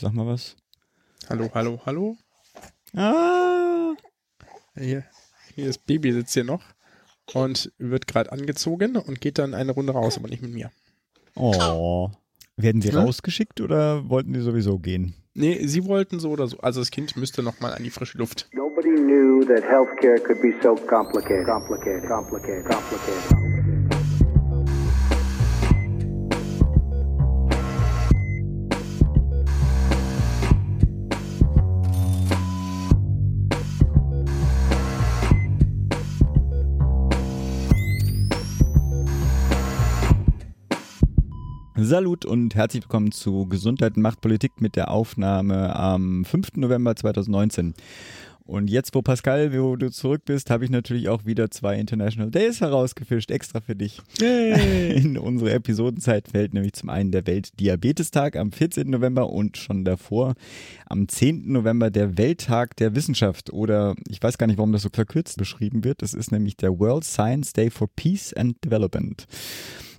Sag mal was. Hallo, hallo, hallo. Ah! Hier, hier das Baby sitzt hier noch und wird gerade angezogen und geht dann eine Runde raus, aber nicht mit mir. Oh. Werden sie Ja? rausgeschickt oder wollten die sowieso gehen? Nee, sie wollten so oder so. Also das Kind müsste noch mal an die frische Luft. Nobody knew that healthcare could be so complicated. Complicated. Complicated. Complicated. Salut und herzlich willkommen zu Gesundheit und Machtpolitik mit der Aufnahme am 5. November 2019. Und jetzt, wo Pascal, wo du zurück bist, habe ich natürlich auch wieder zwei International Days herausgefischt, extra für dich. In unsere Episodenzeit fällt nämlich zum einen der Weltdiabetestag am 14. November und schon davor am 10. November der Welttag der Wissenschaft oder ich weiß gar nicht, warum das so verkürzt beschrieben wird. Das ist nämlich der World Science Day for Peace and Development.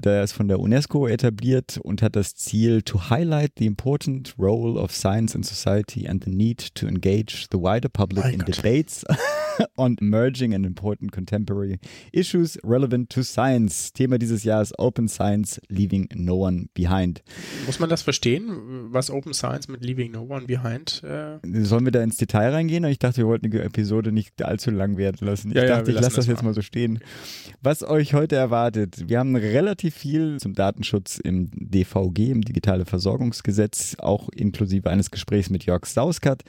Der ist von der UNESCO etabliert und hat das Ziel to highlight the important role of science in society and the need to engage the wider public Mein in Gott. debates on emerging and important contemporary issues relevant to science. Thema dieses Jahres Open Science, Leaving No One Behind. Muss man das verstehen, was Open Science mit Leaving No One Behind? Äh, Sollen wir da ins Detail reingehen? Ich dachte, wir wollten die Episode nicht allzu lang werden lassen. Ich Ja, ja, dachte, wir ich lasse das das jetzt mal. mal so stehen. Was euch heute erwartet. Wir haben relativ viel zum Datenschutz im DVG, im Digitale Versorgungsgesetz, auch inklusive eines Gesprächs mit Jörg Sauskat.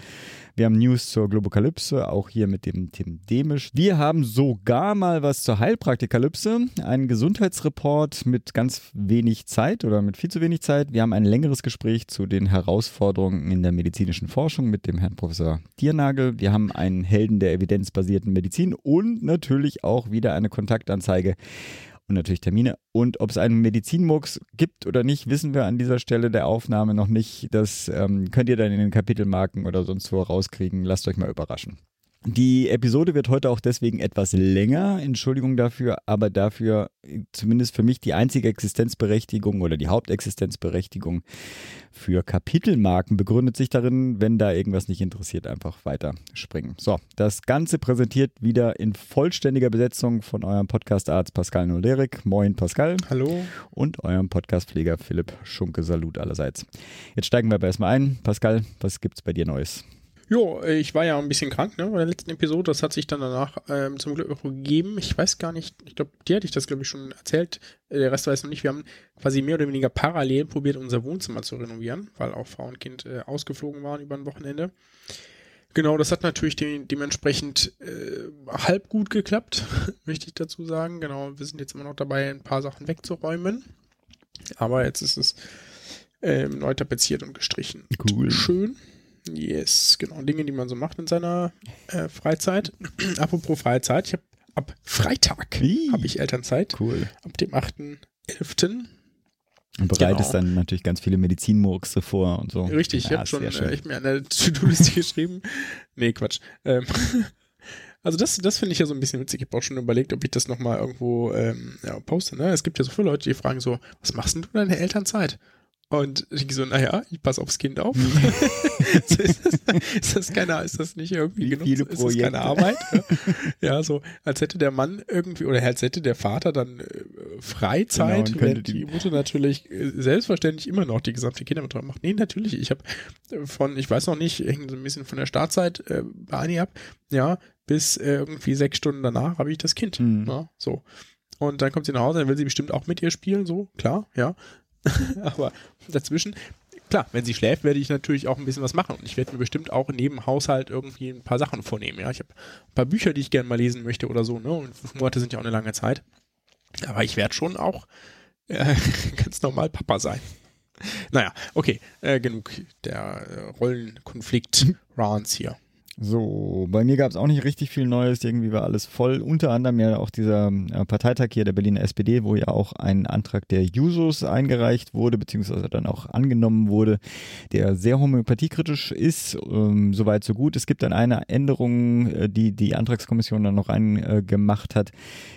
Wir haben News zur Globokalypse, auch hier mit dem Tim Demisch. Wir haben sogar mal was zur Heilpraktikalypse, einen Gesundheitsreport mit ganz wenig Zeit oder mit viel zu wenig Zeit. Wir haben ein längeres Gespräch zu den Herausforderungen in der medizinischen Forschung mit dem Herrn Professor Diernagel. Wir haben einen Helden der evidenzbasierten Medizin und natürlich auch wieder eine Kontaktanzeige und natürlich Termine. Und ob es einen Medizinmurks gibt oder nicht, wissen wir an dieser Stelle der Aufnahme noch nicht. Das ähm, könnt ihr dann in den Kapitelmarken oder sonst wo rauskriegen. Lasst euch mal überraschen. Die Episode wird heute auch deswegen etwas länger, Entschuldigung dafür, aber dafür äh, zumindest für mich die einzige Existenzberechtigung oder die Hauptexistenzberechtigung für Kapitelmarken begründet sich darin, wenn da irgendwas nicht interessiert, einfach weiter springen. So, das Ganze präsentiert wieder in vollständiger Besetzung von eurem Podcast-Arzt Pascal Nolerik. Moin Pascal hallo? und eurem Podcast-Pfleger Philipp Schunke. Salut allerseits. Jetzt steigen wir aber erstmal ein. Pascal, was gibt's bei dir Neues? Jo, äh, ich war ja ein bisschen krank, ne, bei der letzten Episode. Das hat sich dann danach ähm, zum Glück auch gegeben. Ich weiß gar nicht, ich glaube, dir hatte ich das, glaube ich, schon erzählt. Äh, Der Rest weiß noch nicht. Wir haben quasi mehr oder weniger parallel probiert, unser Wohnzimmer zu renovieren, weil auch Frau und Kind äh, ausgeflogen waren über ein Wochenende. Genau, das hat natürlich de dementsprechend äh, halb gut geklappt, möchte ich dazu sagen. Genau, wir sind jetzt immer noch dabei, ein paar Sachen wegzuräumen. Aber jetzt ist es ähm, neu tapeziert und gestrichen. Cool. Schön. Yes, genau. Dinge, die man so macht in seiner äh, Freizeit. Apropos Freizeit, ich habe ab Freitag habe ich Elternzeit. Cool. Ab dem 8.11. Und bereitest Genau. dann natürlich ganz viele Medizinmurkse vor und so. Richtig, ich Ja, habe schon äh, ich mir eine To-Do-Liste geschrieben. Nee, Quatsch. Ähm, also das, das finde ich ja so ein bisschen witzig. Ich habe auch schon überlegt, ob ich das nochmal irgendwo ähm, ja, poste. Ne? Es gibt ja so viele Leute, die fragen so, was machst denn du in deiner Elternzeit? Und ich so, naja, ich passe aufs Kind auf. so, ist, das, ist das keine, ist das nicht irgendwie Wie genug? viele ist das Projekte. keine Arbeit? Ja? so, als hätte der Mann irgendwie, oder als hätte der Vater dann äh, Freizeit, Genau, die- die Mutter natürlich äh, selbstverständlich immer noch die gesamte Kinderbetreuung macht. Nee, natürlich, ich habe von, ich weiß noch nicht, hängt so ein bisschen von der Startzeit äh, bei Ani ab, ja, bis äh, irgendwie sechs Stunden danach habe ich das Kind. Mhm. Ja, so. Und dann kommt sie nach Hause, dann will sie bestimmt auch mit ihr spielen, so, klar, ja. Aber dazwischen, klar, wenn sie schläft, werde ich natürlich auch ein bisschen was machen. Und ich werde mir bestimmt auch neben Haushalt irgendwie ein paar Sachen vornehmen. Ja, ich habe ein paar Bücher, die ich gerne mal lesen möchte oder so. Ne? Und fünf Monate sind ja auch eine lange Zeit. Aber ich werde schon auch äh, ganz normal Papa sein. Naja, okay, äh, genug der äh, Rollenkonflikt-Rants hier. So, bei mir gab es auch nicht richtig viel Neues. Irgendwie war alles voll. Unter anderem ja auch dieser äh, Parteitag hier der Berliner SPD, wo ja auch ein Antrag der Jusos eingereicht wurde, beziehungsweise dann auch angenommen wurde, der sehr homöopathiekritisch ist. Ähm, Soweit so gut. Es gibt dann eine Änderung, äh, die die Antragskommission dann noch reingemacht hat,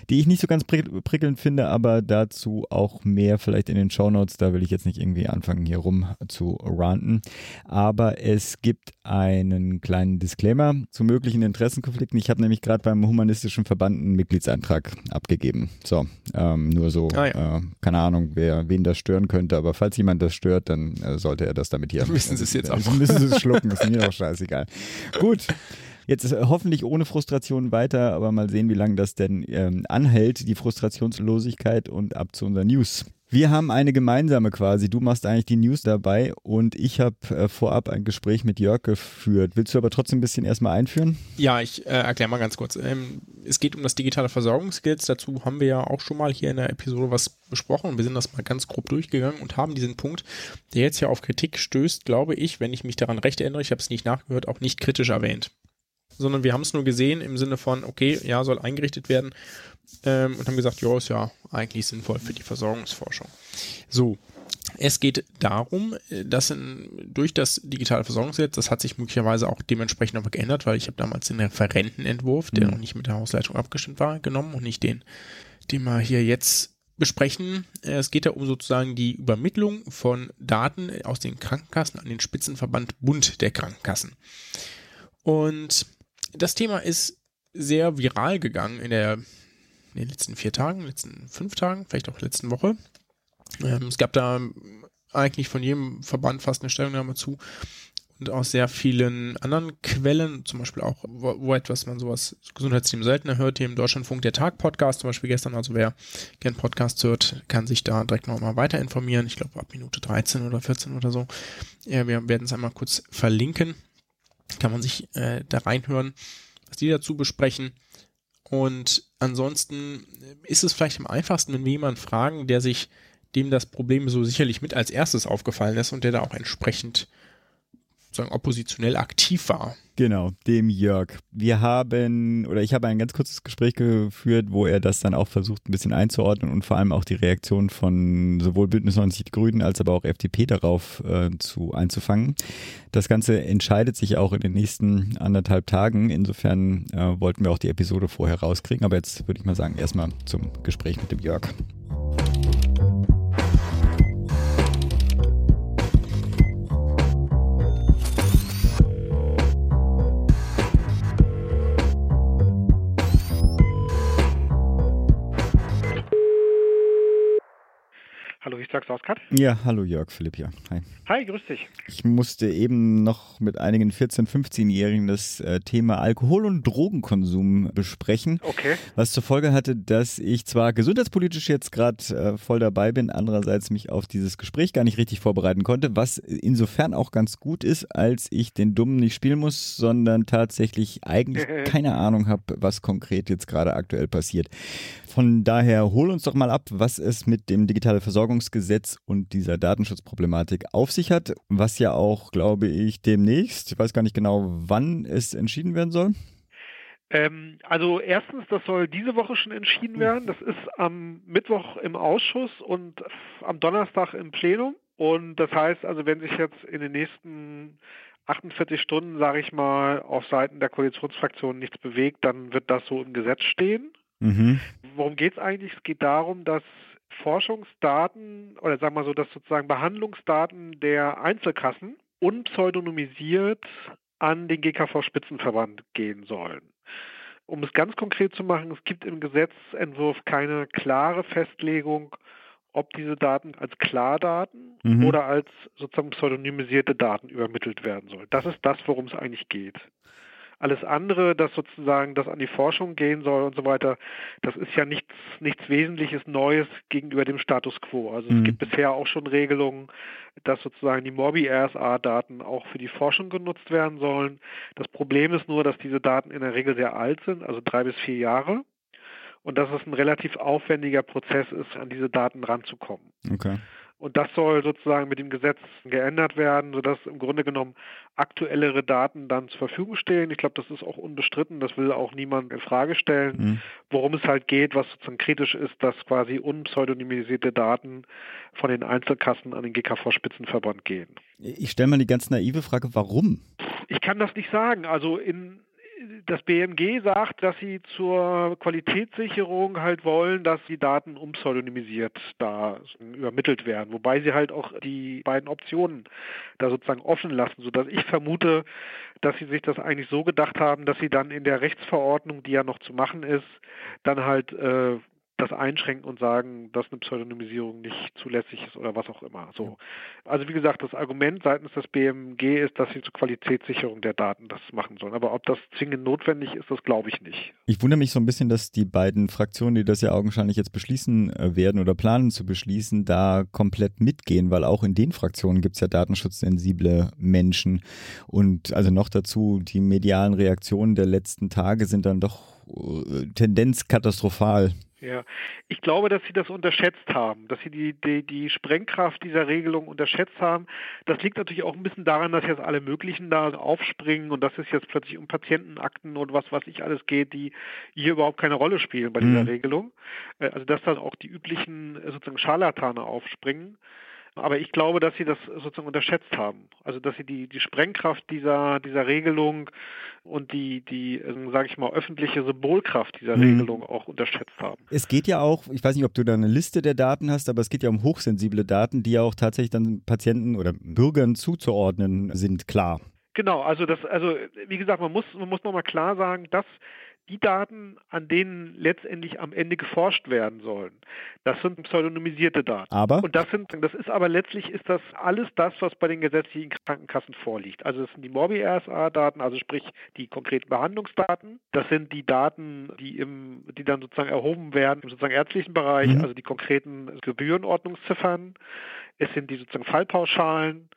die ich nicht so ganz prickelnd finde, aber dazu auch mehr vielleicht in den Shownotes. Da will ich jetzt nicht irgendwie anfangen, hier rum zu ranten. Aber es gibt einen kleinen Disclaimer Disclaimer zu möglichen Interessenkonflikten. Ich habe nämlich gerade beim Humanistischen Verband einen Mitgliedsantrag abgegeben. So, ähm, nur so, ah, ja. äh, keine Ahnung, wer wen das stören könnte, aber falls jemand das stört, dann äh, sollte er das damit hier. Müssen Sie es jetzt auch. Müssen Sie es schlucken, ist mir auch scheißegal. Gut. Jetzt ist hoffentlich ohne Frustration weiter, aber mal sehen, wie lange das denn ähm, anhält, die Frustrationslosigkeit und ab zu unseren News. Wir haben eine gemeinsame quasi. Du machst eigentlich die News dabei und ich habe äh, vorab ein Gespräch mit Jörg geführt. Willst du aber trotzdem ein bisschen erstmal einführen? Ja, ich äh, erkläre mal ganz kurz. Ähm, es geht um das digitale Versorgungsgesetz. Dazu haben wir ja auch schon mal hier in der Episode was besprochen und wir sind das mal ganz grob durchgegangen und haben diesen Punkt, der jetzt ja auf Kritik stößt, glaube ich, wenn ich mich daran recht erinnere, ich habe es nicht nachgehört, auch nicht kritisch erwähnt. Sondern wir haben es nur gesehen im Sinne von, okay, ja, soll eingerichtet werden ähm, und haben gesagt, ja, ist ja eigentlich sinnvoll für die Versorgungsforschung. So, es geht darum, dass in, durch das digitale Versorgungsgesetz, das hat sich möglicherweise auch dementsprechend nochmal geändert, weil ich habe damals den Referentenentwurf, der mhm. noch nicht mit der Hausleitung abgestimmt war, genommen und nicht den, den wir hier jetzt besprechen. Es geht da um sozusagen die Übermittlung von Daten aus den Krankenkassen an den Spitzenverband Bund der Krankenkassen. Und das Thema ist sehr viral gegangen in der in den letzten vier Tagen, letzten fünf Tagen, vielleicht auch letzten Woche. Ähm, es gab da eigentlich von jedem Verband fast eine Stellungnahme zu und aus sehr vielen anderen Quellen, zum Beispiel auch, wo, wo etwas man sowas Gesundheitsteam seltener hört, hier im Deutschlandfunk der Tag Podcast, zum Beispiel gestern, also wer gern Podcast hört, kann sich da direkt nochmal weiter informieren. Ich glaube ab Minute 13 oder 14 oder so. Ja, wir werden es einmal kurz verlinken. Kann man sich äh, da reinhören, was die dazu besprechen. Und ansonsten ist es vielleicht am einfachsten, wenn wir jemanden fragen, der sich dem das Problem so sicherlich mit als erstes aufgefallen ist und der da auch entsprechend sozusagen oppositionell aktiv war. Genau, dem Jörg. Wir haben, oder ich habe ein ganz kurzes Gespräch geführt, wo er das dann auch versucht, ein bisschen einzuordnen und vor allem auch die Reaktion von sowohl Bündnis 90 Die Grünen als aber auch FDP darauf äh, zu einzufangen. Das Ganze entscheidet sich auch in den nächsten anderthalb Tagen. Insofern äh, wollten wir auch die Episode vorher rauskriegen. Aber jetzt würde ich mal sagen, erstmal zum Gespräch mit dem Jörg. Ich sag's Oskar. Ja, hallo Jörg, Philipp hier. Hi. Hi, grüß dich. Ich musste eben noch mit einigen 14-, 15-Jährigen das äh, Thema Alkohol- und Drogenkonsum besprechen. Okay. Was zur Folge hatte, dass ich zwar gesundheitspolitisch jetzt gerade äh, voll dabei bin, andererseits mich auf dieses Gespräch gar nicht richtig vorbereiten konnte, was insofern auch ganz gut ist, als ich den Dummen nicht spielen muss, sondern tatsächlich eigentlich keine Ahnung habe, was konkret jetzt gerade aktuell passiert. Von daher hol uns doch mal ab, was es mit dem digitale Versorgungsgesetz und dieser Datenschutzproblematik auf sich hat, was ja auch, glaube ich, demnächst, ich weiß gar nicht genau, wann es entschieden werden soll. Ähm, also erstens, das soll diese Woche schon entschieden werden. Das ist am Mittwoch im Ausschuss und am Donnerstag im Plenum. Und das heißt also, wenn sich jetzt in den nächsten 48 Stunden, sage ich mal, auf Seiten der Koalitionsfraktionen nichts bewegt, dann wird das so im Gesetz stehen. Mhm. Worum geht es eigentlich? Es geht darum, dass Forschungsdaten oder sagen wir so, dass sozusagen Behandlungsdaten der Einzelkassen unpseudonymisiert an den GKV-Spitzenverband gehen sollen. Um es ganz konkret zu machen, es gibt im Gesetzentwurf keine klare Festlegung, ob diese Daten als Klardaten mhm. oder als sozusagen pseudonymisierte Daten übermittelt werden sollen. Das ist das, worum es eigentlich geht. Alles andere, das sozusagen das an die Forschung gehen soll und so weiter, das ist ja nichts, nichts Wesentliches Neues gegenüber dem Status quo. Also mhm. es gibt bisher auch schon Regelungen, dass sozusagen die Mobi-RSA-Daten auch für die Forschung genutzt werden sollen. Das Problem ist nur, dass diese Daten in der Regel sehr alt sind, also drei bis vier Jahre und dass es ein relativ aufwendiger Prozess ist, an diese Daten ranzukommen. Okay. Und das soll sozusagen mit dem Gesetz geändert werden, sodass im Grunde genommen aktuellere Daten dann zur Verfügung stehen. Ich glaube, das ist auch unbestritten, das will auch niemand in Frage stellen. Mhm. Worum es halt geht, was sozusagen kritisch ist, dass quasi unpseudonymisierte Daten von den Einzelkassen an den GKV-Spitzenverband gehen. Ich stelle mal die ganz naive Frage, warum? Ich kann das nicht sagen. Also in das BMG sagt, dass sie zur Qualitätssicherung halt wollen, dass die Daten unpseudonymisiert da übermittelt werden, wobei sie halt auch die beiden Optionen da sozusagen offen lassen, sodass ich vermute, dass sie sich das eigentlich so gedacht haben, dass sie dann in der Rechtsverordnung, die ja noch zu machen ist, dann halt äh, das einschränken und sagen, dass eine Pseudonymisierung nicht zulässig ist oder was auch immer. So. Also wie gesagt, das Argument seitens des BMG ist, dass sie zur Qualitätssicherung der Daten das machen sollen. Aber ob das zwingend notwendig ist, das glaube ich nicht. Ich wundere mich so ein bisschen, dass die beiden Fraktionen, die das ja augenscheinlich jetzt beschließen äh, werden oder planen zu beschließen, da komplett mitgehen, weil auch in den Fraktionen gibt es ja datenschutzsensible Menschen. Und also noch dazu, die medialen Reaktionen der letzten Tage sind dann doch äh, Tendenz katastrophal. Ja, ich glaube, dass Sie das unterschätzt haben, dass Sie die, die, die Sprengkraft dieser Regelung unterschätzt haben. Das liegt natürlich auch ein bisschen daran, dass jetzt alle möglichen da aufspringen und dass es jetzt plötzlich um Patientenakten und was was ich alles geht, die hier überhaupt keine Rolle spielen bei dieser mhm. Regelung. Äh, also dass dann auch die üblichen äh, sozusagen Scharlatane aufspringen. Aber ich glaube, dass sie das sozusagen unterschätzt haben. Also dass sie die, die Sprengkraft dieser, dieser Regelung und die, die ähm, sage ich mal, öffentliche Symbolkraft dieser mhm. Regelung auch unterschätzt haben. Es geht ja auch, ich weiß nicht, ob du da eine Liste der Daten hast, aber es geht ja um hochsensible Daten, die ja auch tatsächlich dann Patienten oder Bürgern zuzuordnen sind, klar. Genau, also das, also wie gesagt, man muss, man muss nochmal klar sagen, dass die Daten, an denen letztendlich am Ende geforscht werden sollen, das sind pseudonymisierte Daten. Aber? Und das sind, das ist aber letztlich ist das alles das, was bei den gesetzlichen Krankenkassen vorliegt. Also das sind die Morbi-RSA-Daten, also sprich die konkreten Behandlungsdaten. Das sind die Daten, die im, die dann sozusagen erhoben werden im sozusagen ärztlichen Bereich, mhm. also die konkreten Gebührenordnungsziffern. Es sind die sozusagen Fallpauschalen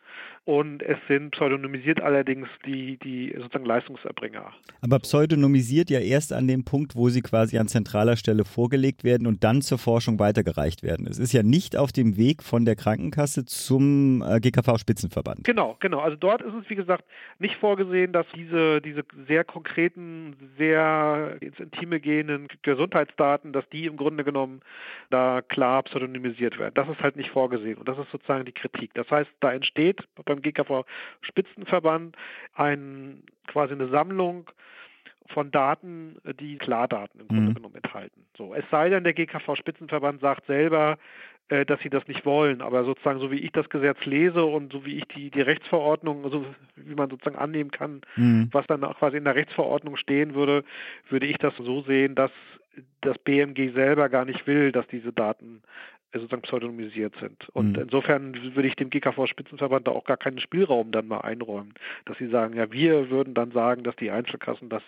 und es sind pseudonymisiert allerdings die, die sozusagen Leistungserbringer. Aber pseudonymisiert ja erst an dem Punkt, wo sie quasi an zentraler Stelle vorgelegt werden und dann zur Forschung weitergereicht werden. Es ist ja nicht auf dem Weg von der Krankenkasse zum äh, GKV-Spitzenverband. Genau, genau. Also dort ist es, wie gesagt, nicht vorgesehen, dass diese, diese sehr konkreten, sehr ins Intime gehenden Gesundheitsdaten, dass die im Grunde genommen da klar pseudonymisiert werden. Das ist halt nicht vorgesehen und das ist sozusagen die Kritik. Das heißt, da entsteht beim GKV Spitzenverband ein, quasi eine Sammlung von Daten, die Klardaten im Grunde mhm. genommen enthalten. So, es sei denn, der GKV Spitzenverband sagt selber, äh, dass sie das nicht wollen, aber sozusagen so wie ich das Gesetz lese und so wie ich die, die Rechtsverordnung, so wie man sozusagen annehmen kann, mhm. was dann auch quasi in der Rechtsverordnung stehen würde, würde ich das so sehen, dass das BMG selber gar nicht will, dass diese Daten sozusagen pseudonymisiert sind. Und mhm. insofern würde ich dem GKV-Spitzenverband da auch gar keinen Spielraum dann mal einräumen, dass sie sagen, ja, wir würden dann sagen, dass die Einzelkassen das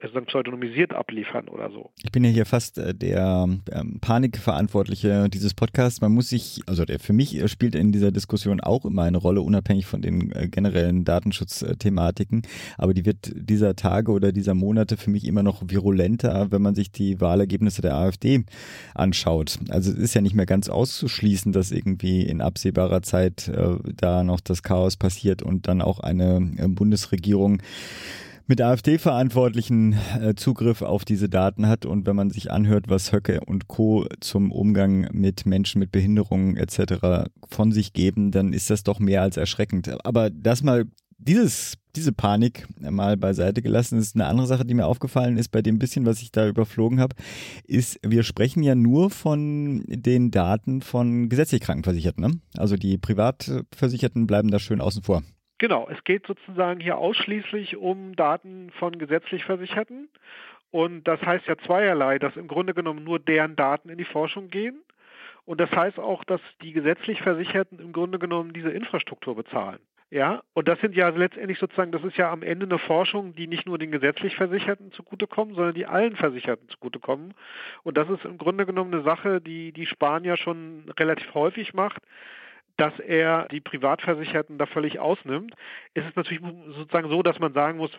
sozusagen pseudonymisiert abliefern oder so. Ich bin ja hier fast äh, der ähm, Panikverantwortliche dieses Podcasts. Man muss sich, also der für mich spielt in dieser Diskussion auch immer eine Rolle, unabhängig von den äh, generellen Datenschutzthematiken. Aber die wird dieser Tage oder dieser Monate für mich immer noch virulenter, wenn man sich die Wahlergebnisse der AfD anschaut. Also es ist ja nicht mehr ganz auszuschließen, dass irgendwie in absehbarer Zeit äh, da noch das Chaos passiert und dann auch eine äh, Bundesregierung mit AfD-Verantwortlichen äh, Zugriff auf diese Daten hat. Und wenn man sich anhört, was Höcke und Co. zum Umgang mit Menschen mit Behinderungen etc. von sich geben, dann ist das doch mehr als erschreckend. Aber das mal dieses, diese Panik mal beiseite gelassen, ist eine andere Sache, die mir aufgefallen ist bei dem bisschen, was ich da überflogen habe, ist, wir sprechen ja nur von den Daten von gesetzlich Krankenversicherten. Ne? Also die Privatversicherten bleiben da schön außen vor. Genau, es geht sozusagen hier ausschließlich um Daten von gesetzlich Versicherten. Und das heißt ja zweierlei, dass im Grunde genommen nur deren Daten in die Forschung gehen. Und das heißt auch, dass die gesetzlich Versicherten im Grunde genommen diese Infrastruktur bezahlen. Ja, und das sind ja letztendlich sozusagen, das ist ja am Ende eine Forschung, die nicht nur den gesetzlich Versicherten zugutekommt, sondern die allen Versicherten zugutekommen. Und das ist im Grunde genommen eine Sache, die die Spanier schon relativ häufig macht, dass er die Privatversicherten da völlig ausnimmt, ist es natürlich sozusagen so, dass man sagen muss,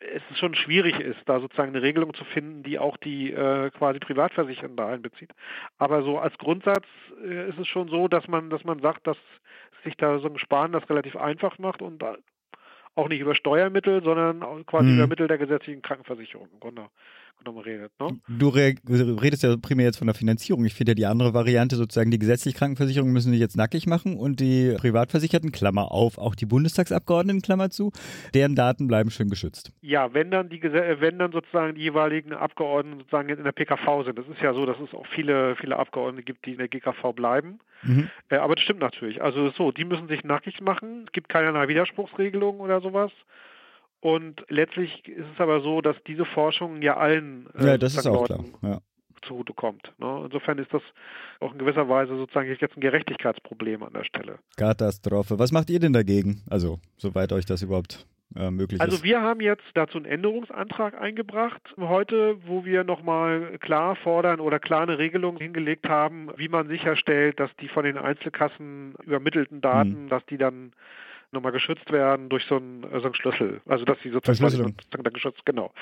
es schon schwierig ist, da sozusagen eine Regelung zu finden, die auch die äh, quasi Privatversicherten da einbezieht. Aber so als Grundsatz äh, ist es schon so, dass man, dass man sagt, dass sich da so ein Sparen das relativ einfach macht und auch nicht über Steuermittel, sondern quasi mhm. über Mittel der gesetzlichen Krankenversicherung im Grunde genommen redet. Ne? Du, redest ja primär jetzt von der Finanzierung. Ich finde ja die andere Variante sozusagen, die gesetzliche Krankenversicherung müssen sich jetzt nackig machen und die Privatversicherten, Klammer auf, auch die Bundestagsabgeordneten, Klammer zu, deren Daten bleiben schön geschützt. Ja, wenn dann die wenn dann sozusagen die jeweiligen Abgeordneten sozusagen in der PKV sind. Das ist ja so, dass es auch viele, viele Abgeordnete gibt, die in der GKV bleiben. Mhm. Äh, aber das stimmt natürlich. Also so, die müssen sich nackig machen. Es gibt keinerlei Widerspruchsregelung oder sowas. Und letztlich ist es aber so, dass diese Forschung ja allen äh, ja, das ist auch klar. Ja. zugutekommt. Ne? Insofern ist das auch in gewisser Weise sozusagen jetzt ein Gerechtigkeitsproblem an der Stelle. Katastrophe. Was macht ihr denn dagegen? Also, soweit euch das überhaupt äh, möglich also ist. Also wir haben jetzt dazu einen Änderungsantrag eingebracht heute, wo wir nochmal klar fordern oder klar eine Regelung hingelegt haben, wie man sicherstellt, dass die von den Einzelkassen übermittelten Daten, hm. dass die dann nochmal geschützt werden durch so einen, so einen Schlüssel. Also dass sie sozusagen, sozusagen dann geschützt, genau.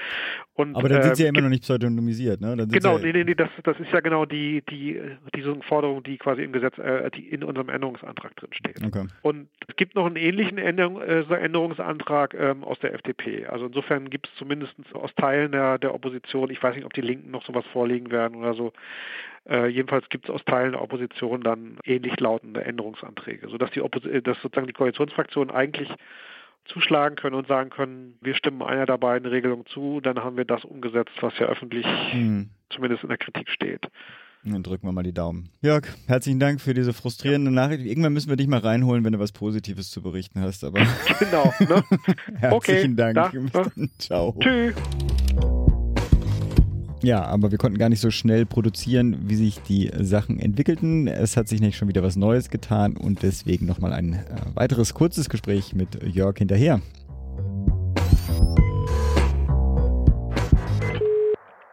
Und, Aber dann sind sie ja ähm, immer noch nicht pseudonymisiert, ne? genau, ja nee, nee, nee, das, das ist ja genau die, die, diese Forderung, die quasi im Gesetz, äh, die in unserem Änderungsantrag drin steht. Okay. Und es gibt noch einen ähnlichen Änderung, äh, Änderungsantrag ähm, aus der FDP. Also insofern gibt es zumindest aus Teilen der, der Opposition, ich weiß nicht, ob die Linken noch sowas vorlegen werden oder so, äh, jedenfalls gibt es aus Teilen der Opposition dann ähnlich lautende Änderungsanträge, sodass die Oppos äh, dass sozusagen die Koalitionsfraktionen eigentlich zuschlagen können und sagen können, wir stimmen einer der beiden Regelungen zu, dann haben wir das umgesetzt, was ja öffentlich mhm. zumindest in der Kritik steht. Dann drücken wir mal die Daumen. Jörg, herzlichen Dank für diese frustrierende Nachricht. Irgendwann müssen wir dich mal reinholen, wenn du was Positives zu berichten hast. Aber genau. Ne? herzlichen okay, Dank. Da, Ciao. Tschüss. Ja, aber wir konnten gar nicht so schnell produzieren, wie sich die Sachen entwickelten. Es hat sich nicht schon wieder was Neues getan und deswegen nochmal ein äh, weiteres kurzes Gespräch mit Jörg hinterher.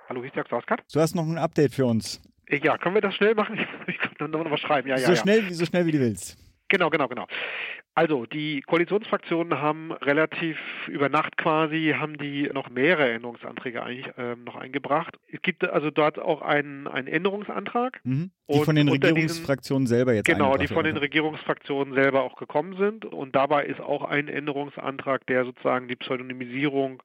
Hallo, hier ist Jörg Sauskat. Du hast noch ein Update für uns. Ja, können wir das schnell machen? Ich kann noch was schreiben. Ja, so, ja, schnell, so schnell, wie du willst. Genau, genau, genau. Also die Koalitionsfraktionen haben relativ über Nacht quasi haben die noch mehrere Änderungsanträge eigentlich ähm, noch eingebracht. Es gibt also dort auch einen, einen Änderungsantrag. Mhm. Die von den Regierungsfraktionen diesen, selber jetzt Genau, die von den Regierungsfraktionen selber auch gekommen sind. Und dabei ist auch ein Änderungsantrag, der sozusagen die Pseudonymisierung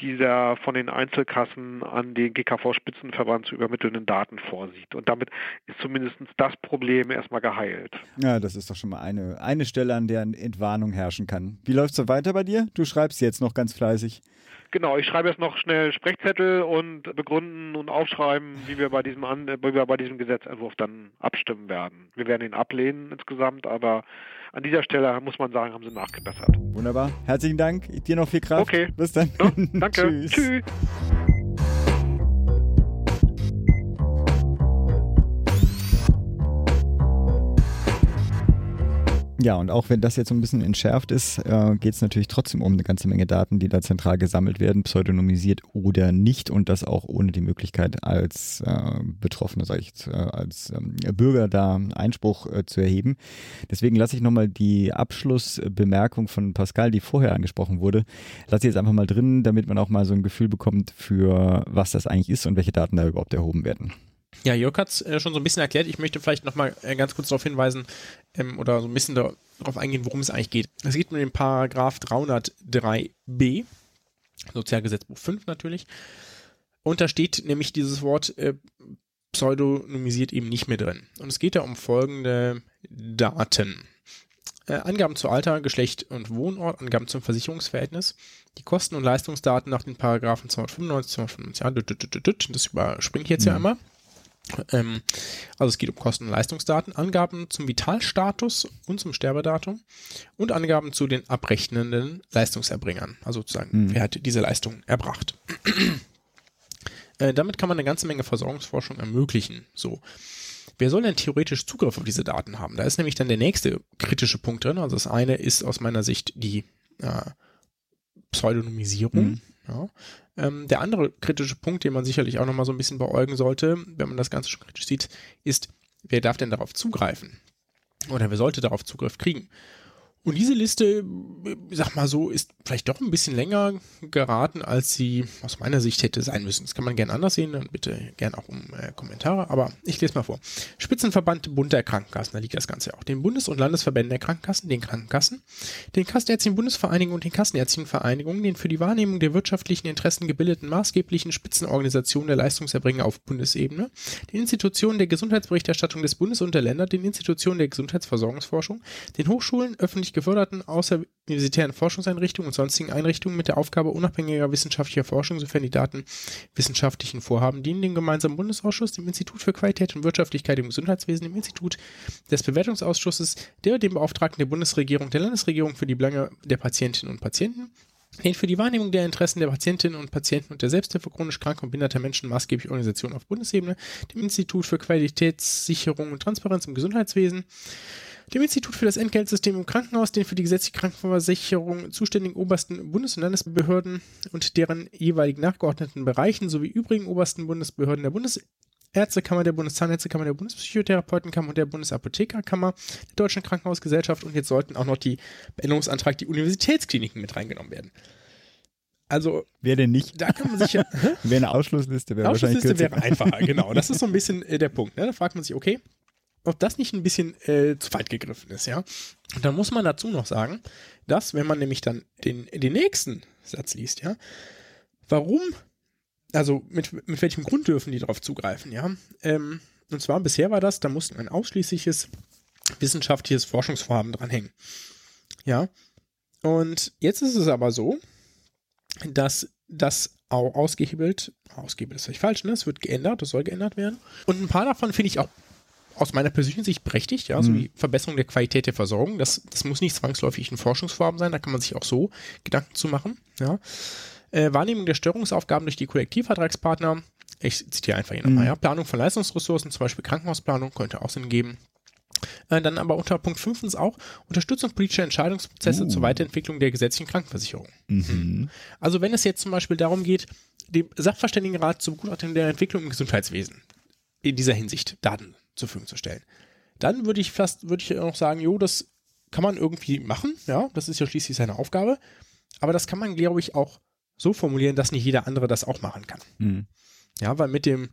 dieser von den Einzelkassen an den GKV-Spitzenverband zu übermittelnden Daten vorsieht. Und damit ist zumindest das Problem erstmal geheilt. Ja, das ist doch schon mal eine, eine Stelle, an der Entwarnung herrschen kann. Wie läuft es so weiter bei dir? Du schreibst jetzt noch ganz fleißig. Genau, ich schreibe jetzt noch schnell Sprechzettel und begründen und aufschreiben, wie wir bei diesem, An wie wir bei diesem Gesetzentwurf dann abstimmen werden. Wir werden ihn ablehnen insgesamt, aber an dieser Stelle muss man sagen, haben sie nachgebessert. Wunderbar. Herzlichen Dank. Dir noch viel Kraft. Okay. Bis dann. Ja, danke. Tschüss. Tschüss. Ja, und auch wenn das jetzt so ein bisschen entschärft ist, äh, geht es natürlich trotzdem um eine ganze Menge Daten, die da zentral gesammelt werden, pseudonymisiert oder nicht und das auch ohne die Möglichkeit als äh, Betroffene, sage ich äh, als ähm, Bürger da Einspruch äh, zu erheben. Deswegen lasse ich nochmal die Abschlussbemerkung von Pascal, die vorher angesprochen wurde, lasse ich jetzt einfach mal drin, damit man auch mal so ein Gefühl bekommt für was das eigentlich ist und welche Daten da überhaupt erhoben werden. Ja, Jörg hat es äh, schon so ein bisschen erklärt. Ich möchte vielleicht nochmal äh, ganz kurz darauf hinweisen ähm, oder so ein bisschen darauf eingehen, worum es eigentlich geht. Es geht um den Paragraph 303b, Sozialgesetzbuch 5 natürlich. Und da steht nämlich dieses Wort äh, pseudonymisiert eben nicht mehr drin. Und es geht da um folgende Daten. Äh, Angaben zu Alter, Geschlecht und Wohnort, Angaben zum Versicherungsverhältnis, die Kosten- und Leistungsdaten nach den Paragraphen 295, 295, das überspringe ich jetzt ja mhm. einmal. Ähm, also es geht um Kosten- und Leistungsdaten, Angaben zum Vitalstatus und zum Sterbedatum und Angaben zu den abrechnenden Leistungserbringern, also sozusagen, mhm. wer hat diese Leistung erbracht. äh, damit kann man eine ganze Menge Versorgungsforschung ermöglichen. So. Wer soll denn theoretisch Zugriff auf diese Daten haben? Da ist nämlich dann der nächste kritische Punkt drin. Also das eine ist aus meiner Sicht die äh, Pseudonymisierung. Mhm. Ja. Ähm, der andere kritische Punkt, den man sicherlich auch nochmal so ein bisschen beäugen sollte, wenn man das Ganze schon kritisch sieht, ist, wer darf denn darauf zugreifen? Oder wer sollte darauf Zugriff kriegen? Und diese Liste, sag mal so, ist vielleicht doch ein bisschen länger geraten, als sie aus meiner Sicht hätte sein müssen. Das kann man gerne anders sehen, dann bitte gerne auch um äh, Kommentare, aber ich lese mal vor. Spitzenverband Bund der Krankenkassen, da liegt das Ganze auch. Den Bundes- und Landesverbänden der Krankenkassen, den Krankenkassen, den Kassenärztlichen Bundesvereinigungen und den Kassenärztlichen Vereinigungen, den für die Wahrnehmung der wirtschaftlichen Interessen gebildeten maßgeblichen Spitzenorganisationen der Leistungserbringer auf Bundesebene, den Institutionen der Gesundheitsberichterstattung des Bundes und der Länder, den Institutionen der Gesundheitsversorgungsforschung, den Hochschulen, öffentlich geförderten außeruniversitären Forschungseinrichtungen und sonstigen Einrichtungen mit der Aufgabe unabhängiger wissenschaftlicher Forschung, sofern die Daten wissenschaftlichen Vorhaben dienen, dem gemeinsamen Bundesausschuss, dem Institut für Qualität und Wirtschaftlichkeit im Gesundheitswesen, dem Institut des Bewertungsausschusses, der dem Beauftragten der Bundesregierung, der Landesregierung für die Belange der Patientinnen und Patienten, den für die Wahrnehmung der Interessen der Patientinnen und Patienten und der Selbsthilfe chronisch kranker und behinderter Menschen maßgeblich Organisation auf Bundesebene, dem Institut für Qualitätssicherung und Transparenz im Gesundheitswesen, dem Institut für das Entgeltsystem im Krankenhaus, den für die gesetzliche Krankenversicherung zuständigen obersten Bundes- und Landesbehörden und deren jeweiligen nachgeordneten Bereichen sowie übrigen obersten Bundesbehörden der Bundesärztekammer, der Bundeszahnärztekammer, der Bundespsychotherapeutenkammer und der Bundesapothekerkammer, der Deutschen Krankenhausgesellschaft und jetzt sollten auch noch die Änderungsantrag die Universitätskliniken mit reingenommen werden. Also, Wer denn nicht? da kann man sich ja. Wäre eine Ausschlussliste, wäre wahrscheinlich Ausschlussliste wäre einfacher, genau. Das ist so ein bisschen äh, der Punkt. Ne? Da fragt man sich, okay, ob das nicht ein bisschen äh, zu weit gegriffen ist, ja. Und dann muss man dazu noch sagen, dass, wenn man nämlich dann den, den nächsten Satz liest, ja, warum, also mit, mit welchem Grund dürfen die darauf zugreifen, ja. Ähm, und zwar bisher war das, da mussten ein ausschließliches wissenschaftliches Forschungsvorhaben dranhängen. Ja. Und jetzt ist es aber so, dass das ausgehebelt, ausgehebelt ist vielleicht falsch, ne? Es wird geändert, das soll geändert werden. Und ein paar davon finde ich auch aus meiner persönlichen Sicht berechtigt, ja, so wie Verbesserung der Qualität der Versorgung. Das, das muss nicht zwangsläufig ein Forschungsvorhaben sein, da kann man sich auch so Gedanken zu machen, ja. Äh, Wahrnehmung der Störungsaufgaben durch die Kollektivvertragspartner. Ich zitiere einfach hier nochmal, ja. Planung von Leistungsressourcen, zum Beispiel Krankenhausplanung, könnte auch Sinn geben. Äh, dann aber unter Punkt 5 auch Unterstützung politischer Entscheidungsprozesse Uh. zur Weiterentwicklung der gesetzlichen Krankenversicherung. Mhm. Also wenn es jetzt zum Beispiel darum geht, dem Sachverständigenrat zur Begutachtung der Entwicklung im Gesundheitswesen in dieser Hinsicht Daten zur Verfügung zu stellen, dann würde ich fast, würde ich auch sagen, jo, das kann man irgendwie machen, ja, das ist ja schließlich seine Aufgabe, aber das kann man, glaube ich, auch so formulieren, dass nicht jeder andere das auch machen kann. Mhm. Ja, weil mit dem,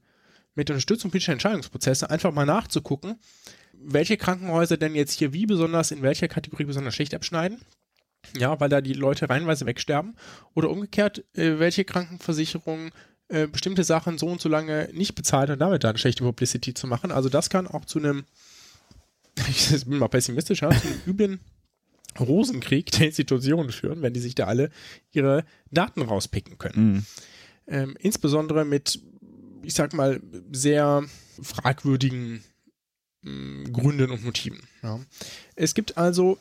mit der Unterstützung politischer Entscheidungsprozesse einfach mal nachzugucken, welche Krankenhäuser denn jetzt hier wie besonders in welcher Kategorie besonders schlecht abschneiden. Ja, weil da die Leute reihenweise wegsterben. Oder umgekehrt, äh, welche Krankenversicherung äh, bestimmte Sachen so und so lange nicht bezahlt und damit dann schlechte Publicity zu machen. Also das kann auch zu einem, ich bin mal pessimistisch, zu einem üblen Rosenkrieg der Institutionen führen, wenn die sich da alle ihre Daten rauspicken können Mhm. ähm, insbesondere mit, ich sag mal, sehr fragwürdigen mh, Gründen und Motiven. Ja. Es gibt also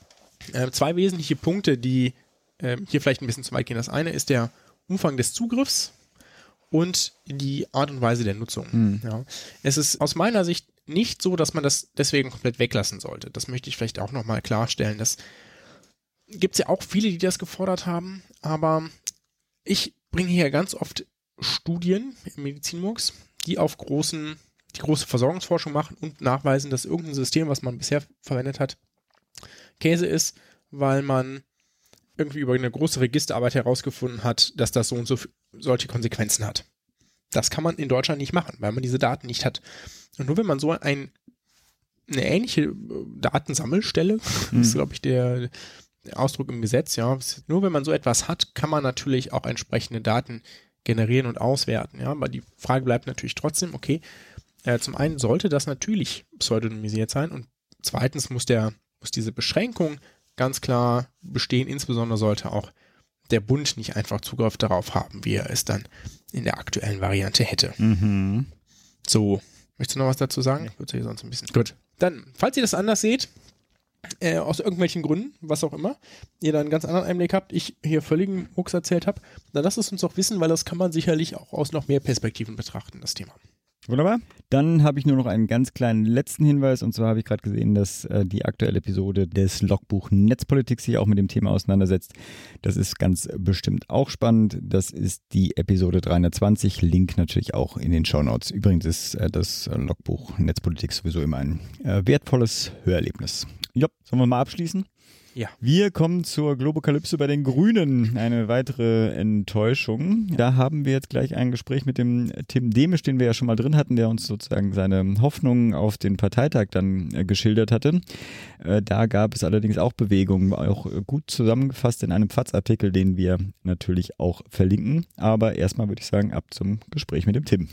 äh, zwei wesentliche Punkte, die ähm, hier vielleicht ein bisschen zu weit gehen. Das eine ist der Umfang des Zugriffs und die Art und Weise der Nutzung. Mhm. Ja. Es ist aus meiner Sicht nicht so, dass man das deswegen komplett weglassen sollte. Das möchte ich vielleicht auch nochmal klarstellen. Das gibt es ja auch viele, die das gefordert haben, aber ich bringe hier ganz oft Studien im Medizinmux, die auf großen, die große Versorgungsforschung machen und nachweisen, dass irgendein System, was man bisher verwendet hat, Käse ist, weil man irgendwie über eine große Registerarbeit herausgefunden hat, dass das so und so solche Konsequenzen hat. Das kann man in Deutschland nicht machen, weil man diese Daten nicht hat. Und nur wenn man so ein, eine ähnliche äh, Datensammelstelle, das ist, glaube ich, der, der Ausdruck im Gesetz, ja, nur wenn man so etwas hat, kann man natürlich auch entsprechende Daten generieren und auswerten. Ja, aber die Frage bleibt natürlich trotzdem, okay, äh, zum einen sollte das natürlich pseudonymisiert sein und zweitens muss der, muss diese Beschränkung ganz klar bestehen, insbesondere sollte auch der Bund nicht einfach Zugriff darauf haben, wie er es dann in der aktuellen Variante hätte. Mhm. So, möchtest du noch was dazu sagen? Ich würde hier sonst ein bisschen. Gut. Dann, falls ihr das anders seht, äh, aus irgendwelchen Gründen, was auch immer, ihr da einen ganz anderen Einblick habt, ich hier völligen Mucks erzählt habe, dann lasst es uns doch wissen, weil das kann man sicherlich auch aus noch mehr Perspektiven betrachten, das Thema. Wunderbar. Dann habe ich nur noch einen ganz kleinen letzten Hinweis und zwar habe ich gerade gesehen, dass äh, die aktuelle Episode des Logbuch Netzpolitik sich auch mit dem Thema auseinandersetzt. Das ist ganz bestimmt auch spannend. Das ist die Episode 320. Link natürlich auch in den Shownotes. Übrigens ist äh, das Logbuch Netzpolitik sowieso immer ein äh, wertvolles Hörerlebnis. Ja, sollen wir mal abschließen? Ja. Wir kommen zur Globokalypse bei den Grünen. Eine weitere Enttäuschung. Da haben wir jetzt gleich ein Gespräch mit dem Tim Demisch, den wir ja schon mal drin hatten, der uns sozusagen seine Hoffnungen auf den Parteitag dann äh, geschildert hatte. Äh, da gab es allerdings auch Bewegungen, auch gut zusammengefasst in einem FATS-Artikel, den wir natürlich auch verlinken. Aber erstmal würde ich sagen, ab zum Gespräch mit dem Tim.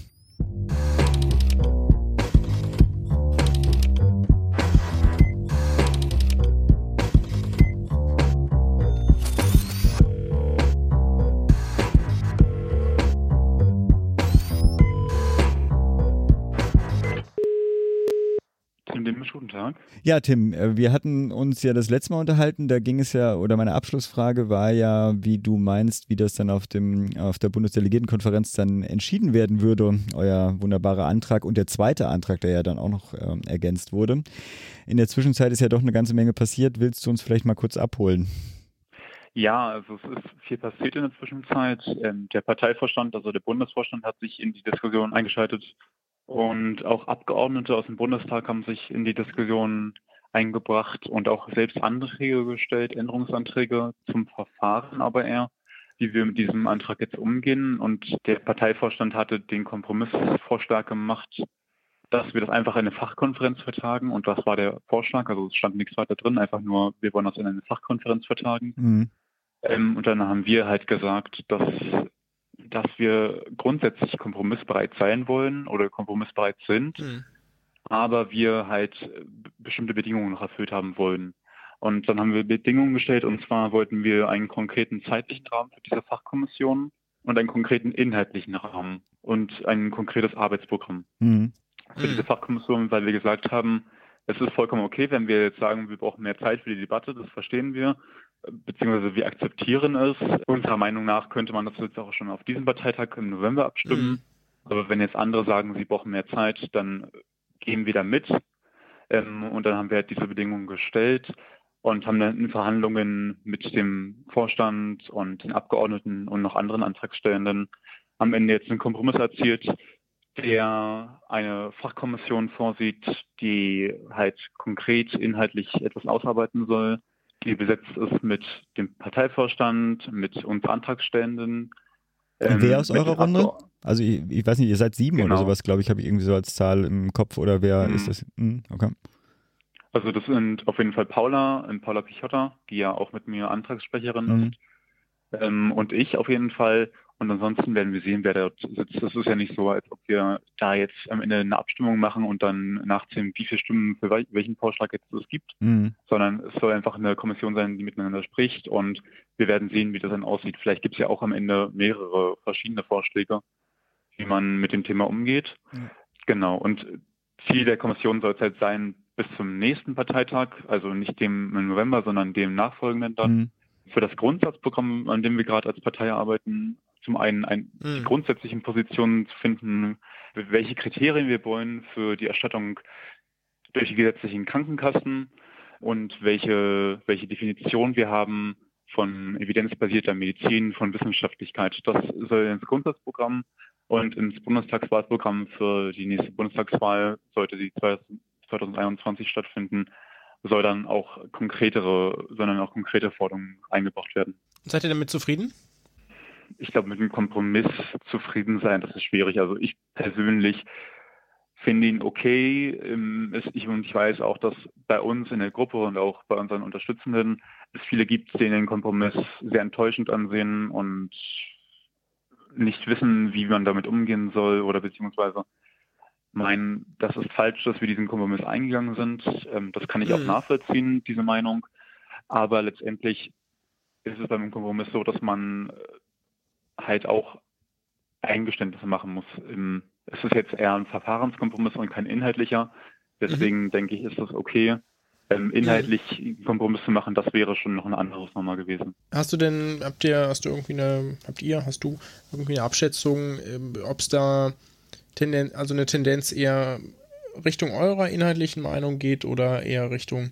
Tag. Ja, Tim, äh, wir hatten uns ja das letzte Mal unterhalten, da ging es ja, oder meine Abschlussfrage war ja, wie du meinst, wie das dann auf dem, auf der Bundesdelegiertenkonferenz dann entschieden werden würde, euer wunderbarer Antrag und der zweite Antrag, der ja dann auch noch äh, ergänzt wurde. In der Zwischenzeit ist ja doch eine ganze Menge passiert. Willst du uns vielleicht mal kurz abholen? Ja, also es ist viel passiert in der Zwischenzeit. Ähm, der Parteivorstand, also der Bundesvorstand hat sich in die Diskussion eingeschaltet und auch Abgeordnete aus dem Bundestag haben sich in die Diskussion eingebracht und auch selbst Anträge gestellt, Änderungsanträge zum Verfahren aber eher, wie wir mit diesem Antrag jetzt umgehen. Und der Parteivorstand hatte den Kompromissvorschlag gemacht, dass wir das einfach in eine Fachkonferenz vertagen. Und das war der Vorschlag. Also es stand nichts weiter drin, einfach nur, wir wollen das in eine Fachkonferenz vertagen. Mhm. Ähm, und dann haben wir halt gesagt, dass dass wir grundsätzlich kompromissbereit sein wollen oder kompromissbereit sind, mhm. aber wir halt bestimmte Bedingungen noch erfüllt haben wollen. Und dann haben wir Bedingungen gestellt und zwar wollten wir einen konkreten zeitlichen Rahmen für diese Fachkommission und einen konkreten inhaltlichen Rahmen und ein konkretes Arbeitsprogramm mhm. für diese Fachkommission, weil wir gesagt haben, es ist vollkommen okay, wenn wir jetzt sagen, wir brauchen mehr Zeit für die Debatte, das verstehen wir beziehungsweise wir akzeptieren es. Unserer Meinung nach könnte man das jetzt auch schon auf diesem Parteitag im November abstimmen. Mhm. Aber wenn jetzt andere sagen, sie brauchen mehr Zeit, dann gehen wir da mit. Ähm, und dann haben wir halt diese Bedingungen gestellt und haben dann in Verhandlungen mit dem Vorstand und den Abgeordneten und noch anderen Antragstellenden am Ende jetzt einen Kompromiss erzielt, der eine Fachkommission vorsieht, die halt konkret inhaltlich etwas ausarbeiten soll die besetzt ist mit dem Parteivorstand, mit uns Antragstellenden. Ähm, wer aus eurer Runde? Also ich, ich, weiß nicht, ihr seid sieben genau. oder sowas, glaube ich, habe ich irgendwie so als Zahl im Kopf oder wer mhm. ist das? Mhm, okay. Also das sind auf jeden Fall Paula, und Paula Pichotta, die ja auch mit mir Antragssprecherin mhm. ist. Ähm, und ich auf jeden Fall. Und ansonsten werden wir sehen, wer dort sitzt. Das ist ja nicht so, als ob wir da jetzt am Ende eine Abstimmung machen und dann nachzählen, wie viele Stimmen für welchen Vorschlag jetzt es gibt, mhm. sondern es soll einfach eine Kommission sein, die miteinander spricht und wir werden sehen, wie das dann aussieht. Vielleicht gibt es ja auch am Ende mehrere verschiedene Vorschläge, wie man mit dem Thema umgeht. Mhm. Genau. Und Ziel der Kommission soll es halt sein, bis zum nächsten Parteitag, also nicht dem im November, sondern dem nachfolgenden dann, mhm. für das Grundsatzprogramm, an dem wir gerade als Partei arbeiten, zum einen ein, mhm. die grundsätzlichen Positionen zu finden, welche Kriterien wir wollen für die Erstattung durch die gesetzlichen Krankenkassen und welche, welche Definition wir haben von evidenzbasierter Medizin, von Wissenschaftlichkeit. Das soll ins Grundsatzprogramm und ins Bundestagswahlprogramm für die nächste Bundestagswahl, sollte sie 2021 stattfinden, soll dann auch konkretere, sondern auch konkrete Forderungen eingebracht werden. Seid ihr damit zufrieden? Ich glaube, mit einem Kompromiss zufrieden sein, das ist schwierig. Also ich persönlich finde ihn okay. Ähm, ich, und ich weiß auch, dass bei uns in der Gruppe und auch bei unseren Unterstützenden es viele gibt, die den Kompromiss sehr enttäuschend ansehen und nicht wissen, wie man damit umgehen soll oder beziehungsweise meinen, dass es falsch, dass wir diesen Kompromiss eingegangen sind. Ähm, das kann ich auch mhm. nachvollziehen, diese Meinung. Aber letztendlich ist es beim Kompromiss so, dass man halt auch Eingeständnisse machen muss. Es ist jetzt eher ein Verfahrenskompromiss und kein inhaltlicher. Deswegen mhm. denke ich, ist das okay. Ähm, inhaltlich einen Kompromiss zu machen, das wäre schon noch ein anderes Nummer gewesen. Hast du denn, habt ihr, hast du irgendwie eine, habt ihr, hast du irgendwie eine Abschätzung, ähm, ob es da Tendenz, also eine Tendenz eher Richtung eurer inhaltlichen Meinung geht oder eher Richtung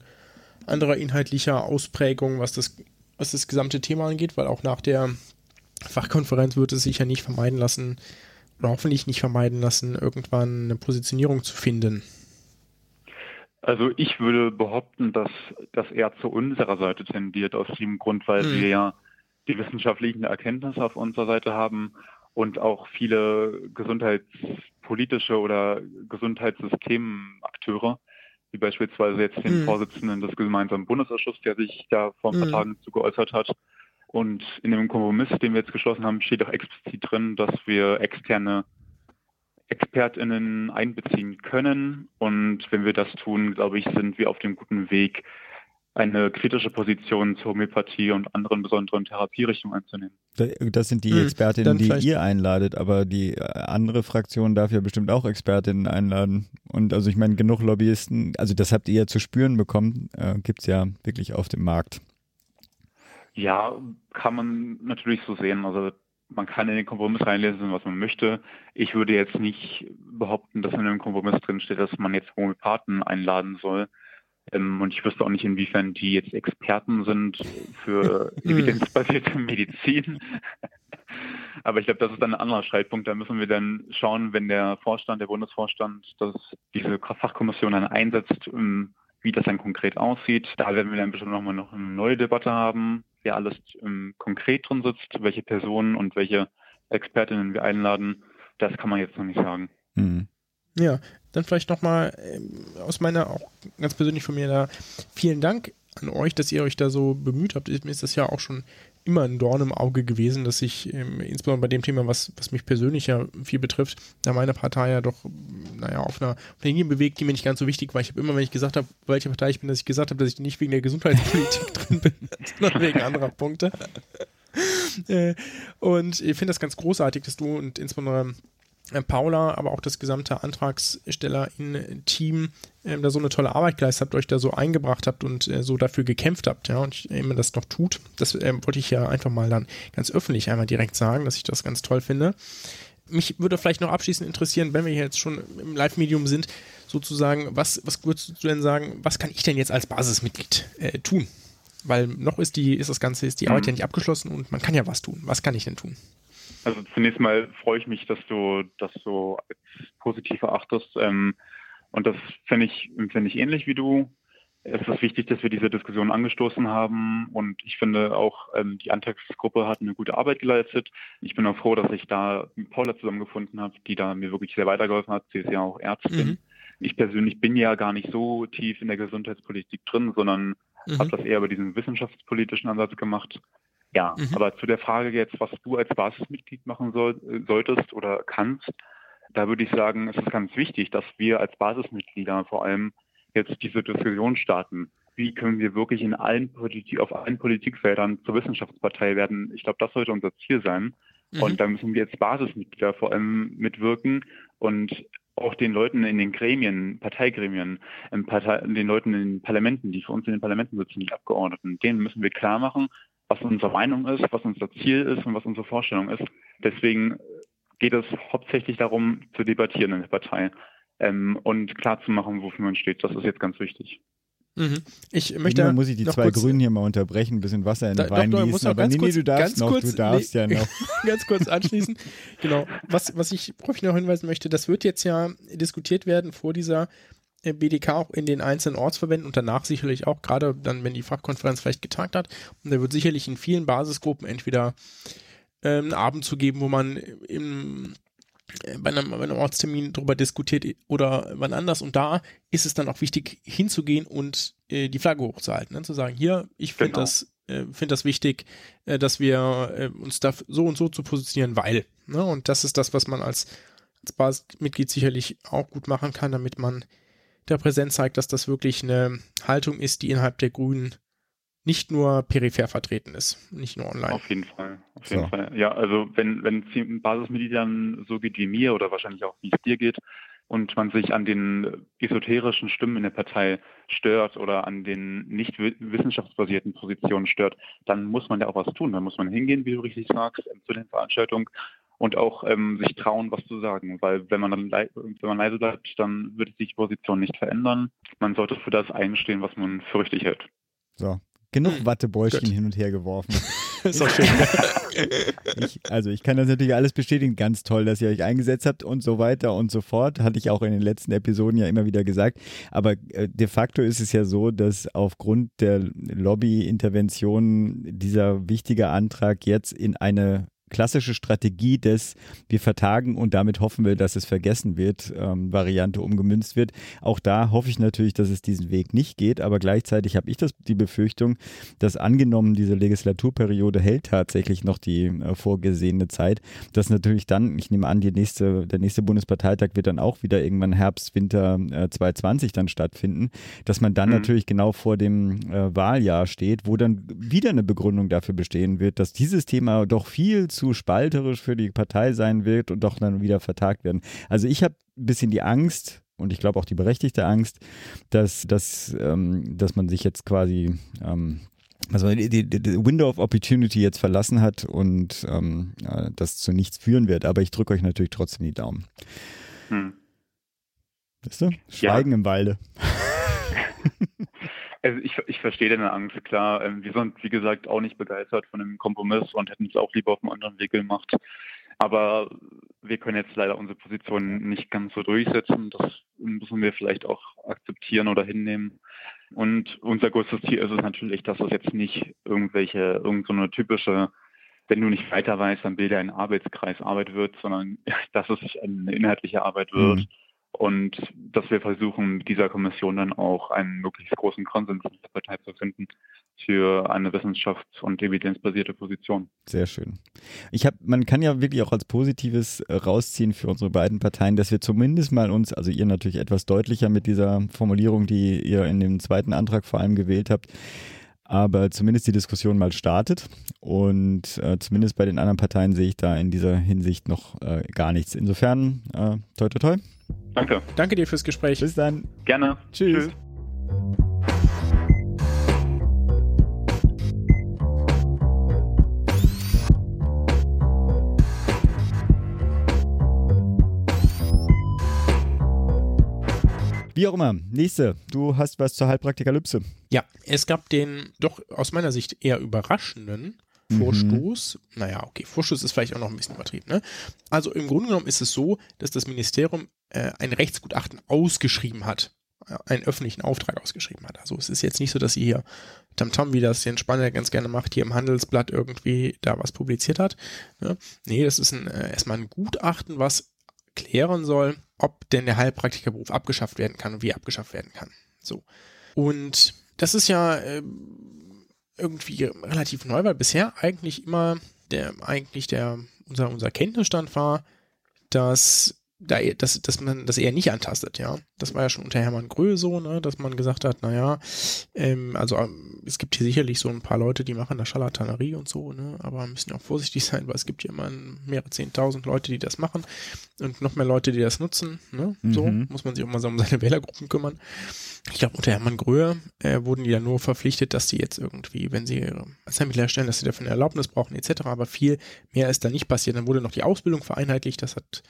anderer inhaltlicher Ausprägung, was das, was das gesamte Thema angeht, weil auch nach der Fachkonferenz wird es sicher nicht vermeiden lassen, oder hoffentlich nicht vermeiden lassen, irgendwann eine Positionierung zu finden. Also ich würde behaupten, dass das eher zu unserer Seite tendiert, aus dem Grund, weil Mhm. wir ja die wissenschaftlichen Erkenntnisse auf unserer Seite haben und auch viele gesundheitspolitische oder Gesundheitssystemakteure, wie beispielsweise jetzt den Mhm. Vorsitzenden des gemeinsamen Bundesausschusses, der sich da vor ein paar Mhm. Tagen zu geäußert hat. Und in dem Kompromiss, den wir jetzt geschlossen haben, steht auch explizit drin, dass wir externe ExpertInnen einbeziehen können. Und wenn wir das tun, glaube ich, sind wir auf dem guten Weg, eine kritische Position zur Homöopathie und anderen besonderen Therapierichtungen einzunehmen. Da- Das sind die Hm, Expertinnen, dann die vielleicht- ihr einladet, aber die äh, andere Fraktion darf ja bestimmt auch Expertinnen einladen. Und also ich meine, genug Lobbyisten, also das habt ihr ja zu spüren bekommen, äh, gibt's ja wirklich auf dem Markt. Ja, kann man natürlich so sehen. Also man kann in den Kompromiss reinlesen, was man möchte. Ich würde jetzt nicht behaupten, dass in dem Kompromiss drin steht, dass man jetzt Homöopathen einladen soll. Ähm, und ich wüsste auch nicht, inwiefern die jetzt Experten sind für Mhm. evidenzbasierte Medizin. Aber ich glaube, das ist dann ein anderer Streitpunkt. Da müssen wir dann schauen, wenn der Vorstand, der Bundesvorstand, das, diese Fachkommission dann einsetzt, ähm, wie das dann konkret aussieht. Da werden wir dann bestimmt nochmal noch eine neue Debatte haben, wer alles ähm, konkret drin sitzt, welche Personen und welche Expertinnen wir einladen. Das kann man jetzt noch nicht sagen. Hm. Ja, dann vielleicht nochmal ähm, aus meiner, auch ganz persönlich von mir da, vielen Dank an euch, dass ihr euch da so bemüht habt. Mir ist das ja auch schon immer ein Dorn im Auge gewesen, dass ich ähm, insbesondere bei dem Thema, was, was mich persönlich ja viel betrifft, da meine Partei ja doch, naja, auf einer, auf einer Linie bewegt, die mir nicht ganz so wichtig war. Ich habe immer, wenn ich gesagt habe, welche Partei ich bin, dass ich gesagt habe, dass ich nicht wegen der Gesundheitspolitik drin bin, sondern wegen anderer Punkte. Äh, und ich finde das ganz großartig, dass du und insbesondere Paula, aber auch das gesamte Antragsteller-Team ähm, da so eine tolle Arbeit geleistet habt, euch da so eingebracht habt und äh, so dafür gekämpft habt, ja, und ich, immer das noch tut. Das ähm, wollte ich ja einfach mal dann ganz öffentlich einmal direkt sagen, dass ich das ganz toll finde. Mich würde vielleicht noch abschließend interessieren, wenn wir hier jetzt schon im Live-Medium sind, sozusagen, was, was würdest du denn sagen, was kann ich denn jetzt als Basismitglied äh, tun? Weil noch ist die, ist das Ganze, ist die Arbeit Mhm. ja nicht abgeschlossen und man kann ja was tun. Was kann ich denn tun? Also zunächst mal freue ich mich, dass du das so positiv erachtest. Ähm, und das finde ich, finde ich ähnlich wie du. Es ist wichtig, dass wir diese Diskussion angestoßen haben und ich finde auch, ähm, die Antragsgruppe hat eine gute Arbeit geleistet. Ich bin auch froh, dass ich da Paula zusammengefunden habe, die da mir wirklich sehr weitergeholfen hat. Sie ist ja auch Ärztin. Mhm. Ich persönlich bin ja gar nicht so tief in der Gesundheitspolitik drin, sondern Mhm. habe das eher über diesen wissenschaftspolitischen Ansatz gemacht. Ja, Mhm. aber zu der Frage jetzt, was du als Basismitglied machen soll, äh, solltest oder kannst, da würde ich sagen, es ist ganz wichtig, dass wir als Basismitglieder vor allem jetzt diese Diskussion starten. Wie können wir wirklich in allen Politik, auf allen Politikfeldern zur Wissenschaftspartei werden? Ich glaube, das sollte unser Ziel sein. Mhm. Und da müssen wir als Basismitglieder vor allem mitwirken und auch den Leuten in den Gremien, Parteigremien, Partei, den Leuten in den Parlamenten, die für uns in den Parlamenten sitzen, die Abgeordneten, denen müssen wir klar machen, was unsere Meinung ist, was unser Ziel ist und was unsere Vorstellung ist. Deswegen geht es hauptsächlich darum, zu debattieren in der Partei ähm, und klar zu machen, wofür man steht. Das ist jetzt ganz wichtig. Mhm. Ich möchte Möchte muss ich die noch zwei Grünen hier mal unterbrechen, ein bisschen Wasser in Da- den doch, Wein doch, gießen. Aber nee, du darfst ganz noch, kurz- du darfst nee. ja noch. ganz kurz anschließen. Genau. Was, was ich, worauf ich noch hinweisen möchte, das wird jetzt ja diskutiert werden vor dieser äh, BDK auch in den einzelnen Ortsverbänden und danach sicherlich auch, gerade dann, wenn die Fachkonferenz vielleicht getagt hat. Und da wird sicherlich in vielen Basisgruppen entweder ähm, einen Abend zu geben, wo man im, äh, bei, einem, bei einem Ortstermin darüber diskutiert oder wann anders. Und da ist es dann auch wichtig, hinzugehen und äh, die Flagge hochzuhalten. Ne? Zu sagen, hier, ich finde Genau. das, äh, finde das wichtig, äh, dass wir äh, uns da so und so zu positionieren, weil. Ne? Und das ist das, was man als, als Basismitglied sicherlich auch gut machen kann, damit man der Präsenz zeigt, dass das wirklich eine Haltung ist, die innerhalb der Grünen nicht nur peripher vertreten ist, nicht nur online. Auf jeden Fall. Auf jeden So. Fall. Ja, also wenn, wenn es den Basismitgliedern so geht wie mir oder wahrscheinlich auch wie es dir geht und man sich an den esoterischen Stimmen in der Partei stört oder an den nicht wi- wissenschaftsbasierten Positionen stört, dann muss man ja auch was tun. Dann muss man hingehen, wie du richtig sagst, ähm, zu den Veranstaltungen und auch ähm, sich trauen, was zu sagen. Weil wenn man dann lei- wenn man leise bleibt, dann wird sich die Position nicht verändern. Man sollte für das einstehen, was man für richtig hält. So, genug Hm, Wattebäuschen gut. hin und her geworfen. ist doch schön. Ich, also ich kann das natürlich alles bestätigen. Ganz toll, dass ihr euch eingesetzt habt und so weiter und so fort. Hatte ich auch in den letzten Episoden ja immer wieder gesagt. Aber äh, de facto ist es ja so, dass aufgrund der Lobbyintervention dieser wichtige Antrag jetzt in eine klassische Strategie des wir vertagen und damit hoffen wir, dass es vergessen wird, ähm, Variante umgemünzt wird. Auch da hoffe ich natürlich, dass es diesen Weg nicht geht, aber gleichzeitig habe ich das, die Befürchtung, dass angenommen diese Legislaturperiode hält tatsächlich noch die äh, vorgesehene Zeit, dass natürlich dann, ich nehme an, die nächste, der nächste Bundesparteitag wird dann auch wieder irgendwann Herbst, Winter äh, 2020 dann stattfinden, dass man dann mhm. natürlich genau vor dem äh, Wahljahr steht, wo dann wieder eine Begründung dafür bestehen wird, dass dieses Thema doch viel zu zu spalterisch für die Partei sein wird und doch dann wieder vertagt werden. Also ich habe ein bisschen die Angst, und ich glaube auch die berechtigte Angst, dass, dass, ähm, dass man sich jetzt quasi ähm, also die, die, die, Window of Opportunity jetzt verlassen hat und ähm, das zu nichts führen wird. Aber ich drücke euch natürlich trotzdem die Daumen. Hm. Weißt du? Schweigen ja. im Walde. Also ich, ich verstehe deine Angst, klar. Ähm, wir sind, wie gesagt, auch nicht begeistert von dem Kompromiss und hätten es auch lieber auf einem anderen Weg gemacht. Aber wir können jetzt leider unsere Position nicht ganz so durchsetzen. Das müssen wir vielleicht auch akzeptieren oder hinnehmen. Und unser größtes Ziel ist es natürlich, dass es jetzt nicht irgendwelche, irgendeine so typische, wenn du nicht weiter weißt, dann bilde ein Arbeitskreis Arbeit wird, sondern dass es eine inhaltliche Arbeit wird. Mhm und dass wir versuchen, mit dieser Kommission dann auch einen möglichst großen Konsens in der Partei zu finden für eine wissenschafts- und evidenzbasierte Position. Sehr schön. Ich habe, man kann ja wirklich auch als Positives äh, rausziehen für unsere beiden Parteien, dass wir zumindest mal uns, also ihr natürlich etwas deutlicher mit dieser Formulierung, die ihr in dem zweiten Antrag vor allem gewählt habt, aber zumindest die Diskussion mal startet und äh, zumindest bei den anderen Parteien sehe ich da in dieser Hinsicht noch äh, gar nichts. Insofern, äh, toi toi toi. Danke. Danke dir fürs Gespräch. Bis dann. Gerne. Tschüss. Tschüss. Wie auch immer. Nächste. Du hast was zur Heilpraktikalypse. Ja, es gab den doch aus meiner Sicht eher überraschenden Vorstoß. Mhm. Naja, okay, Vorstoß ist vielleicht auch noch ein bisschen übertrieben. Ne? Also im Grunde genommen ist es so, dass das Ministerium äh, ein Rechtsgutachten ausgeschrieben hat, äh, einen öffentlichen Auftrag ausgeschrieben hat. Also es ist jetzt nicht so, dass sie hier Tamtam, wie das den Spanner ganz gerne macht, hier im Handelsblatt irgendwie da was publiziert hat. Ne? Nee, das ist ein, äh, erstmal ein Gutachten, was klären soll, ob denn der Heilpraktikerberuf abgeschafft werden kann und wie abgeschafft werden kann. So. Und das ist ja äh, irgendwie relativ neu, weil bisher eigentlich immer der, eigentlich der, unser, unser Kenntnisstand war, dass da, dass, dass man das eher nicht antastet, ja. Das war ja schon unter Hermann Gröhe so, ne, dass man gesagt hat, naja, ähm, also ähm, es gibt hier sicherlich so ein paar Leute, die machen da Scharlatanerie und so, ne, aber müssen ja auch vorsichtig sein, weil es gibt hier immer mehrere zehntausend Leute, die das machen und noch mehr Leute, die das nutzen, ne, so mhm. muss man sich auch mal so um seine Wählergruppen kümmern ich glaube, unter Hermann Gröhe äh, wurden die dann nur verpflichtet, dass sie jetzt irgendwie, wenn sie Assembly erstellen, dass sie dafür eine Erlaubnis brauchen, etc. Aber viel mehr ist da nicht passiert. Dann wurde noch die Ausbildung vereinheitlicht, das hat,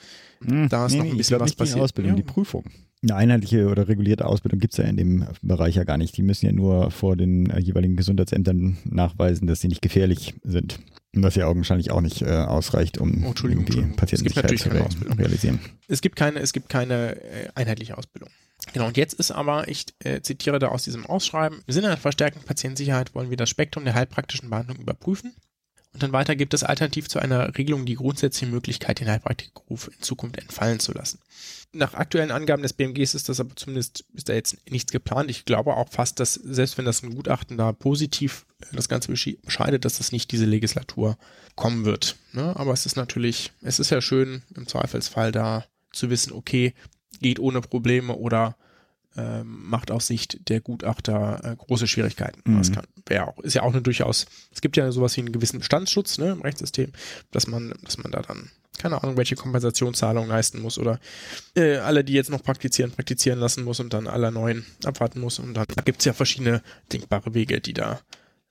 hm, da ist nee, noch ein bisschen was passiert. Die Ausbildung, ja. die Prüfung. Eine einheitliche oder regulierte Ausbildung gibt es ja in dem Bereich ja gar nicht. Die müssen ja nur vor den äh, jeweiligen Gesundheitsämtern nachweisen, dass sie nicht gefährlich sind. Was ja augenscheinlich auch nicht äh, ausreicht, um oh, irgendwie Patientensicherheit zu realisieren. Es gibt keine, es gibt keine äh, einheitliche Ausbildung. Genau, und jetzt ist aber, ich äh, zitiere da aus diesem Ausschreiben, im Sinne der verstärkten Patientensicherheit wollen wir das Spektrum der heilpraktischen Behandlung überprüfen. Und dann weiter gibt es alternativ zu einer Regelung die grundsätzliche Möglichkeit, den Heilpraktikerberuf in Zukunft entfallen zu lassen. Nach aktuellen Angaben des BMGs ist das aber zumindest, ist da jetzt nichts geplant. Ich glaube auch fast, dass selbst wenn das ein Gutachten da positiv äh, das Ganze bescheidet, dass das nicht diese Legislatur kommen wird. Ne? Aber es ist natürlich, es ist ja schön, im Zweifelsfall da zu wissen, okay, geht ohne Probleme oder ähm, macht aus Sicht der Gutachter äh, große Schwierigkeiten. Mhm. Das kann, auch, ist ja auch eine durchaus, es gibt ja sowas wie einen gewissen Bestandsschutz ne, im Rechtssystem, dass man, dass man da dann, keine Ahnung, welche Kompensationszahlungen leisten muss oder äh, alle, die jetzt noch praktizieren, praktizieren lassen muss und dann alle neuen abwarten muss. Und dann gibt es ja verschiedene denkbare Wege, die da,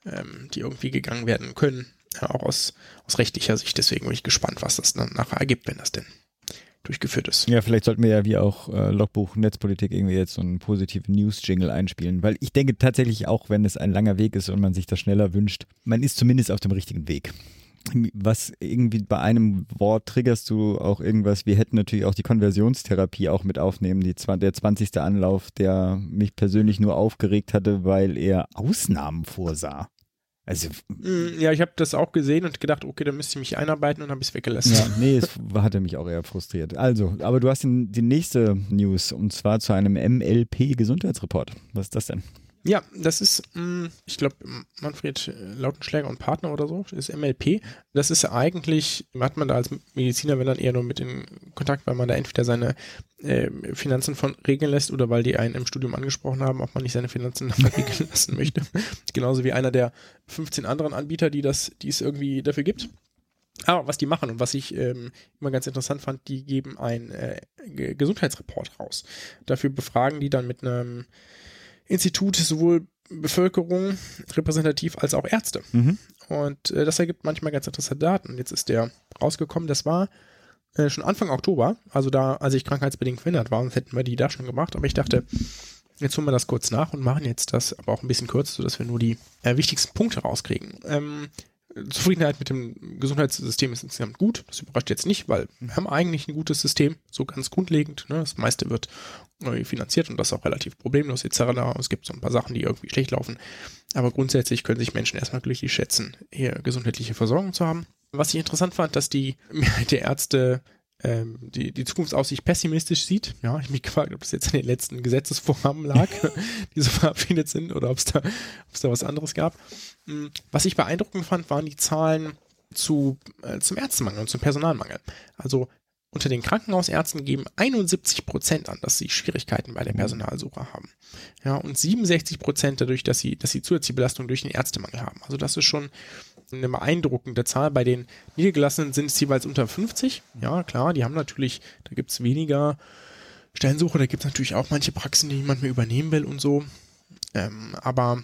ähm, die irgendwie gegangen werden können, ja, auch aus, aus rechtlicher Sicht. Deswegen bin ich gespannt, was das dann nachher ergibt, wenn das denn durchgeführt ist. Ja, vielleicht sollten wir ja wie auch äh, Logbuch Netzpolitik irgendwie jetzt so einen positiven News-Jingle einspielen, weil ich denke tatsächlich auch, wenn es ein langer Weg ist und man sich das schneller wünscht, man ist zumindest auf dem richtigen Weg. Was irgendwie bei einem Wort triggerst du auch irgendwas. Wir hätten natürlich auch die Konversionstherapie auch mit aufnehmen, die, der 20. Anlauf, der mich persönlich nur aufgeregt hatte, weil er Ausnahmen vorsah. Also, Mm, Ja, ich habe das auch gesehen und gedacht, okay, dann müsste ich mich einarbeiten und habe es weggelassen. ja, nee, es hatte mich auch eher frustriert. Also, aber du hast den, die nächste News und zwar zu einem MLP-Gesundheitsreport. Was ist das denn? Ja, das ist, mh, ich glaube, Manfred Lautenschläger und Partner oder so, ist MLP. Das ist eigentlich, hat man da als Mediziner, wenn dann eher nur mit in Kontakt, weil man da entweder seine äh, Finanzen von regeln lässt oder weil die einen im Studium angesprochen haben, ob man nicht seine Finanzen regeln lassen möchte. Genauso wie einer der 15 anderen Anbieter, die das, die es irgendwie dafür gibt. Aber was die machen und was ich ähm, immer ganz interessant fand, die geben einen äh, Ge- Gesundheitsreport raus. Dafür befragen die dann mit einem Institut sowohl Bevölkerung repräsentativ als auch Ärzte. Mhm. Und äh, das ergibt manchmal ganz interessante Daten. Jetzt ist der rausgekommen, das war äh, schon Anfang Oktober, also da, als ich krankheitsbedingt verhindert war, sonst hätten wir die da schon gemacht. Aber ich dachte, jetzt holen wir das kurz nach und machen jetzt das aber auch ein bisschen kürzer, sodass wir nur die äh, wichtigsten Punkte rauskriegen. Ähm, Zufriedenheit mit dem Gesundheitssystem ist insgesamt gut. Das überrascht jetzt nicht, weil wir haben eigentlich ein gutes System, so ganz grundlegend. Ne? Das meiste wird neu finanziert und das auch relativ problemlos etc. Es gibt so ein paar Sachen, die irgendwie schlecht laufen. Aber grundsätzlich können sich Menschen erstmal glücklich schätzen, hier gesundheitliche Versorgung zu haben. Was ich interessant fand, dass die Mehrheit der Ärzte ähm, die, die Zukunftsaussicht pessimistisch sieht. Ja, ich mich gefragt, ob es jetzt an den letzten Gesetzesvorhaben lag, die so verabschiedet sind oder ob es da, da was anderes gab. Mm, Was ich beeindruckend fand, waren die Zahlen zu, äh, zum Ärztemangel und zum Personalmangel. Also unter den Krankenhausärzten geben 71 Prozent an, dass sie Schwierigkeiten bei der Personalsuche haben. Ja, und 67 Prozent dadurch, dass sie, dass sie zusätzliche Belastung durch den Ärztemangel haben. Also das ist schon eine beeindruckende Zahl. Bei den Niedergelassenen sind es jeweils unter 50. Ja, klar, die haben natürlich, da gibt es weniger Stellensuche, da gibt es natürlich auch manche Praxen, die niemand mehr übernehmen will und so. Ähm, aber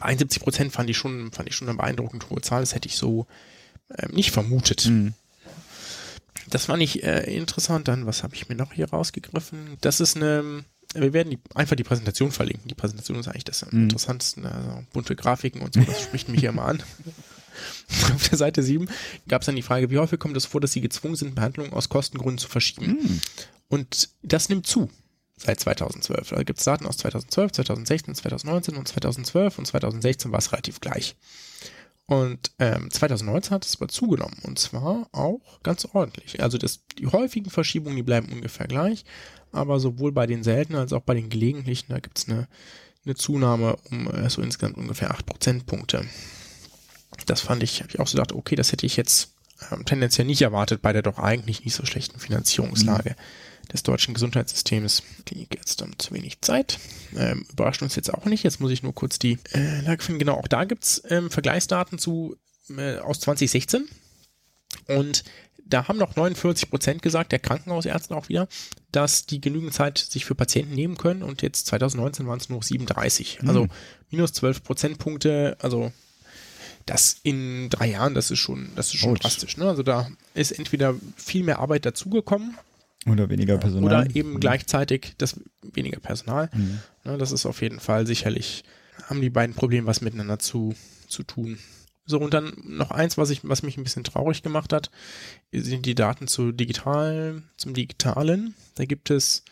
71 Prozent fand ich schon, fand ich schon eine beeindruckend hohe Zahl. Das hätte ich so ähm, nicht vermutet. Mhm. Das fand ich äh, interessant. Dann, was habe ich mir noch hier rausgegriffen? Das ist eine, wir werden die, einfach die Präsentation verlinken. Die Präsentation ist eigentlich das Mhm. interessanteste. Also bunte Grafiken und so, das spricht mich hier immer an. Auf der Seite 7 gab es dann die Frage, wie häufig kommt es vor, dass Sie gezwungen sind, Behandlungen aus Kostengründen zu verschieben? Mhm. Und das nimmt zu seit 2012. Da gibt es Daten aus 2012, 2016, 2019 und 2012 und 2016 war es relativ gleich. Und ähm, 2019 hat es aber zugenommen und zwar auch ganz ordentlich. Also das, die häufigen Verschiebungen, die bleiben ungefähr gleich, aber sowohl bei den seltenen als auch bei den gelegentlichen, da gibt es eine, eine Zunahme um äh, so insgesamt ungefähr 8 Prozentpunkte. Das fand ich, habe ich auch so gedacht, okay, das hätte ich jetzt ähm, tendenziell nicht erwartet bei der doch eigentlich nicht so schlechten Finanzierungslage des deutschen Gesundheitssystems. Klinik jetzt dann zu wenig Zeit. Ähm, überrascht uns jetzt auch nicht. Jetzt muss ich nur kurz die äh, Lage finden. Genau, auch da gibt's ähm, Vergleichsdaten zu, äh, aus 2016. Und da haben noch 49 Prozent gesagt, der Krankenhausärzte auch wieder, dass die genügend Zeit sich für Patienten nehmen können. Und jetzt 2019 waren es nur noch 37. Also minus 12 Prozentpunkte. Also das in drei Jahren, das ist schon, das ist schon Ouch. drastisch. Ne? Also da ist entweder viel mehr Arbeit dazugekommen Oder weniger Personal. oder eben gleichzeitig das weniger Personal. Mhm. Ne, das ist auf jeden Fall sicherlich, haben die beiden Probleme was miteinander zu, zu tun. So, und dann noch eins, was, ich, was mich ein bisschen traurig gemacht hat, sind die Daten zu digital, zum Digitalen. Da gibt es,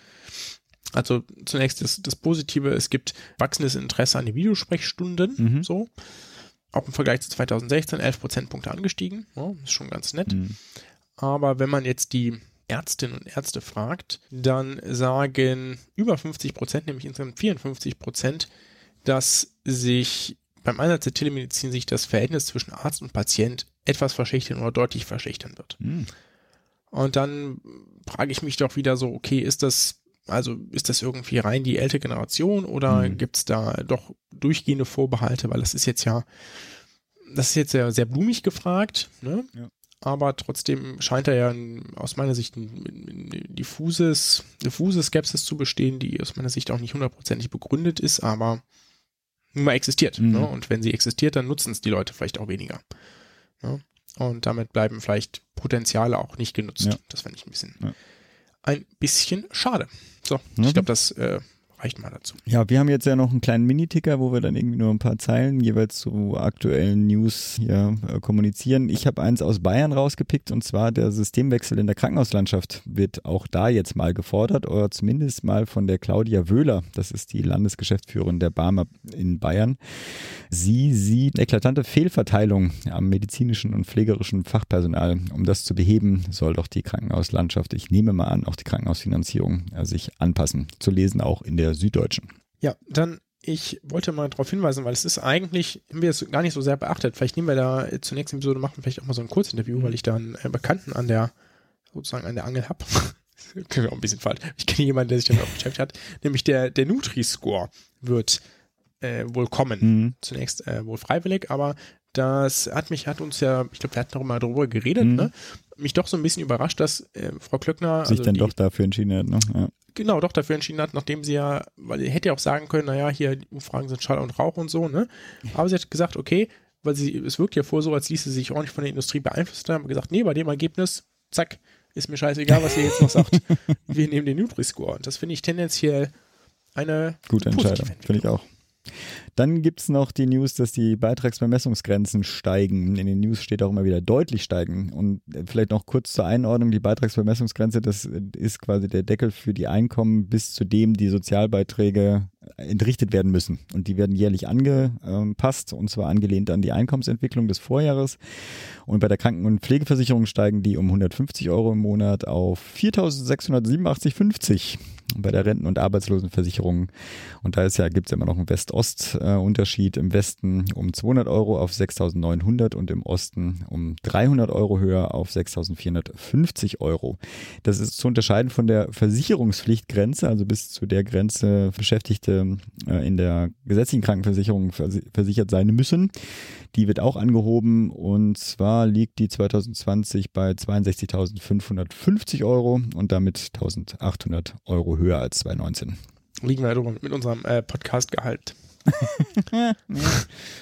also zunächst das, das Positive, es gibt wachsendes Interesse an den Videosprechstunden, Mhm. so. Auch im Vergleich zu 2016 11 Prozentpunkte angestiegen. Ja, ist schon ganz nett. Mhm. Aber wenn man jetzt die Ärztinnen und Ärzte fragt, dann sagen über 50 Prozent, nämlich insgesamt 54 Prozent, dass sich beim Einsatz der Telemedizin sich das Verhältnis zwischen Arzt und Patient etwas verschlechtern oder deutlich verschlechtern wird. Mhm. Und dann frage ich mich doch wieder so, okay, ist das, also ist das irgendwie rein die ältere Generation oder Mhm. gibt es da doch durchgehende Vorbehalte, weil das ist jetzt ja, das ist jetzt ja sehr blumig gefragt, ne? Ja. Aber trotzdem scheint da ja ein, aus meiner Sicht ein, ein diffuses, diffuse Skepsis zu bestehen, die aus meiner Sicht auch nicht hundertprozentig begründet ist, aber nun mal existiert. Mhm. Ne? Und wenn sie existiert, dann nutzen es die Leute vielleicht auch weniger. Ne? Und damit bleiben vielleicht Potenziale auch nicht genutzt. Ja. Das fände ich ein bisschen, Ja. ein bisschen schade. So, Mhm. ich glaube, das äh, reicht mal dazu. Ja, wir haben jetzt ja noch einen kleinen Miniticker, wo wir dann irgendwie nur ein paar Zeilen jeweils zu aktuellen News hier äh, kommunizieren. Ich habe eins aus Bayern rausgepickt und zwar der Systemwechsel in der Krankenhauslandschaft wird auch da jetzt mal gefordert oder zumindest mal von der Claudia Wöhler. Das ist die Landesgeschäftsführerin der Barmer in Bayern. Sie sieht eklatante Fehlverteilung am medizinischen und pflegerischen Fachpersonal. Um das zu beheben, soll doch die Krankenhauslandschaft, ich nehme mal an, auch die Krankenhausfinanzierung äh, sich anpassen. Zu lesen auch in der Süddeutschen. Ja, dann ich wollte mal darauf hinweisen, weil es ist eigentlich, haben wir es gar nicht so sehr beachtet. Vielleicht nehmen wir da zur nächsten Episode, machen vielleicht auch mal so ein Kurzinterview, weil ich da einen äh, Bekannten an der, sozusagen an der Angel habe. Klingt auch ein bisschen falsch. Ich kenne jemanden, der sich damit auch beschäftigt hat. Nämlich der, der Nutri-Score wird äh, wohl kommen. Mhm. Zunächst äh, wohl freiwillig, aber das hat mich, hat uns ja, ich glaube, wir hatten darüber geredet, Mhm. ne? Mich doch so ein bisschen überrascht, dass äh, Frau Klöckner sich also dann die, doch dafür entschieden hat. Ne? Ja. genau doch dafür entschieden hat, nachdem sie ja, weil sie hätte ja auch sagen können, naja, hier die Umfragen sind Schall und Rauch und so, ne? Aber sie hat gesagt, okay, weil sie, es wirkt ja vor so, als ließe sie sich ordentlich von der Industrie beeinflussen, haben gesagt, nee, bei dem Ergebnis, zack, ist mir scheißegal, was ihr jetzt noch sagt. Wir nehmen den Nutri-Score. Und das finde ich tendenziell eine Gute Entscheidung, finde ich auch. Dann gibt's noch die News, dass die Beitragsbemessungsgrenzen steigen. In den News steht auch immer wieder deutlich steigen. Und äh, vielleicht noch kurz zur Einordnung, die Beitragsbemessungsgrenze, das äh, ist quasi der Deckel für die Einkommen, bis zu dem die Sozialbeiträge entrichtet werden müssen. Und die werden jährlich angepasst, und zwar angelehnt an die Einkommensentwicklung des Vorjahres. Und bei der Kranken- und Pflegeversicherung steigen die um 150 Euro im Monat auf 4.687,50 bei der Renten- und Arbeitslosenversicherung. Und da ist ja, gibt's ja immer noch einen West-Ost-Unterschied. Im Westen um 200 Euro auf 6.900 und im Osten um 300 Euro höher auf 6.450 Euro. Das ist zu unterscheiden von der Versicherungspflichtgrenze, also bis zu der Grenze Beschäftigte äh, in der gesetzlichen Krankenversicherung versi- versichert sein müssen. Die wird auch angehoben und zwar liegt die 2020 bei 62.550 Euro und damit 1.800 Euro höher als 2019. liegen wir drüber mit unserem äh, Podcast-Gehalt.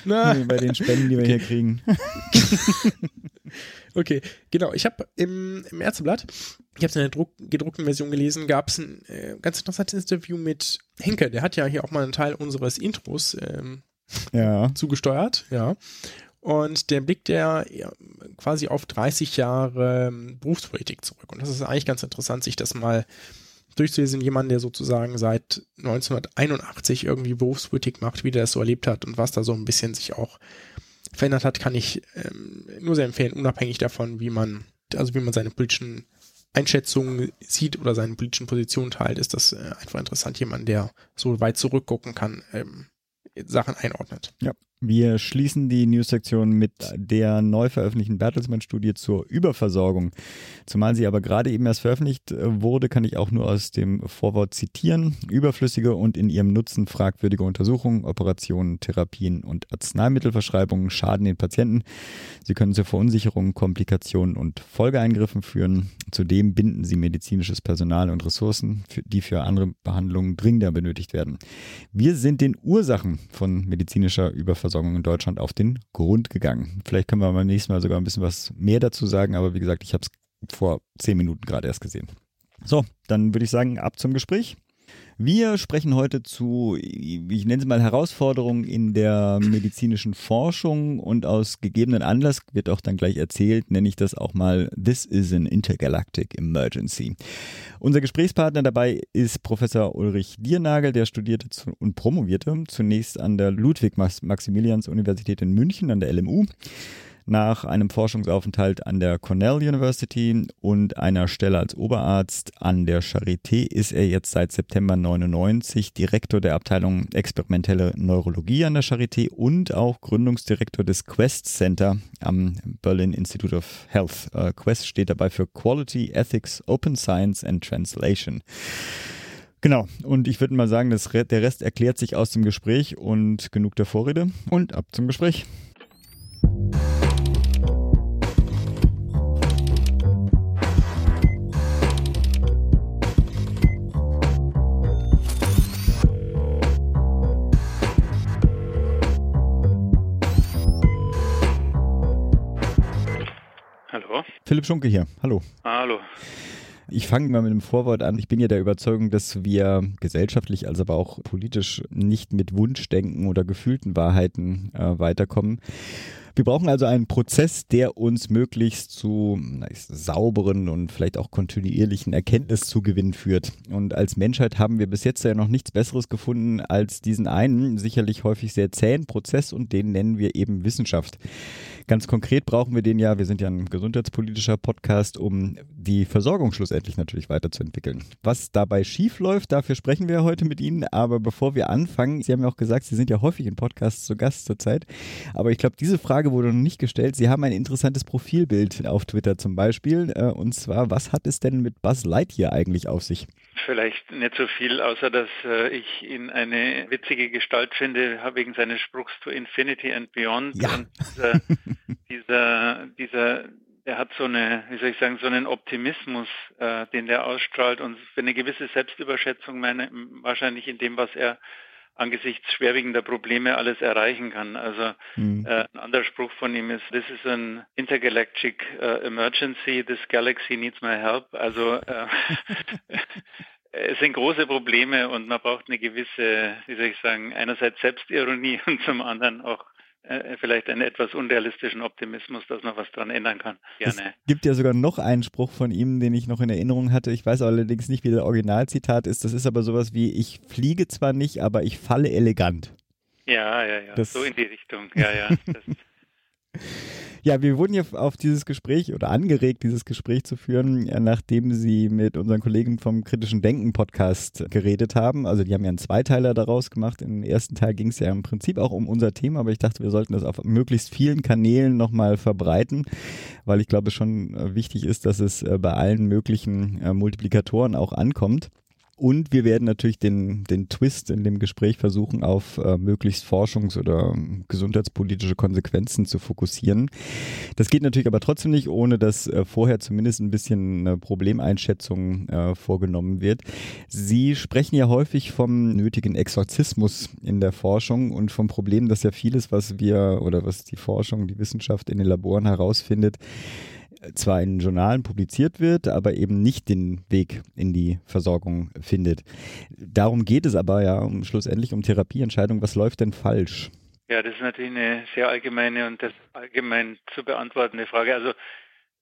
Na, Bei den Spenden, die wir hier kriegen. okay, genau. Ich habe im, im Ärzteblatt, ich habe es in der Druck, gedruckten Version gelesen, gab es ein äh, ganz interessantes Interview mit Henke. Der hat ja hier auch mal einen Teil unseres Intros ähm, Ja. zugesteuert, ja. Und der blickt ja quasi auf 30 Jahre ähm, Berufspolitik zurück. Und das ist eigentlich ganz interessant, sich das mal durchzulesen. Jemand, der sozusagen seit 1981 irgendwie Berufspolitik macht, wie der das so erlebt hat und was da so ein bisschen sich auch verändert hat, kann ich ähm, nur sehr empfehlen, unabhängig davon, wie man, also wie man seine politischen Einschätzungen sieht oder seine politischen Positionen teilt, ist das äh, einfach interessant, jemand, der so weit zurückgucken kann, ähm, Sachen einordnet. Wir schließen die News-Sektion mit der neu veröffentlichten Bertelsmann-Studie zur Überversorgung. Zumal sie aber gerade eben erst veröffentlicht wurde, kann ich auch nur aus dem Vorwort zitieren. Überflüssige und in ihrem Nutzen fragwürdige Untersuchungen, Operationen, Therapien und Arzneimittelverschreibungen schaden den Patienten. Sie können zur Verunsicherung, Komplikationen und Folgeeingriffen führen. Zudem binden sie medizinisches Personal und Ressourcen, die für andere Behandlungen dringender benötigt werden. Wir sind den Ursachen von medizinischer Überversorgung in Deutschland auf den Grund gegangen. Vielleicht können wir beim nächsten Mal sogar ein bisschen was mehr dazu sagen, aber wie gesagt, ich habe es vor zehn Minuten gerade erst gesehen. So, dann würde ich sagen, ab zum Gespräch. Wir sprechen heute zu, ich nenne es mal Herausforderungen in der medizinischen Forschung und aus gegebenen Anlass wird auch dann gleich erzählt, nenne ich das auch mal This is an Intergalactic Emergency. Unser Gesprächspartner dabei ist Professor Ulrich Diernagel, der studierte und promovierte zunächst an der Ludwig-Maximilians-Universität in München, an der LMU. Nach einem Forschungsaufenthalt an der Cornell University und einer Stelle als Oberarzt an der Charité ist er jetzt seit September 99 Direktor der Abteilung Experimentelle Neurologie an der Charité und auch Gründungsdirektor des Quest Center am Berlin Institute of Health. Äh, Quest steht dabei für Quality, Ethics, Open Science and Translation. Genau, und ich würde mal sagen, das, der Rest erklärt sich aus dem Gespräch und genug der Vorrede und ab zum Gespräch. Hallo. Philipp Schunke hier, hallo. Hallo. Ich fange mal mit einem Vorwort an. Ich bin ja der Überzeugung, dass wir gesellschaftlich, als aber auch politisch nicht mit Wunschdenken oder gefühlten Wahrheiten äh, weiterkommen. Wir brauchen also einen Prozess, der uns möglichst zu na, sauberen und vielleicht auch kontinuierlichen Erkenntniszugewinnen führt. Und als Menschheit haben wir bis jetzt ja noch nichts Besseres gefunden als diesen einen, sicherlich häufig sehr zähen Prozess und den nennen wir eben Wissenschaft. Ganz konkret brauchen wir den ja, wir sind ja ein gesundheitspolitischer Podcast, um die Versorgung schlussendlich natürlich weiterzuentwickeln. Was dabei schief läuft, dafür sprechen wir heute mit Ihnen. Aber bevor wir anfangen, Sie haben ja auch gesagt, Sie sind ja häufig in Podcasts zu Gast zurzeit. Aber ich glaube, diese Frage wurde noch nicht gestellt. Sie haben ein interessantes Profilbild auf Twitter zum Beispiel. Äh, und zwar, was hat es denn mit Buzz Lightyear eigentlich auf sich? Vielleicht nicht so viel, außer dass äh, ich ihn eine witzige Gestalt finde, wegen seines Spruchs to Infinity and Beyond. Ja. Und dieser, dieser, dieser, der hat so eine, wie soll ich sagen, so einen Optimismus, äh, den der ausstrahlt und eine gewisse Selbstüberschätzung meine, wahrscheinlich in dem, was er angesichts schwerwiegender Probleme alles erreichen kann. Also mhm. äh, ein anderer Spruch von ihm ist, this is an intergalactic uh, emergency, this galaxy needs my help. Also äh, es sind große Probleme und man braucht eine gewisse, wie soll ich sagen, einerseits Selbstironie und zum anderen auch äh, vielleicht einen etwas unrealistischen Optimismus, dass man was dran ändern kann. Gerne. Es gibt ja sogar noch einen Spruch von ihm, den ich noch in Erinnerung hatte. Ich weiß allerdings nicht, wie der Originalzitat ist. Das ist aber sowas wie, ich fliege zwar nicht, aber ich falle elegant. Ja, ja, ja. Das so in die Richtung. Ja, ja. Ja, wir wurden ja auf dieses Gespräch oder angeregt, dieses Gespräch zu führen, äh, nachdem Sie mit unseren Kollegen vom Kritischen Denken Podcast geredet haben. Also die haben ja einen Zweiteiler daraus gemacht. Im ersten Teil ging es ja im Prinzip auch um unser Thema, aber ich dachte, wir sollten das auf möglichst vielen Kanälen nochmal verbreiten, weil ich glaube, es schon äh, wichtig ist, dass es äh, bei allen möglichen Multiplikatoren auch ankommt. Und wir werden natürlich den, den Twist in dem Gespräch versuchen, auf äh, möglichst forschungs- oder gesundheitspolitische Konsequenzen zu fokussieren. Das geht natürlich aber trotzdem nicht, ohne dass äh, vorher zumindest ein bisschen eine Problemeinschätzung äh, vorgenommen wird. Sie sprechen ja häufig vom nötigen Exorzismus in der Forschung und vom Problem, dass ja vieles, was wir oder was die Forschung, die Wissenschaft in den Laboren herausfindet, zwar in Journalen publiziert wird, aber eben nicht den Weg in die Versorgung findet. Darum geht es aber ja um, schlussendlich um Therapieentscheidungen. Was läuft denn falsch? Ja, das ist natürlich eine sehr allgemeine und das allgemein zu beantwortende Frage. Also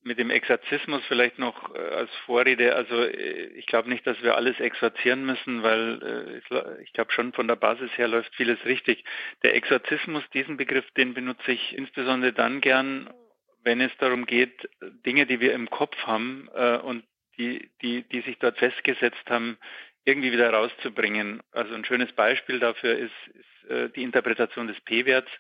mit dem Exorzismus vielleicht noch äh, als Vorrede. Also äh, ich glaube nicht, dass wir alles exorzieren müssen, weil äh, ich glaube schon von der Basis her läuft vieles richtig. Der Exorzismus, diesen Begriff, den benutze ich insbesondere dann gern, wenn es darum geht, Dinge, die wir im Kopf haben äh, und die, die, die sich dort festgesetzt haben, irgendwie wieder rauszubringen. Also ein schönes Beispiel dafür ist, ist äh, die Interpretation des P-Werts,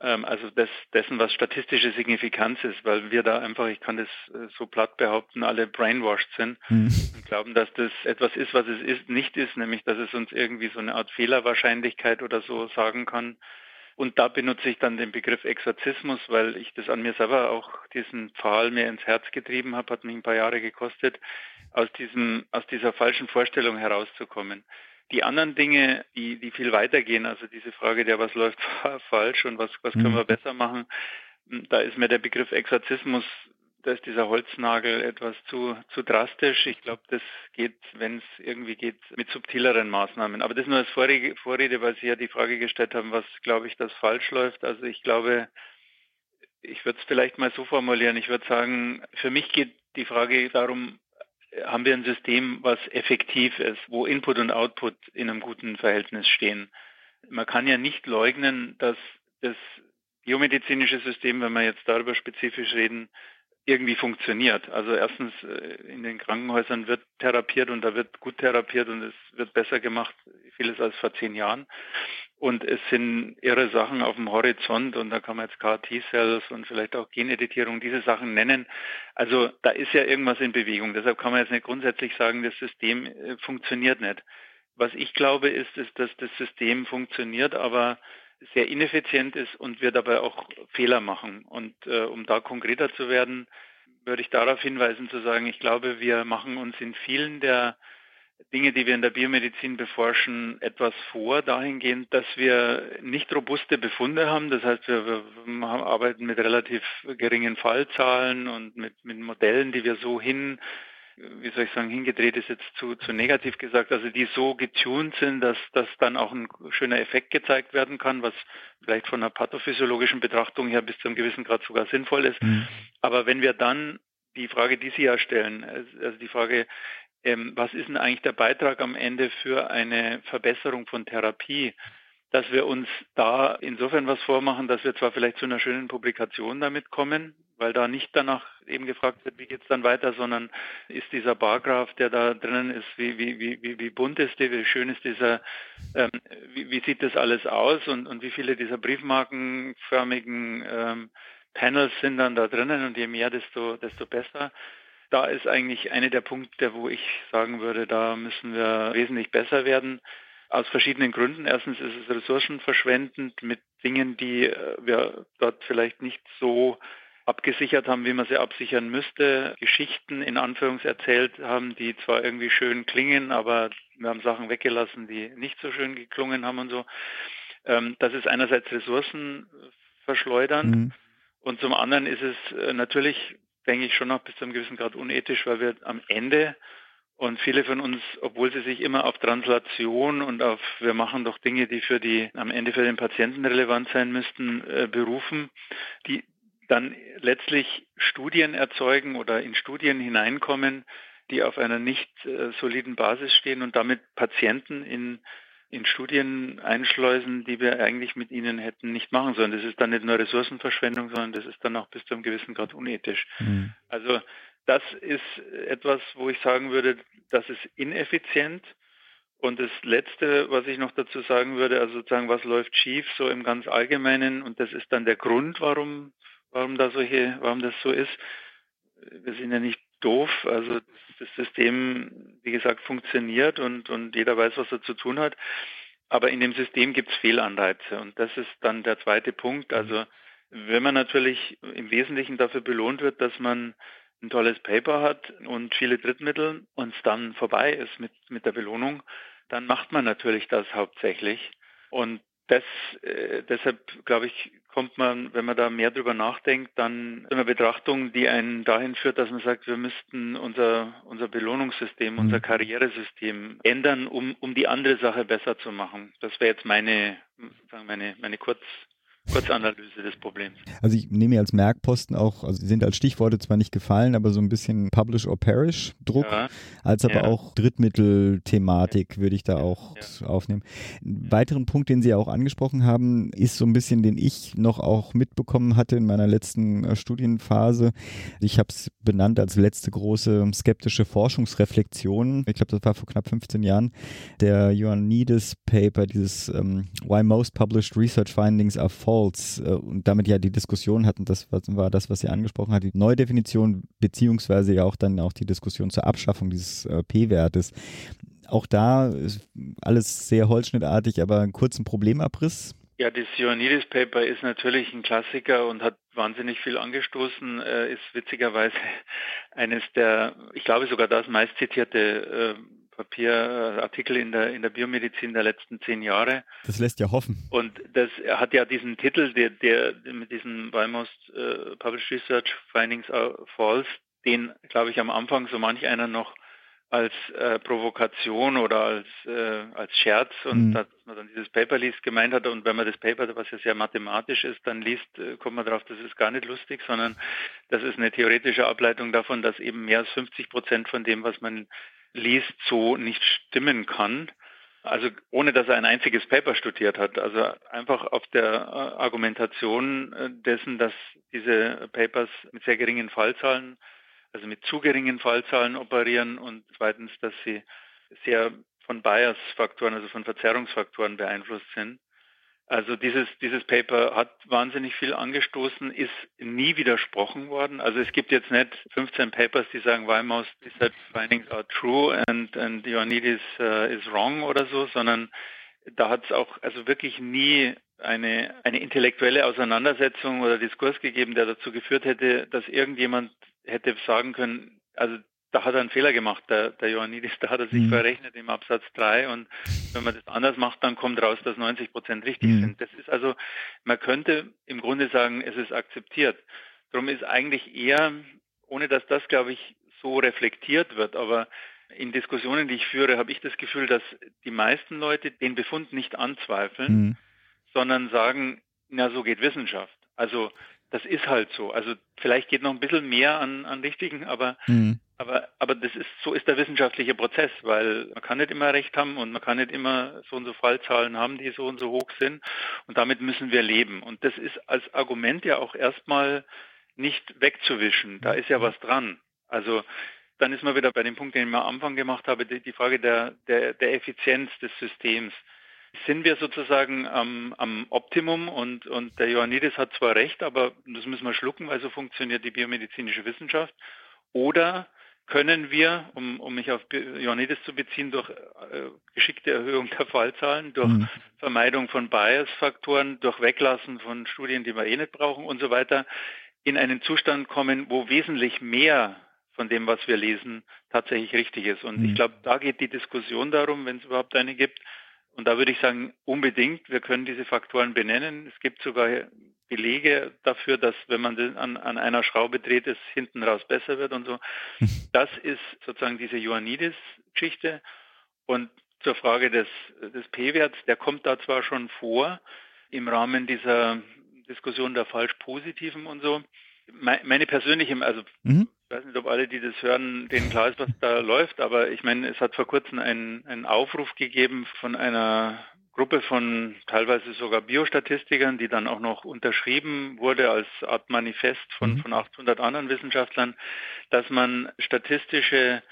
ähm, also des, dessen, was statistische Signifikanz ist, weil wir da einfach, ich kann das äh, so platt behaupten, alle brainwashed sind mhm. und glauben, dass das etwas ist, was es ist, nicht ist, nämlich dass es uns irgendwie so eine Art Fehlerwahrscheinlichkeit oder so sagen kann. Und da benutze ich dann den Begriff Exorzismus, weil ich das an mir selber auch diesen Pfahl mir ins Herz getrieben habe, hat mich ein paar Jahre gekostet, aus diesem, aus dieser falschen Vorstellung herauszukommen. Die anderen Dinge, die, die viel weitergehen, also diese Frage der, was läuft falsch und was, was können wir mhm. besser machen, da ist mir der Begriff Exorzismus da ist dieser Holznagel etwas zu, zu drastisch. Ich glaube, das geht, wenn es irgendwie geht, mit subtileren Maßnahmen. Aber das nur als Vorrede, Vorrede, weil Sie ja die Frage gestellt haben, was glaube ich, das falsch läuft. Also ich glaube, ich würde es vielleicht mal so formulieren. Ich würde sagen, für mich geht die Frage darum, haben wir ein System, was effektiv ist, wo Input und Output in einem guten Verhältnis stehen. Man kann ja nicht leugnen, dass das biomedizinische System, wenn wir jetzt darüber spezifisch reden, irgendwie funktioniert. Also erstens äh, in den Krankenhäusern wird therapiert und da wird gut therapiert und es wird besser gemacht, vieles als vor zehn Jahren. Und es sind irre Sachen auf dem Horizont und da kann man jetzt KT-Cells und vielleicht auch Geneditierung, diese Sachen nennen. Also da ist ja irgendwas in Bewegung. Deshalb kann man jetzt nicht grundsätzlich sagen, das System äh, funktioniert nicht. Was ich glaube ist, ist, dass das System funktioniert, aber sehr ineffizient ist und wir dabei auch Fehler machen. Und äh, um da konkreter zu werden, würde ich darauf hinweisen zu sagen, ich glaube, wir machen uns in vielen der Dinge, die wir in der Biomedizin beforschen, etwas vor, dahingehend, dass wir nicht robuste Befunde haben. Das heißt, wir, wir arbeiten mit relativ geringen Fallzahlen und mit, mit Modellen, die wir so hin wie soll ich sagen, hingedreht ist jetzt zu, zu negativ gesagt, also die so getuned sind, dass, dass dann auch ein schöner Effekt gezeigt werden kann, was vielleicht von einer pathophysiologischen Betrachtung her bis zu einem gewissen Grad sogar sinnvoll ist. Mhm. Aber wenn wir dann die Frage, die Sie ja stellen, also die Frage, ähm, was ist denn eigentlich der Beitrag am Ende für eine Verbesserung von Therapie? dass wir uns da insofern was vormachen, dass wir zwar vielleicht zu einer schönen Publikation damit kommen, weil da nicht danach eben gefragt wird, wie geht es dann weiter, sondern ist dieser Bargraph, der da drinnen ist, wie, wie, wie, wie bunt ist der, wie schön ist dieser, ähm, wie, wie sieht das alles aus und, und wie viele dieser briefmarkenförmigen ähm, Panels sind dann da drinnen und je mehr, desto, desto besser. Da ist eigentlich eine der Punkte, wo ich sagen würde, da müssen wir wesentlich besser werden aus verschiedenen Gründen. Erstens ist es ressourcenverschwendend mit Dingen, die äh, wir dort vielleicht nicht so abgesichert haben, wie man sie absichern müsste. Geschichten in Anführungs erzählt haben, die zwar irgendwie schön klingen, aber wir haben Sachen weggelassen, die nicht so schön geklungen haben und so. Ähm, das ist einerseits Ressourcen verschleudern mhm. und zum anderen ist es äh, natürlich, denke ich, schon noch bis zu einem gewissen Grad unethisch, weil wir am Ende und viele von uns, obwohl sie sich immer auf Translation und auf wir machen doch Dinge, die für die am Ende für den Patienten relevant sein müssten, äh, berufen, die dann letztlich Studien erzeugen oder in Studien hineinkommen, die auf einer nicht äh, soliden Basis stehen und damit Patienten in in Studien einschleusen, die wir eigentlich mit ihnen hätten nicht machen sollen. Das ist dann nicht nur Ressourcenverschwendung, sondern das ist dann auch bis zu einem gewissen Grad unethisch. Mhm. Also das ist etwas, wo ich sagen würde, das ist ineffizient. Und das Letzte, was ich noch dazu sagen würde, also sozusagen, was läuft schief, so im ganz Allgemeinen, und das ist dann der Grund, warum, warum da solche, warum das so ist. Wir sind ja nicht doof, also das System, wie gesagt, funktioniert und, und jeder weiß, was er zu tun hat. Aber in dem System gibt es Fehlanreize und das ist dann der zweite Punkt. Also wenn man natürlich im Wesentlichen dafür belohnt wird, dass man ein tolles Paper hat und viele Drittmittel und es dann vorbei ist mit, mit der Belohnung, dann macht man natürlich das hauptsächlich. Und das, äh, deshalb glaube ich, kommt man, wenn man da mehr drüber nachdenkt, dann zu einer Betrachtung, die einen dahin führt, dass man sagt, wir müssten unser, unser Belohnungssystem, unser mhm. Karrieresystem ändern, um, um die andere Sache besser zu machen. Das wäre jetzt meine, meine, meine Kurz, Kurzanalyse des Problems. Also ich nehme als Merkposten auch, also sie sind als Stichworte zwar nicht gefallen, aber so ein bisschen Publish or Perish Druck, ja. als aber ja. auch Drittmittel-Thematik würde ich da auch ja. aufnehmen. Ein weiteren Punkt, den Sie auch angesprochen haben, ist so ein bisschen, den ich noch auch mitbekommen hatte in meiner letzten äh, Studienphase. Ich habe es benannt als letzte große skeptische Forschungsreflexion. Ich glaube, das war vor knapp 15 Jahren. Der Ioannidis Paper, dieses um, ähm, Why Most Published Research Findings are False False äh, und damit ja die Diskussion hatten, das war das, was sie angesprochen hat, die Neudefinition beziehungsweise ja auch dann auch die Diskussion zur Abschaffung dieses äh, P-Wertes. Auch da ist alles sehr holzschnittartig, aber einen kurzen Problemabriss. Ja, das Ioannidis Paper ist natürlich ein Klassiker und hat wahnsinnig viel angestoßen, äh, ist witzigerweise eines der, ich glaube sogar das meistzitierte äh, Papierartikel in der, in der Biomedizin der letzten zehn Jahre. Das lässt ja hoffen. Und das hat ja diesen Titel, der, der mit diesem By Most uh, Published Research Findings are False, den, glaube ich, am Anfang so manch einer noch als äh, Provokation oder als, äh, als Scherz und mhm. dass man dann dieses Paper liest gemeint hat und wenn man das Paper, was ja sehr mathematisch ist, dann liest, äh, kommt man darauf, das ist gar nicht lustig, sondern das ist eine theoretische Ableitung davon, dass eben mehr als 50 Prozent von dem, was man liest, so nicht stimmen kann. Also ohne dass er ein einziges Paper studiert hat. Also einfach auf der äh, Argumentation äh, dessen, dass diese Papers mit sehr geringen Fallzahlen, also mit zu geringen Fallzahlen operieren und zweitens, dass sie sehr von Bias-Faktoren, also von Verzerrungsfaktoren beeinflusst sind. Also dieses, dieses Paper hat wahnsinnig viel angestoßen, ist nie widersprochen worden. Also es gibt jetzt nicht 15 Papers, die sagen, Weimar research findings are true and, and Ioannidis uh, is wrong oder so, sondern da hat es auch also wirklich nie eine, eine intellektuelle Auseinandersetzung oder Diskurs gegeben, der dazu geführt hätte, dass irgendjemand hätte sagen können, also da hat er einen Fehler gemacht, der, der Ioannidis, da hat er sich mhm. verrechnet im Absatz 3 und wenn man das anders macht, dann kommt raus, dass 90 Prozent richtig mhm. sind. Das ist also, man könnte im Grunde sagen, es ist akzeptiert. Darum ist eigentlich eher, ohne dass das, glaube ich, so reflektiert wird. Aber in Diskussionen, die ich führe, habe ich das Gefühl, dass die meisten Leute den Befund nicht anzweifeln, mhm. sondern sagen, na, so geht Wissenschaft. Also das ist halt so. Also vielleicht geht noch ein bisschen mehr an, an richtigen, aber, mhm. Aber, aber das ist, so ist der wissenschaftliche Prozess, weil man kann nicht immer recht haben und man kann nicht immer so und so Fallzahlen haben, die so und so hoch sind. Und damit müssen wir leben. Und das ist als Argument ja auch erstmal nicht wegzuwischen. Da ist ja was dran. Also dann ist man wieder bei dem Punkt, den ich am Anfang gemacht habe, die, die Frage der, der, der Effizienz des Systems sind wir sozusagen am, am Optimum und, und der Ioannidis hat zwar recht, aber das müssen wir schlucken, weil so funktioniert die biomedizinische Wissenschaft. Oder können wir, um, um mich auf Ioannidis zu beziehen, durch äh, geschickte Erhöhung der Fallzahlen, durch mhm. Vermeidung von Bias-Faktoren, durch Weglassen von Studien, die wir eh nicht brauchen und so weiter, in einen Zustand kommen, wo wesentlich mehr von dem, was wir lesen, tatsächlich richtig ist. Und mhm. ich glaube, da geht die Diskussion darum, wenn es überhaupt eine gibt, und da würde ich sagen, unbedingt, wir können diese Faktoren benennen. Es gibt sogar Belege dafür, dass wenn man an, an einer Schraube dreht, es hinten raus besser wird und so. Das ist sozusagen diese Ioannidis-Geschichte. Und zur Frage des, des P-Werts, der kommt da zwar schon vor im Rahmen dieser Diskussion der falsch-positiven und so. Meine persönliche, also mhm. ich weiß nicht, ob alle, die das hören, denen klar ist, was da läuft, aber ich meine, es hat vor kurzem einen, einen Aufruf gegeben von einer Gruppe von teilweise sogar Biostatistikern, die dann auch noch unterschrieben wurde als Art Manifest von, mhm. von 800 anderen Wissenschaftlern, dass man statistische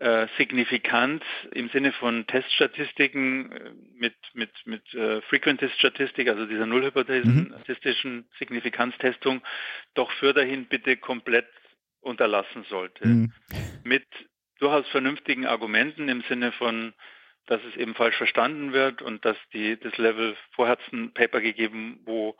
äh, Signifikanz im Sinne von Teststatistiken äh, mit, mit, mit äh, Frequentist-Statistik, also dieser Nullhypothesen, mhm. statistischen Signifikanztestung, doch für dahin bitte komplett unterlassen sollte. Mhm. Mit durchaus vernünftigen Argumenten im Sinne von, dass es eben falsch verstanden wird und dass die, das Level, vorher hat ein Paper gegeben, wo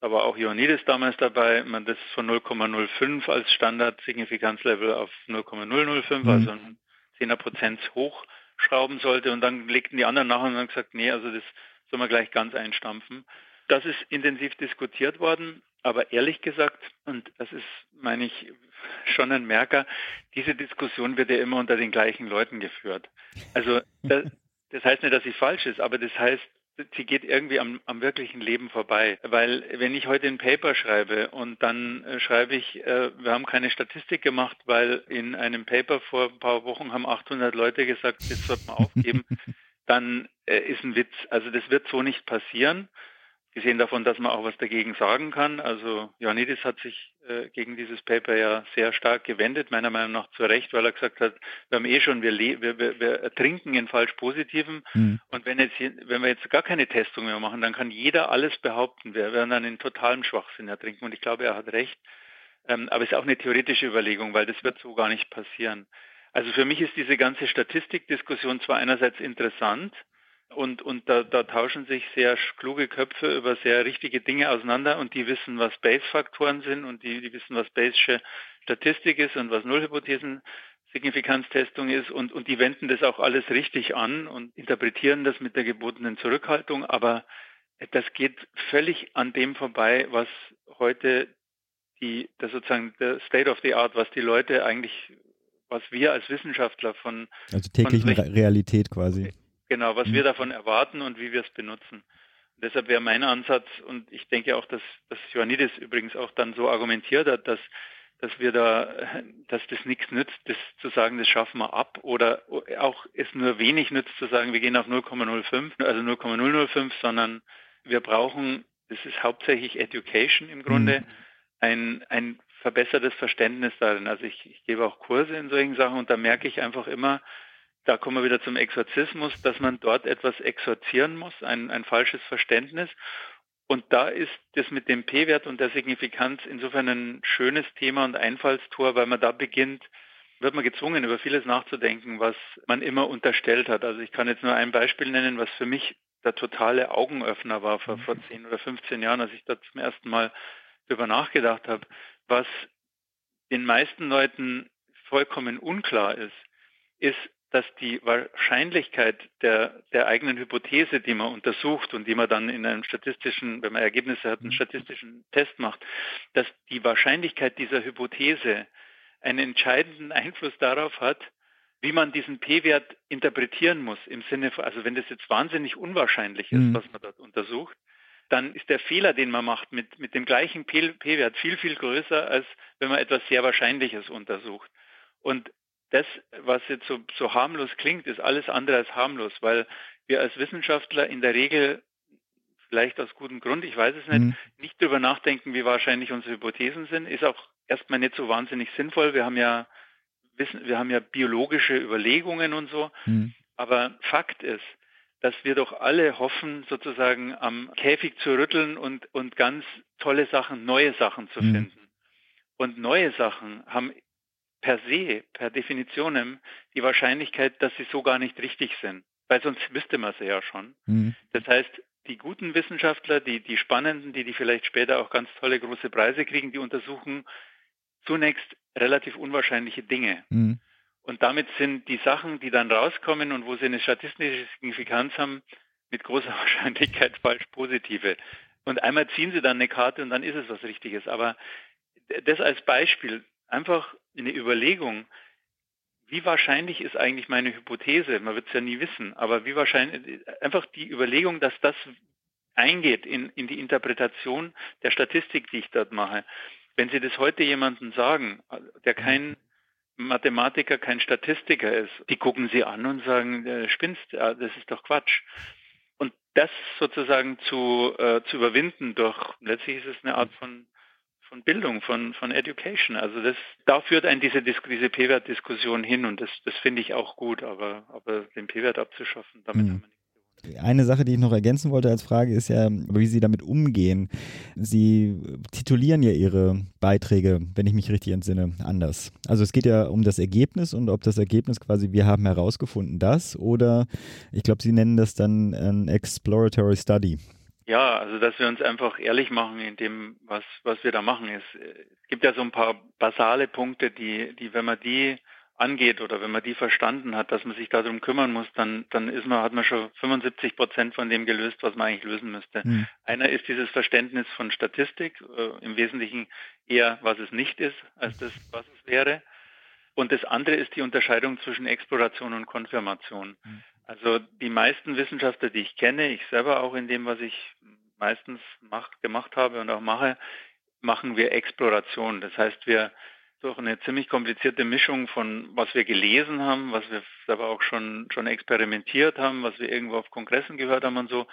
aber auch Ioannidis damals dabei, man das von 0,05 als Standard-Signifikanzlevel auf 0,005, mhm. also ein 10er Prozent hochschrauben sollte. Und dann legten die anderen nach und haben gesagt, nee, also das soll man gleich ganz einstampfen. Das ist intensiv diskutiert worden, aber ehrlich gesagt, und das ist, meine ich, schon ein Merker, diese Diskussion wird ja immer unter den gleichen Leuten geführt. Also das, heißt nicht, dass sie falsch ist, aber das heißt, sie geht irgendwie am, am wirklichen Leben vorbei. Weil wenn ich heute ein Paper schreibe und dann äh, schreibe ich, äh, wir haben keine Statistik gemacht, weil in einem Paper vor ein paar Wochen haben 800 Leute gesagt, das sollte man aufgeben, dann äh, ist ein Witz. Also das wird so nicht passieren gesehen davon, dass man auch was dagegen sagen kann. Also Ioannidis hat sich äh, gegen dieses Paper ja sehr stark gewendet, meiner Meinung nach zu Recht, weil er gesagt hat, wir haben eh schon, wir, wir, wir, wir ertrinken in falsch Positiven mhm. und wenn, jetzt, wenn wir jetzt gar keine Testung mehr machen, dann kann jeder alles behaupten. Wir werden dann in totalem Schwachsinn ertrinken und ich glaube, er hat recht. Ähm, aber es ist auch eine theoretische Überlegung, weil das wird so gar nicht passieren. Also für mich ist diese ganze Statistikdiskussion zwar einerseits interessant, und, und da, da tauschen sich sehr kluge Köpfe über sehr richtige Dinge auseinander und die wissen, was Base-Faktoren sind und die, die wissen, was Bayesche Statistik ist und was Nullhypothesen Signifikanztestung ist und, und die wenden das auch alles richtig an und interpretieren das mit der gebotenen Zurückhaltung, aber das geht völlig an dem vorbei, was heute die, das sozusagen der State of the Art, was die Leute eigentlich, was wir als Wissenschaftler von also täglichen von Realität quasi Genau, was mhm. wir davon erwarten und wie wir es benutzen. Und deshalb wäre mein Ansatz, und ich denke auch, dass, dass Ioannidis übrigens auch dann so argumentiert hat, dass, dass wir da, dass das nichts nützt, das zu sagen, das schaffen wir ab, oder auch es nur wenig nützt zu sagen, wir gehen auf 0,05, also 0,005, sondern wir brauchen, das ist hauptsächlich Education im Grunde, mhm. ein, ein verbessertes Verständnis darin. Also ich, ich gebe auch Kurse in solchen Sachen und da merke ich einfach immer, da kommen wir wieder zum Exorzismus, dass man dort etwas exorzieren muss, ein, ein falsches Verständnis. Und da ist das mit dem P-Wert und der Signifikanz insofern ein schönes Thema und Einfallstor, weil man da beginnt, wird man gezwungen, über vieles nachzudenken, was man immer unterstellt hat. Also ich kann jetzt nur ein Beispiel nennen, was für mich der totale Augenöffner war vor, vor 10 oder 15 Jahren, als ich da zum ersten Mal darüber nachgedacht habe, was den meisten Leuten vollkommen unklar ist, ist, dass die Wahrscheinlichkeit der, der eigenen Hypothese, die man untersucht und die man dann in einem statistischen, wenn man Ergebnisse hat, einen mhm. statistischen Test macht, dass die Wahrscheinlichkeit dieser Hypothese einen entscheidenden Einfluss darauf hat, wie man diesen P-Wert interpretieren muss, im Sinne von, also wenn das jetzt wahnsinnig unwahrscheinlich ist, mhm. was man dort untersucht, dann ist der Fehler, den man macht, mit, mit dem gleichen P-Wert viel, viel größer, als wenn man etwas sehr Wahrscheinliches untersucht. Und das, was jetzt so, so harmlos klingt, ist alles andere als harmlos, weil wir als Wissenschaftler in der Regel vielleicht aus gutem Grund, ich weiß es nicht, mhm. nicht darüber nachdenken, wie wahrscheinlich unsere Hypothesen sind, ist auch erstmal nicht so wahnsinnig sinnvoll. Wir haben ja wissen, wir haben ja biologische Überlegungen und so. Mhm. Aber Fakt ist, dass wir doch alle hoffen, sozusagen am Käfig zu rütteln und, und ganz tolle Sachen, neue Sachen zu mhm. finden. Und neue Sachen haben per se, per Definition die Wahrscheinlichkeit, dass sie so gar nicht richtig sind. Weil sonst wüsste man sie ja schon. Mhm. Das heißt, die guten Wissenschaftler, die, die spannenden, die, die vielleicht später auch ganz tolle große Preise kriegen, die untersuchen zunächst relativ unwahrscheinliche Dinge. Mhm. Und damit sind die Sachen, die dann rauskommen und wo sie eine statistische Signifikanz haben, mit großer Wahrscheinlichkeit falsch positive. Und einmal ziehen sie dann eine Karte und dann ist es was Richtiges. Aber das als Beispiel, einfach eine Überlegung, wie wahrscheinlich ist eigentlich meine Hypothese? Man wird es ja nie wissen, aber wie wahrscheinlich, einfach die Überlegung, dass das eingeht in, in die Interpretation der Statistik, die ich dort mache. Wenn Sie das heute jemandem sagen, der kein Mathematiker, kein Statistiker ist, die gucken Sie an und sagen, äh, spinnst, das ist doch Quatsch. Und das sozusagen zu, äh, zu überwinden durch, letztlich ist es eine Art von, von Bildung, von, von Education. Also das, da führt ein diese, diese P-Wert-Diskussion hin und das, das finde ich auch gut, aber, aber den P-Wert abzuschaffen, damit mhm. haben wir nicht eine Sache, die ich noch ergänzen wollte als Frage, ist ja, wie Sie damit umgehen. Sie titulieren ja Ihre Beiträge, wenn ich mich richtig entsinne, anders. Also es geht ja um das Ergebnis und ob das Ergebnis quasi, wir haben herausgefunden das oder ich glaube, Sie nennen das dann ein Exploratory Study. Ja, also dass wir uns einfach ehrlich machen in dem, was, was wir da machen. Es, es gibt ja so ein paar basale Punkte, die, die, wenn man die angeht oder wenn man die verstanden hat, dass man sich darum kümmern muss, dann, dann ist man, hat man schon 75 Prozent von dem gelöst, was man eigentlich lösen müsste. Mhm. Einer ist dieses Verständnis von Statistik, äh, im Wesentlichen eher, was es nicht ist, als das, was es wäre. Und das andere ist die Unterscheidung zwischen Exploration und Konfirmation. Mhm. Also die meisten Wissenschaftler, die ich kenne, ich selber auch in dem, was ich meistens mach, gemacht habe und auch mache, machen wir Exploration. Das heißt, wir durch eine ziemlich komplizierte Mischung von was wir gelesen haben, was wir aber auch schon, schon experimentiert haben, was wir irgendwo auf Kongressen gehört haben und so,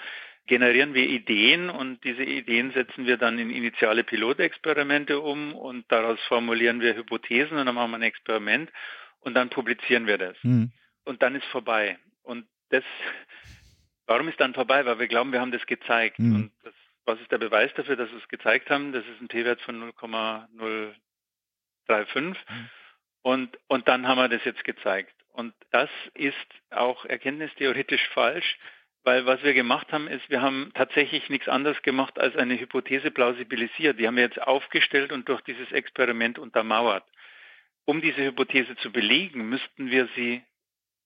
generieren wir Ideen und diese Ideen setzen wir dann in initiale Pilotexperimente um und daraus formulieren wir Hypothesen und dann machen wir ein Experiment und dann publizieren wir das. Mhm. Und dann ist vorbei. Und das, warum ist dann vorbei? Weil wir glauben, wir haben das gezeigt. Mhm. Und das, was ist der Beweis dafür, dass wir es gezeigt haben? Das ist ein P-Wert von 0,0 3,5. Mhm. Und, und dann haben wir das jetzt gezeigt. Und das ist auch erkenntnistheoretisch falsch, weil was wir gemacht haben, ist, wir haben tatsächlich nichts anderes gemacht, als eine Hypothese plausibilisiert. Die haben wir jetzt aufgestellt und durch dieses Experiment untermauert. Um diese Hypothese zu belegen, müssten wir sie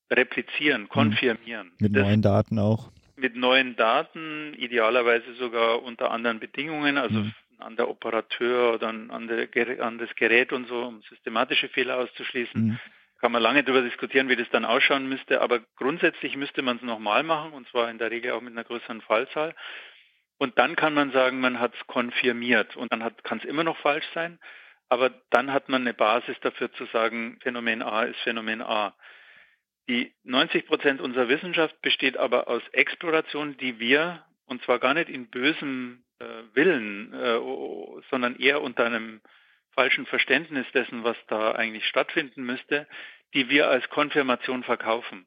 replizieren, mhm. konfirmieren. Mit das, neuen Daten auch. Mit neuen Daten, idealerweise sogar unter anderen Bedingungen, also mhm an der Operateur oder an, der, an, das Gerät und so, um systematische Fehler auszuschließen. Mhm. Kann man lange darüber diskutieren, wie das dann ausschauen müsste, aber grundsätzlich müsste man es nochmal machen und zwar in der Regel auch mit einer größeren Fallzahl. Und dann kann man sagen, man hat es konfirmiert und dann kann es immer noch falsch sein, aber dann hat man eine Basis dafür zu sagen, Phänomen A ist Phänomen A. Die 90 Prozent unserer Wissenschaft besteht aber aus Exploration, die wir, und zwar gar nicht in bösem äh, Willen, äh, sondern eher unter einem falschen Verständnis dessen, was da eigentlich stattfinden müsste, die wir als Konfirmation verkaufen.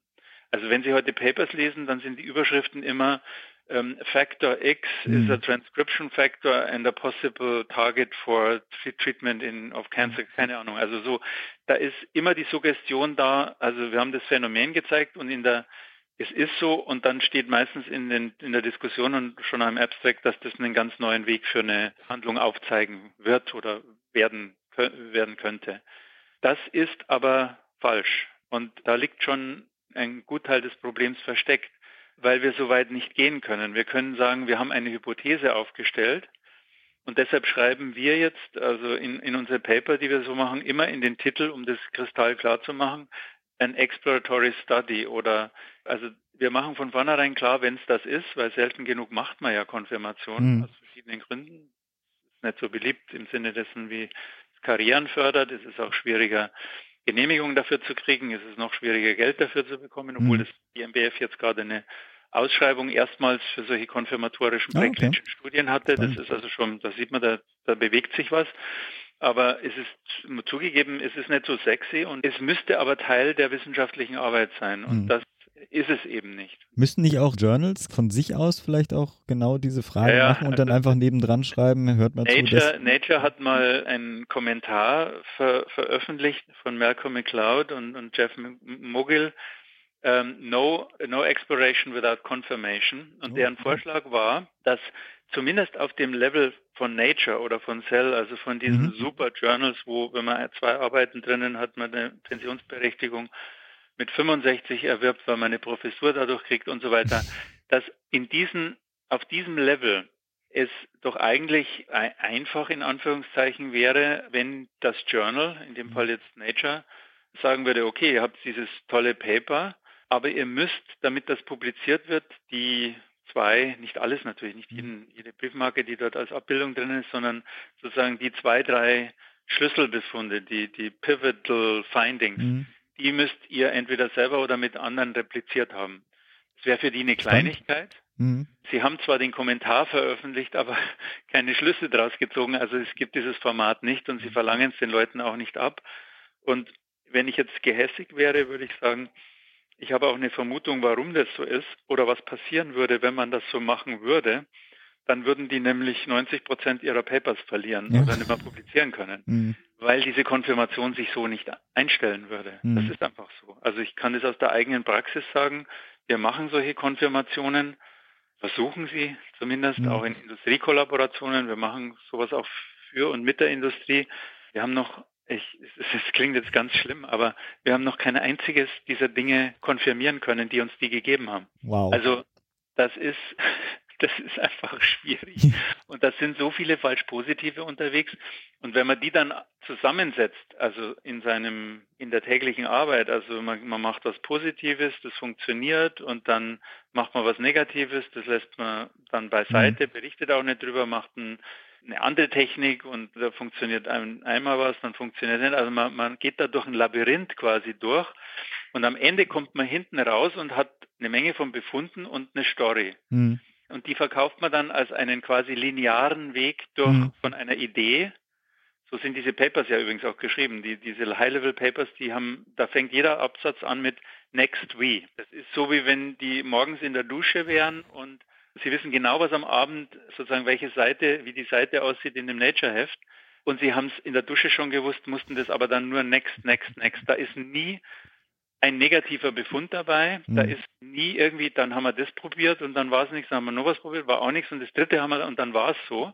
Also wenn Sie heute Papers lesen, dann sind die Überschriften immer um, Factor X mhm. is a transcription factor and a possible target for treatment in, of cancer, keine Ahnung. Also so, da ist immer die Suggestion da, also wir haben das Phänomen gezeigt und in der es ist so und dann steht meistens in, den, in der Diskussion und schon am Abstract, dass das einen ganz neuen Weg für eine Handlung aufzeigen wird oder werden, werden könnte. Das ist aber falsch und da liegt schon ein Gutteil des Problems versteckt, weil wir so weit nicht gehen können. Wir können sagen, wir haben eine Hypothese aufgestellt Und deshalb schreiben wir jetzt, also in, in unsere Paper, die wir so machen, immer in den Titel, um das kristallklar zu machen, ein Exploratory Study oder, also wir machen von vornherein klar, wenn es das ist, weil selten genug macht man ja Konfirmation mhm. aus verschiedenen Gründen. Ist nicht so beliebt im Sinne dessen, wie es Karrieren fördert. Es ist auch schwieriger, Genehmigungen dafür zu kriegen. Es ist noch schwieriger, Geld dafür zu bekommen, obwohl mhm. das IMBF jetzt gerade eine Ausschreibung erstmals für solche konfirmatorischen ah, präklinischen okay. Studien hatte. Das ist also schon, da sieht man, da, da bewegt sich was. Aber es ist zugegeben, es ist nicht so sexy und es müsste aber Teil der wissenschaftlichen Arbeit sein. Und mhm. das ist es eben nicht. Müssten nicht auch Journals von sich aus vielleicht auch genau diese Frage ja, machen und dann also einfach nebendran schreiben, hört mal Nature, zu. Nature hat mal einen Kommentar ver veröffentlicht von Malcolm McLeod und, und Jeff Mogil, ähm, no, no Exploration without Confirmation. Und oh, deren Vorschlag war, dass zumindest auf dem Level von Nature oder von Cell, also von diesen mhm. Super Journals, wo, wenn man zwei Arbeiten drinnen hat, man eine Pensionsberechtigung mit 65 erwirbt, weil man eine Professur dadurch kriegt und so weiter, dass in diesen, auf diesem Level es doch eigentlich einfach in Anführungszeichen wäre, wenn das Journal, in dem mhm. Fall jetzt Nature, sagen würde, okay, ihr habt dieses tolle Paper, aber ihr müsst, damit das publiziert wird, die zwei, nicht alles natürlich, nicht mhm. jeden, jede Briefmarke, die dort als Abbildung drin ist, sondern sozusagen die zwei, drei Schlüsselbefunde, die, die Pivotal Findings, mhm. die müsst ihr entweder selber oder mit anderen repliziert haben. Das wäre für die eine Kleinigkeit. Mhm. Sie haben zwar den Kommentar veröffentlicht, aber keine Schlüsse daraus gezogen. Also es gibt dieses Format nicht und sie mhm. verlangen es den Leuten auch nicht ab. Und wenn ich jetzt gehässig wäre, würde ich sagen, ich habe auch eine Vermutung, warum das so ist oder was passieren würde, wenn man das so machen würde. Dann würden die nämlich 90 Prozent ihrer Papers verlieren ja. oder nicht mehr publizieren können, mhm. weil diese Konfirmation sich so nicht einstellen würde. Mhm. Das ist einfach so. Also ich kann das aus der eigenen Praxis sagen. Wir machen solche Konfirmationen, versuchen sie zumindest mhm. auch in Industriekollaborationen. Wir machen sowas auch für und mit der Industrie. Wir haben noch ich, es, klingt jetzt ganz schlimm, aber wir haben noch kein einziges dieser Dinge konfirmieren können, die uns die gegeben haben. Wow. Also das ist, das ist einfach schwierig. Und das sind so viele falsch positive unterwegs. Und wenn man die dann zusammensetzt, also in seinem, in der täglichen Arbeit, also man, man macht was Positives, das funktioniert und dann macht man was Negatives, das lässt man dann beiseite, mhm. berichtet auch nicht drüber, macht ein eine andere Technik und da funktioniert ein, einmal was, dann funktioniert nicht. Also man, man geht da durch ein Labyrinth quasi durch und am Ende kommt man hinten raus und hat eine Menge von Befunden und eine Story. Mhm. Und die verkauft man dann als einen quasi linearen Weg durch mhm. von einer Idee. So sind diese Papers ja übrigens auch geschrieben. Die, diese High-Level-Papers, die haben, da fängt jeder Absatz an mit Next We. Das ist so wie wenn die morgens in der Dusche wären und Sie wissen genau, was am Abend sozusagen welche Seite, wie die Seite aussieht in dem Nature-Heft. Und Sie haben es in der Dusche schon gewusst, mussten das aber dann nur next, next, next. Da ist nie ein negativer Befund dabei. Mhm. Da ist nie irgendwie, dann haben wir das probiert und dann war es nichts, dann haben wir noch was probiert, war auch nichts und das dritte haben wir und dann war es so.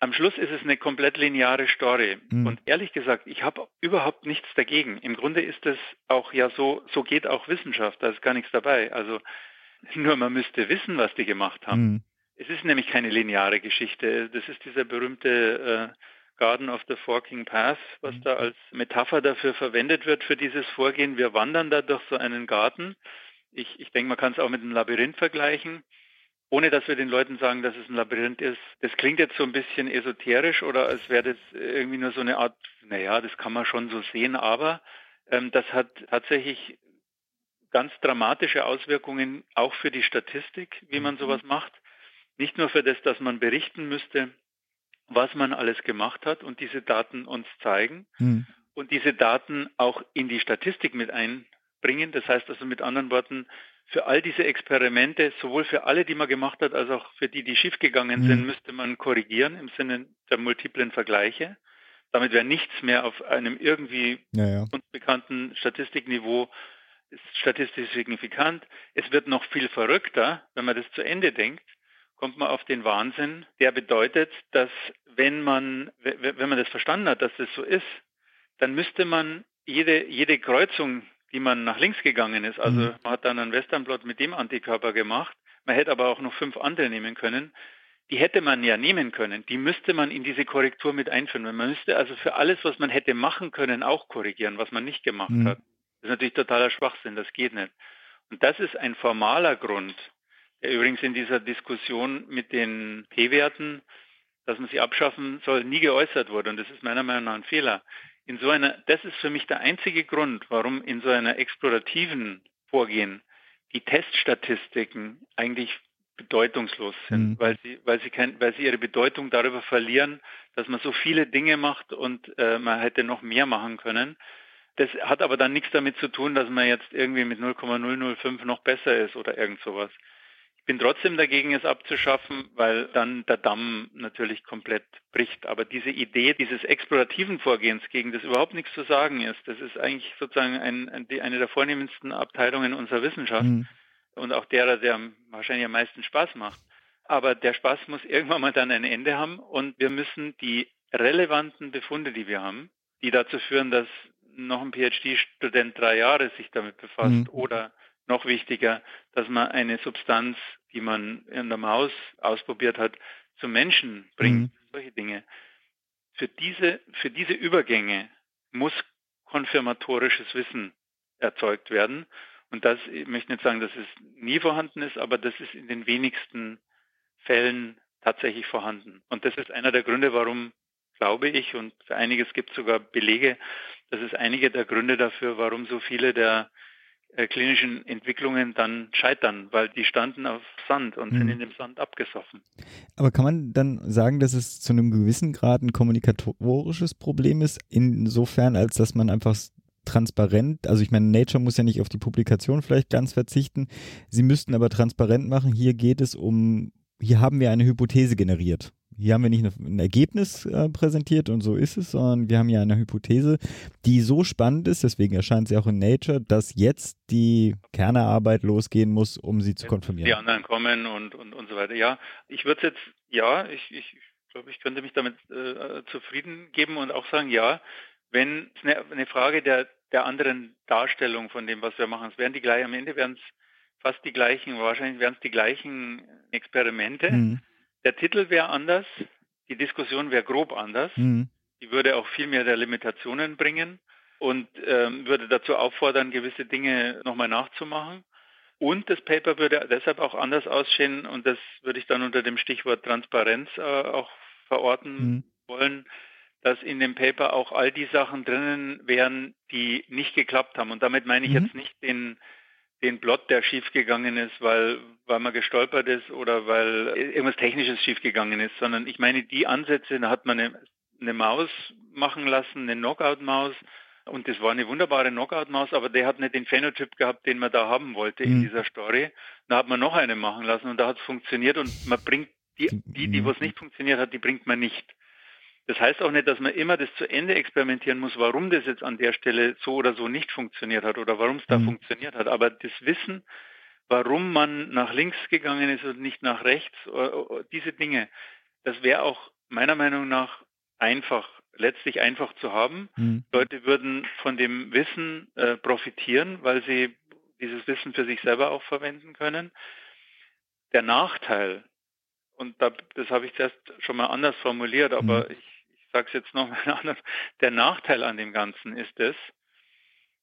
Am Schluss ist es eine komplett lineare Story. Mhm. Und ehrlich gesagt, ich habe überhaupt nichts dagegen. Im Grunde ist es auch ja so, so geht auch Wissenschaft, da ist gar nichts dabei. Also nur man müsste wissen, was die gemacht haben. Mhm. Es ist nämlich keine lineare Geschichte. Das ist dieser berühmte äh, Garden of the Forking Path, was mhm. da als Metapher dafür verwendet wird für dieses Vorgehen. Wir wandern da durch so einen Garten. Ich, ich denke, man kann es auch mit einem Labyrinth vergleichen, ohne dass wir den Leuten sagen, dass es ein Labyrinth ist. Das klingt jetzt so ein bisschen esoterisch oder als wäre das irgendwie nur so eine Art, naja, das kann man schon so sehen, aber ähm, das hat tatsächlich ganz dramatische Auswirkungen auch für die Statistik, wie man mhm. sowas macht. Nicht nur für das, dass man berichten müsste, was man alles gemacht hat und diese Daten uns zeigen mhm. und diese Daten auch in die Statistik mit einbringen. Das heißt also mit anderen Worten, für all diese Experimente, sowohl für alle, die man gemacht hat, als auch für die, die schiefgegangen mhm. sind, müsste man korrigieren im Sinne der multiplen Vergleiche. Damit wäre nichts mehr auf einem irgendwie ja, ja. uns bekannten Statistikniveau ist statistisch signifikant. Es wird noch viel verrückter, wenn man das zu Ende denkt, kommt man auf den Wahnsinn, der bedeutet, dass wenn man, wenn man das verstanden hat, dass das so ist, dann müsste man jede, jede Kreuzung, die man nach links gegangen ist, also mhm. man hat dann einen Westernblot mit dem Antikörper gemacht, man hätte aber auch noch fünf andere nehmen können, die hätte man ja nehmen können. Die müsste man in diese Korrektur mit einführen. Man müsste also für alles, was man hätte machen können, auch korrigieren, was man nicht gemacht mhm. hat. Das ist natürlich totaler Schwachsinn, das geht nicht. Und das ist ein formaler Grund, der übrigens in dieser Diskussion mit den P-Werten, dass man sie abschaffen soll, nie geäußert wurde. Und das ist meiner Meinung nach ein Fehler. In so einer, das ist für mich der einzige Grund, warum in so einer explorativen Vorgehen die Teststatistiken eigentlich bedeutungslos sind, mhm. weil sie, weil sie kein, weil sie ihre Bedeutung darüber verlieren, dass man so viele Dinge macht und äh, man hätte noch mehr machen können. Das hat aber dann nichts damit zu tun, dass man jetzt irgendwie mit 0,005 noch besser ist oder irgend sowas. Ich bin trotzdem dagegen, es abzuschaffen, weil dann der Damm natürlich komplett bricht. Aber diese Idee dieses explorativen Vorgehens, gegen das überhaupt nichts zu sagen ist, das ist eigentlich sozusagen ein, eine der vornehmendsten Abteilungen unserer Wissenschaft mhm. und auch derer, der wahrscheinlich am meisten Spaß macht. Aber der Spaß muss irgendwann mal dann ein Ende haben und wir müssen die relevanten Befunde, die wir haben, die dazu führen, dass noch ein PhD-Student drei Jahre sich damit befasst mhm. oder noch wichtiger, dass man eine Substanz, die man in der Maus ausprobiert hat, zum Menschen bringt. Mhm. Solche Dinge. Für diese, für diese Übergänge muss konfirmatorisches Wissen erzeugt werden. Und das, ich möchte nicht sagen, dass es nie vorhanden ist, aber das ist in den wenigsten Fällen tatsächlich vorhanden. Und das ist einer der Gründe, warum, glaube ich, und für einiges gibt es sogar Belege, das ist einige der Gründe dafür, warum so viele der äh, klinischen Entwicklungen dann scheitern, weil die standen auf Sand und mhm. sind in dem Sand abgesoffen. Aber kann man dann sagen, dass es zu einem gewissen Grad ein kommunikatorisches Problem ist, insofern, als dass man einfach transparent, also ich meine, Nature muss ja nicht auf die Publikation vielleicht ganz verzichten, sie müssten aber transparent machen, hier geht es um, hier haben wir eine Hypothese generiert. Hier haben wir nicht ein Ergebnis äh, präsentiert und so ist es, sondern wir haben ja eine Hypothese, die so spannend ist, deswegen erscheint sie auch in Nature, dass jetzt die Kernearbeit losgehen muss, um sie zu konfirmieren. Die anderen kommen und, und, und so weiter. Ja, ich würde jetzt, ja, ich, ich glaube, ich könnte mich damit äh, zufrieden geben und auch sagen, ja, wenn es eine, eine Frage der, der anderen Darstellung von dem, was wir machen, es werden die gleichen, am Ende werden es fast die gleichen, wahrscheinlich werden es die gleichen Experimente. Mhm der Titel wäre anders, die Diskussion wäre grob anders. Mhm. Die würde auch viel mehr der Limitationen bringen und ähm, würde dazu auffordern, gewisse Dinge nochmal nachzumachen. Und das Paper würde deshalb auch anders aussehen und das würde ich dann unter dem Stichwort Transparenz äh, auch verorten mhm. wollen, dass in dem Paper auch all die Sachen drinnen wären, die nicht geklappt haben. Und damit meine ich mhm. jetzt nicht den den Plot, der schiefgegangen ist, weil, weil man gestolpert ist oder weil irgendwas Technisches schiefgegangen ist, sondern ich meine, die Ansätze, da hat man eine, eine Maus machen lassen, eine Knockout-Maus, und das war eine wunderbare Knockout-Maus, aber der hat nicht den Phänotyp gehabt, den man da haben wollte mhm. in dieser Story. Da hat man noch eine machen lassen und da hat es funktioniert und man bringt die, die, die was nicht funktioniert hat, die bringt man nicht. Das heißt auch nicht, dass man immer das zu Ende experimentieren muss, warum das jetzt an der Stelle so oder so nicht funktioniert hat oder warum es da mhm. funktioniert hat. Aber das Wissen, warum man nach links gegangen ist und nicht nach rechts, äh, äh, diese Dinge, das wäre auch meiner Meinung nach einfach, letztlich einfach zu haben. Mhm. Leute würden von dem Wissen äh, profitieren, weil sie dieses Wissen für sich selber auch verwenden können. Der Nachteil, und da, das habe ich zuerst schon mal anders formuliert, aber mhm. ich sage es jetzt nochmal anders, der Nachteil an dem Ganzen ist es,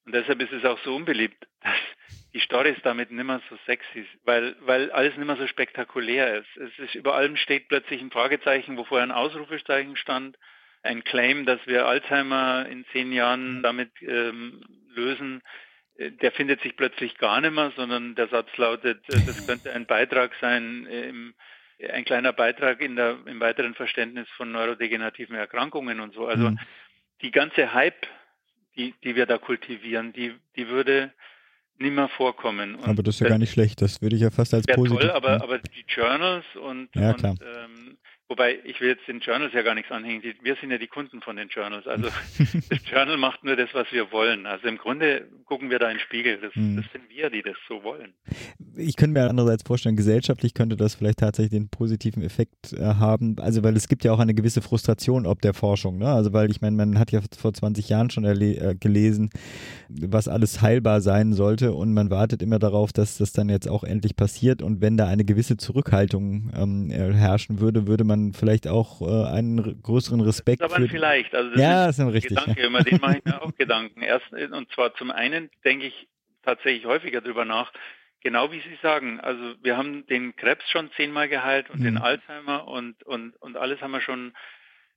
und deshalb ist es auch so unbeliebt, dass die Stories damit nicht mehr so sexy, weil, weil alles nicht mehr so spektakulär ist. Es ist über allem steht plötzlich ein Fragezeichen, wo vorher ein Ausrufezeichen stand, ein Claim, dass wir Alzheimer in zehn Jahren damit ähm, lösen, äh, der findet sich plötzlich gar nicht mehr, sondern der Satz lautet, äh, das könnte ein Beitrag sein im ein kleiner Beitrag in der, im weiteren Verständnis von neurodegenerativen Erkrankungen und so. Also mhm. die ganze Hype, die, die wir da kultivieren, die, die würde nicht mehr vorkommen. Und aber das ist ja gar nicht schlecht, das würde ich ja fast als positiv. Toll, aber, aber die Journals und, ja, und ähm, Wobei, ich will jetzt den Journals ja gar nichts anhängen. Wir sind ja die Kunden von den Journals. Also das Journal macht nur das, was wir wollen. Also im Grunde gucken wir da in den Spiegel. Das, mhm. das sind wir, die das so wollen. Ich könnte mir andererseits vorstellen, gesellschaftlich könnte das vielleicht tatsächlich den positiven Effekt äh, haben. Also weil es gibt ja auch eine gewisse Frustration ob der Forschung. Ne? Also weil ich meine, man hat ja vor 20 Jahren schon äh, gelesen, was alles heilbar sein sollte und man wartet immer darauf, dass das dann jetzt auch endlich passiert. Und wenn da eine gewisse Zurückhaltung ähm, herrschen würde, würde man dann vielleicht auch äh, einen größeren Respekt. Das aber vielleicht. Also das ja, ist, ist richtig. Gedanke, über den mache ich mir auch Gedanken. Erst, und zwar zum einen denke ich tatsächlich häufiger darüber nach, genau wie Sie sagen. Also wir haben den Krebs schon zehnmal geheilt und mhm. den Alzheimer und, und, und alles haben wir schon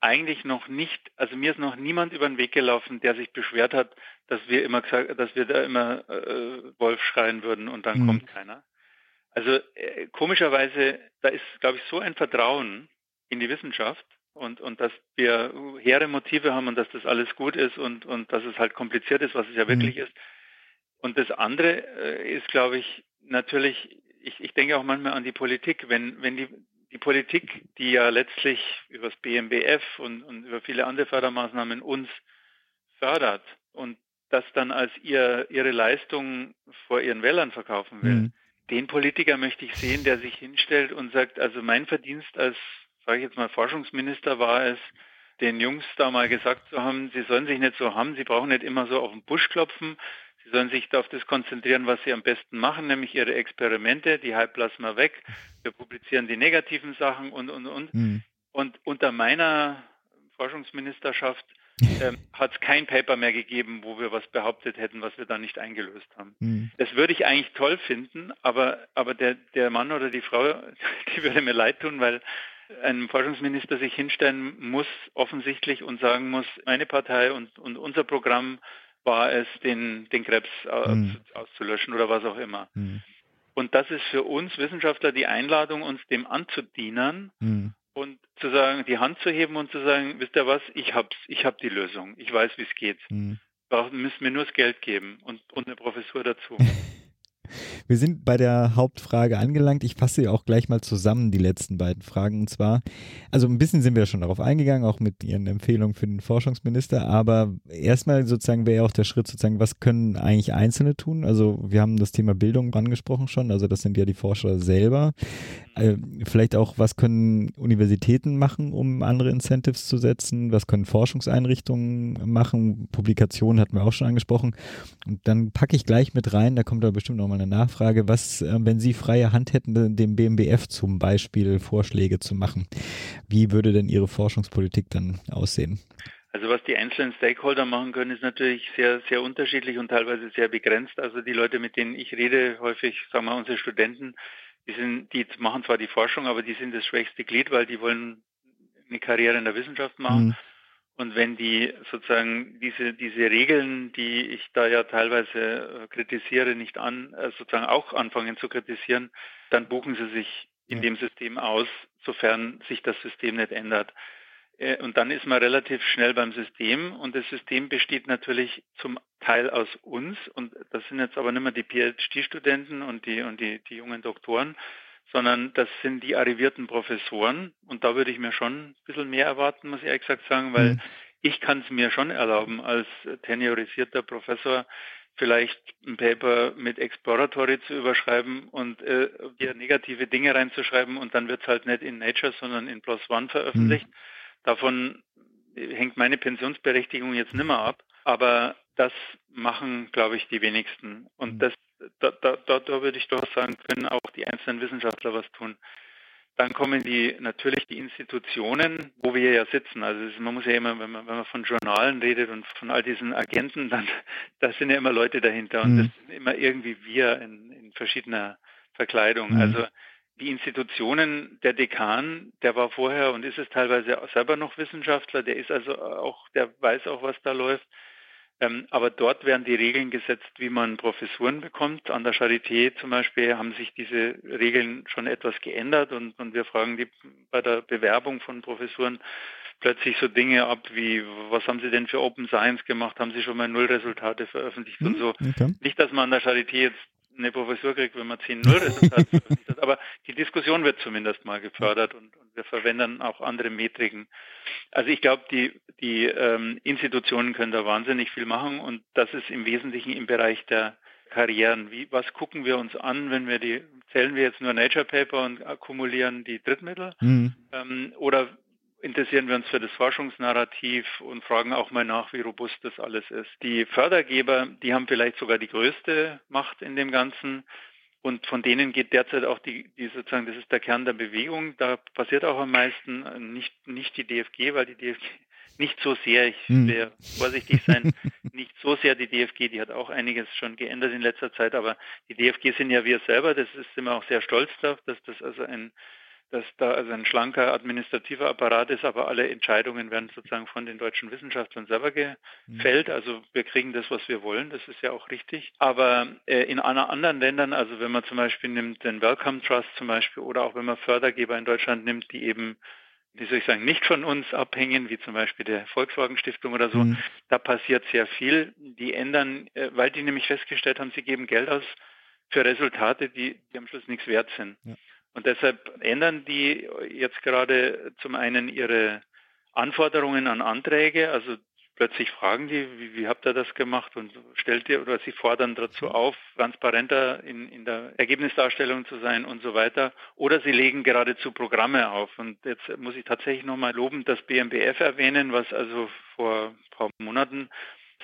eigentlich noch nicht, also mir ist noch niemand über den Weg gelaufen, der sich beschwert hat, dass wir immer gesagt, dass wir da immer äh, Wolf schreien würden und dann mhm. kommt keiner. Also äh, komischerweise, da ist, glaube ich, so ein Vertrauen in die Wissenschaft und, und dass wir hehre Motive haben und dass das alles gut ist und, und dass es halt kompliziert ist, was es ja wirklich mhm. ist. Und das andere äh, ist, glaube ich, natürlich, ich, ich denke auch manchmal an die Politik. Wenn, wenn die, die Politik, die ja letztlich über das BMBF und, und über viele andere Fördermaßnahmen uns fördert und das dann als ihr, ihre Leistung vor ihren Wählern verkaufen will, mhm. den Politiker möchte ich sehen, der sich hinstellt und sagt, also mein Verdienst als sage ich jetzt mal, Forschungsminister war es, den Jungs da mal gesagt zu haben, sie sollen sich nicht so haben, sie brauchen nicht immer so auf den Busch klopfen, sie sollen sich auf das konzentrieren, was sie am besten machen, nämlich ihre Experimente, die Hype lassen wir weg, wir publizieren die negativen Sachen und, und, und. Mhm. Und unter meiner Forschungsministerschaft ähm, hat es kein Paper mehr gegeben, wo wir was behauptet hätten, was wir dann nicht eingelöst haben. Mhm. Das würde ich eigentlich toll finden, aber, aber der, der Mann oder die Frau, die würde mir leid tun, weil ein Forschungsminister sich hinstellen muss, offensichtlich, und sagen muss, meine Partei und, und unser Programm war es, den, den Krebs mhm. auszulöschen oder was auch immer. Mhm. Und das ist für uns Wissenschaftler die Einladung, uns dem anzudienen mhm. und zu sagen, die Hand zu heben und zu sagen, wisst ihr was, ich hab's, ich hab die Lösung, ich weiß, wie es geht. Mhm. Müssen mir nur das Geld geben und, und eine Professur dazu. Wir sind bei der Hauptfrage angelangt. Ich fasse auch gleich mal zusammen, die letzten beiden Fragen. Und zwar, also ein bisschen sind wir schon darauf eingegangen, auch mit Ihren Empfehlungen für den Forschungsminister. Aber erstmal sozusagen wäre ja auch der Schritt sozusagen, was können eigentlich Einzelne tun? Also wir haben das Thema Bildung angesprochen schon. Also das sind ja die Forscher selber. Äh, vielleicht auch, was können Universitäten machen, um andere Incentives zu setzen? Was können Forschungseinrichtungen machen? Publikationen hatten wir auch schon angesprochen. Und dann packe ich gleich mit rein, da kommt da bestimmt noch mal eine Nachfrage, was, äh, wenn Sie freie Hand hätten, dem BMBF zum Beispiel Vorschläge zu machen, wie würde denn Ihre Forschungspolitik dann aussehen? Also was die einzelnen Stakeholder machen können, ist natürlich sehr, sehr unterschiedlich und teilweise sehr begrenzt. Also die Leute, mit denen ich rede, häufig, sagen wir, unsere Studenten, die sind, die machen zwar die Forschung, aber die sind das schwächste Glied, weil die wollen eine Karriere in der Wissenschaft machen. Mhm. Und wenn die sozusagen diese, diese Regeln, die ich da ja teilweise äh, kritisiere, nicht an, äh, sozusagen auch anfangen zu kritisieren, dann buchen sie sich in dem System aus, sofern sich das System nicht ändert. Äh, und dann ist man relativ schnell beim System und das System besteht natürlich zum Teil aus uns und das sind jetzt aber nicht mehr die PhD-Studenten und die, und die, die jungen Doktoren, sondern das sind die arrivierten Professoren. Und da würde ich mir schon ein bisschen mehr erwarten, muss ich ehrlich gesagt sagen, weil mhm. ich kann es mir schon erlauben, als teniorisierter Professor vielleicht ein Paper mit Exploratory zu überschreiben und äh, hier negative Dinge reinzuschreiben und dann wird es halt nicht in Nature, sondern in PLOS ONE veröffentlicht. Mhm. Davon hängt meine Pensionsberechtigung jetzt nimmer ab, aber das machen, glaube ich, die wenigsten. Und mhm. das da, da, da, da würde ich doch sagen, können auch die einzelnen Wissenschaftler was tun. Dann kommen die natürlich die Institutionen, wo wir ja sitzen. Also ist, man muss ja immer, wenn man, wenn man von Journalen redet und von all diesen Agenten, dann da sind ja immer Leute dahinter und mhm. das sind immer irgendwie wir in, in verschiedener Verkleidung. Mhm. Also die Institutionen, der Dekan, der war vorher und ist es teilweise selber noch Wissenschaftler, der ist also auch, der weiß auch, was da läuft. Ähm, aber dort werden die Regeln gesetzt, wie man Professuren bekommt. An der Charité zum Beispiel haben sich diese Regeln schon etwas geändert und, und wir fragen die bei der Bewerbung von Professuren plötzlich so Dinge ab wie, was haben Sie denn für Open Science gemacht? Haben Sie schon mal Nullresultate veröffentlicht hm, und so? Okay. Nicht, dass man an der Charité jetzt eine Professur kriegt, wenn man 10-0 Resultat hat. Aber die Diskussion wird zumindest mal gefördert und, und wir verwenden auch andere Metriken. Also ich glaube, die, die ähm, Institutionen können da wahnsinnig viel machen und das ist im Wesentlichen im Bereich der Karrieren. Wie, was gucken wir uns an, wenn wir die, zählen wir jetzt nur Nature Paper und akkumulieren die Drittmittel? Mhm. Ähm, oder interessieren wir uns für das Forschungsnarrativ und fragen auch mal nach, wie robust das alles ist. Die Fördergeber, die haben vielleicht sogar die größte Macht in dem Ganzen. Und von denen geht derzeit auch die, die sozusagen, das ist der Kern der Bewegung. Da passiert auch am meisten nicht, nicht die DFG, weil die DFG nicht so sehr, ich hm. will vorsichtig sein, nicht so sehr die DFG, die hat auch einiges schon geändert in letzter Zeit, aber die DFG sind ja wir selber, das ist immer auch sehr stolz darauf, dass das also ein dass da also ein schlanker administrativer Apparat ist, aber alle Entscheidungen werden sozusagen von den deutschen Wissenschaftlern selber gefällt. Mhm. Also wir kriegen das, was wir wollen, das ist ja auch richtig. Aber äh, in anderen Ländern, also wenn man zum Beispiel nimmt den Welcome Trust zum Beispiel oder auch wenn man Fördergeber in Deutschland nimmt, die eben wie soll ich sagen, nicht von uns abhängen, wie zum Beispiel der Volkswagen Stiftung oder so. Mhm. Da passiert sehr viel. Die ändern, äh, weil die nämlich festgestellt haben, sie geben Geld aus für Resultate, die, die am Schluss nichts wert sind. Ja. Und deshalb ändern die jetzt gerade zum einen ihre Anforderungen an Anträge, also plötzlich fragen die, wie, wie habt ihr das gemacht und stellt ihr oder sie fordern dazu auf, transparenter in, in der Ergebnisdarstellung zu sein und so weiter. Oder sie legen geradezu Programme auf. Und jetzt muss ich tatsächlich nochmal lobend das BMBF erwähnen, was also vor ein paar Monaten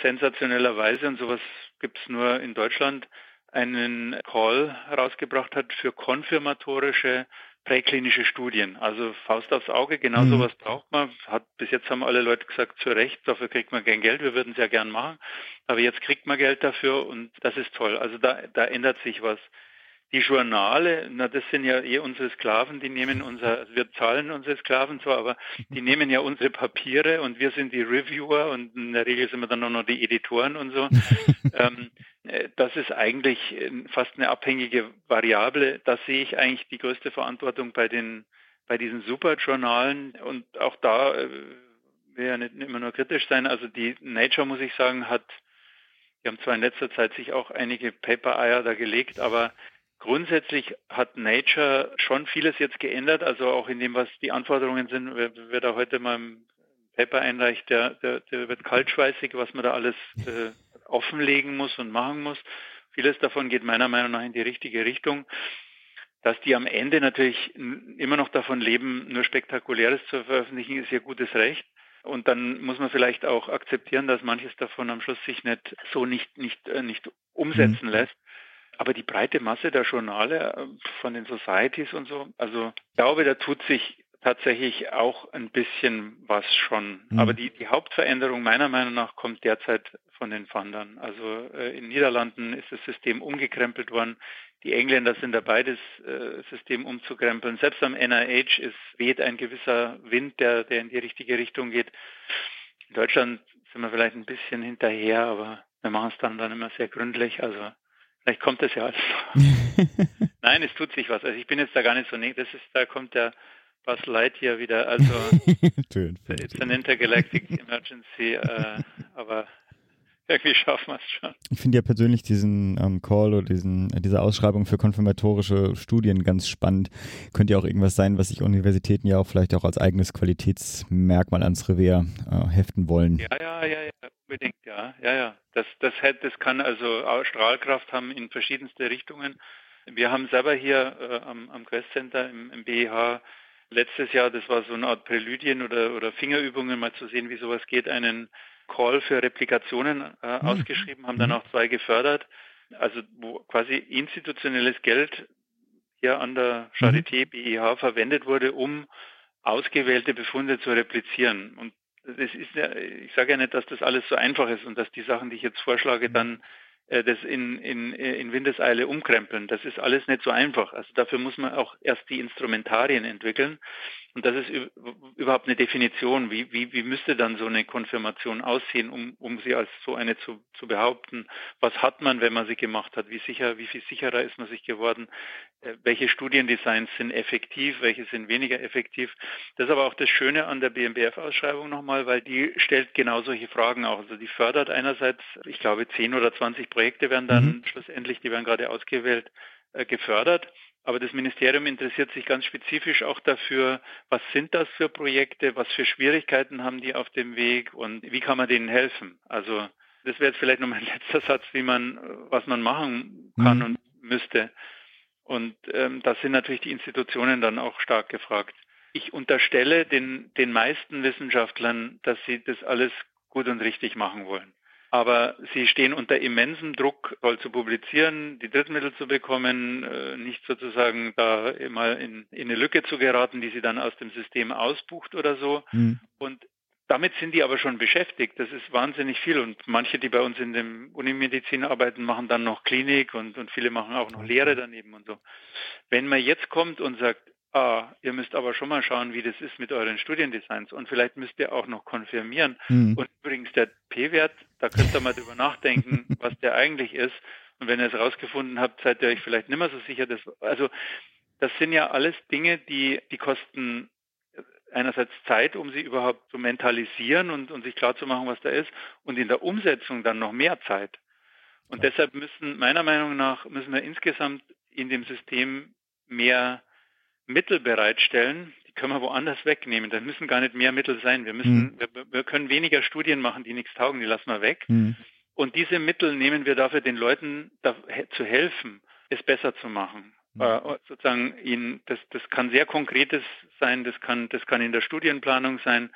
sensationellerweise und sowas gibt es nur in Deutschland einen Call herausgebracht hat für konfirmatorische präklinische Studien. Also Faust aufs Auge, genau mhm. sowas braucht man. Hat, bis jetzt haben alle Leute gesagt, zu Recht, dafür kriegt man kein Geld, wir würden es ja gern machen. Aber jetzt kriegt man Geld dafür und das ist toll. Also da, da ändert sich was. Die Journale, na das sind ja eh unsere Sklaven, die nehmen unser, also wir zahlen unsere Sklaven zwar, aber die nehmen ja unsere Papiere und wir sind die Reviewer und in der Regel sind wir dann auch noch die Editoren und so. ähm, äh, das ist eigentlich äh, fast eine abhängige Variable. Da sehe ich eigentlich die größte Verantwortung bei den bei diesen Superjournalen und auch da äh, will ja nicht immer nur kritisch sein. Also die Nature, muss ich sagen, hat, die haben zwar in letzter Zeit sich auch einige Paper-Eier da gelegt, aber Grundsätzlich hat Nature schon vieles jetzt geändert, also auch in dem, was die Anforderungen sind. Wer, wer da heute mal ein Paper einreicht, der, der, der wird kaltschweißig, was man da alles äh, offenlegen muss und machen muss. Vieles davon geht meiner Meinung nach in die richtige Richtung. Dass die am Ende natürlich immer noch davon leben, nur Spektakuläres zu veröffentlichen, ist ihr gutes Recht. Und dann muss man vielleicht auch akzeptieren, dass manches davon am Schluss sich nicht so nicht, nicht, äh, nicht umsetzen mhm. lässt. Aber die breite Masse der Journale äh, von den Societies und so, also ich glaube, da tut sich tatsächlich auch ein bisschen was schon. Mhm. Aber die, die Hauptveränderung meiner Meinung nach kommt derzeit von den Fundern. Also äh, in Niederlanden ist das System umgekrempelt worden. Die Engländer sind dabei, das äh, System umzukrempeln. Selbst am NIH ist, weht ein gewisser Wind, der, der in die richtige Richtung geht. In Deutschland sind wir vielleicht ein bisschen hinterher, aber wir machen es dann, dann immer sehr gründlich. Also Vielleicht kommt das ja alles. Nein, es tut sich was. Also ich bin jetzt da gar nicht so nee, das ist, da kommt der Buzz Lightyear wieder. Also it's an intergalactic emergency, äh, aber irgendwie schaffen wir es schon. Ich finde ja persönlich diesen ähm, Call oder diesen, diese Ausschreibung für konfirmatorische Studien ganz spannend. Könnte ja auch irgendwas sein, was sich Universitäten ja auch vielleicht auch als eigenes Qualitätsmerkmal ans Revier äh, heften wollen. Ja, ja, ja, ja, unbedingt, ja, ja, ja. Das, das, das kann also Strahlkraft haben in verschiedenste Richtungen. Wir haben selber hier äh, am, am Quest Center im, im BEH letztes Jahr, das war so eine Art Präludien oder, oder Fingerübungen, mal zu sehen, wie sowas geht, einen Call für Replikationen äh, mhm. ausgeschrieben, haben dann mhm. auch zwei gefördert. Also wo quasi institutionelles Geld hier an der Charité mhm. BIH verwendet wurde, um ausgewählte Befunde zu replizieren. Und das ist ja, ich sage ja nicht, dass das alles so einfach ist und dass die Sachen, die ich jetzt vorschlage, mhm. dann äh, das in, in, in Windeseile umkrempeln. Das ist alles nicht so einfach. Also dafür muss man auch erst die Instrumentarien entwickeln. Und das ist überhaupt eine Definition. Wie, wie, wie müsste dann so eine Konfirmation aussehen, um, um sie als so eine zu, zu behaupten? Was hat man, wenn man sie gemacht hat? Wie sicher, wie viel sicherer ist man sich geworden? Äh, welche Studiendesigns sind effektiv? Welche sind weniger effektiv? Das ist aber auch das Schöne an der BMBF-Ausschreibung nochmal, weil die stellt genau solche Fragen auch. Also die fördert einerseits, ich glaube, 10 oder 20 Projekte werden dann mhm. schlussendlich, die werden gerade ausgewählt, äh, gefördert. Aber das Ministerium interessiert sich ganz spezifisch auch dafür, was sind das für Projekte, was für Schwierigkeiten haben die auf dem Weg und wie kann man denen helfen. Also das wäre jetzt vielleicht noch mein letzter Satz, wie man, was man machen kann mhm. und müsste. Und ähm, da sind natürlich die Institutionen dann auch stark gefragt. Ich unterstelle den, den meisten Wissenschaftlern, dass sie das alles gut und richtig machen wollen. Aber sie stehen unter immensem Druck, voll zu publizieren, die Drittmittel zu bekommen, äh, nicht sozusagen da mal in, in, eine Lücke zu geraten, die sie dann aus dem System ausbucht oder so. Mhm. Und damit sind die aber schon beschäftigt. Das ist wahnsinnig viel. Und manche, die bei uns in dem Unimedizin arbeiten, machen dann noch Klinik und, und viele machen auch noch Lehre daneben und so. Wenn man jetzt kommt und sagt, ah, ihr müsst aber schon mal schauen, wie das ist mit euren Studiendesigns und vielleicht müsst ihr auch noch konfirmieren. Mhm. Und übrigens der P-Wert, da könnt ihr mal drüber nachdenken, was der eigentlich ist. Und wenn ihr es rausgefunden habt, seid ihr euch vielleicht nicht mehr so sicher. Dass, also das sind ja alles Dinge, die, die kosten einerseits Zeit, um sie überhaupt zu mentalisieren und, und sich klarzumachen, was da ist, und in der Umsetzung dann noch mehr Zeit. Und deshalb müssen, meiner Meinung nach, müssen wir insgesamt in dem System mehr Mittel bereitstellen, die können wir woanders wegnehmen. Da müssen gar nicht mehr Mittel sein. Wir müssen, mhm. wir, wir, können weniger Studien machen, die nichts taugen, die lassen wir weg. Mhm. Und diese Mittel nehmen wir dafür, den Leuten da, zu helfen, es besser zu machen. Mhm. Äh, sozusagen ihnen, das, das kann sehr Konkretes sein, das kann, das kann in der Studienplanung sein,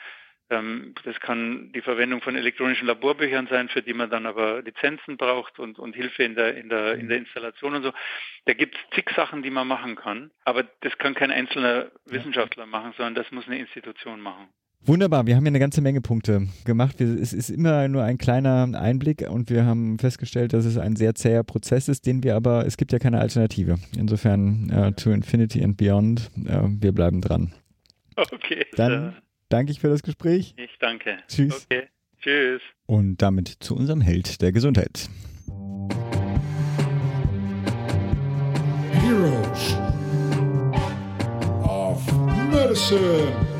das kann die Verwendung von elektronischen Laborbüchern sein, für die man dann aber Lizenzen braucht und, und Hilfe in der, in, der, in der Installation und so. Da gibt es zig Sachen, die man machen kann, aber das kann kein einzelner Wissenschaftler machen, sondern das muss eine Institution machen. Wunderbar, wir haben ja eine ganze Menge Punkte gemacht. Es ist immer nur ein kleiner Einblick und wir haben festgestellt, dass es ein sehr zäher Prozess ist, den wir aber, es gibt ja keine Alternative. Insofern, uh, to Infinity and Beyond, uh, wir bleiben dran. Okay. Dann danke ich für das Gespräch. Ich danke. Tschüss. Okay. Tschüss. Und damit zu unserem Held der Gesundheit. Heroes of Medicine.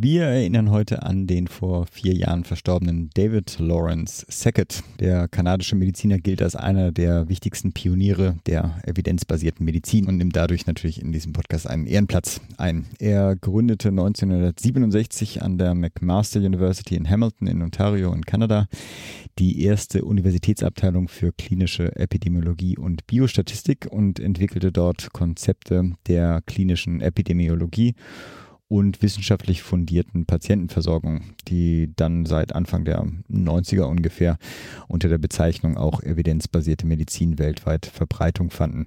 Wir erinnern heute an den vor vier Jahren verstorbenen David Lawrence Sackett. Der kanadische Mediziner gilt als einer der wichtigsten Pioniere der evidenzbasierten Medizin und nimmt dadurch natürlich in diesem Podcast einen Ehrenplatz ein. Er gründete 1967 an der McMaster University in Hamilton in Ontario in Kanada die erste Universitätsabteilung für klinische Epidemiologie und Biostatistik und entwickelte dort Konzepte der klinischen Epidemiologie und wissenschaftlich fundierten Patientenversorgung, die dann seit Anfang der 90er ungefähr unter der Bezeichnung auch evidenzbasierte Medizin weltweit Verbreitung fanden.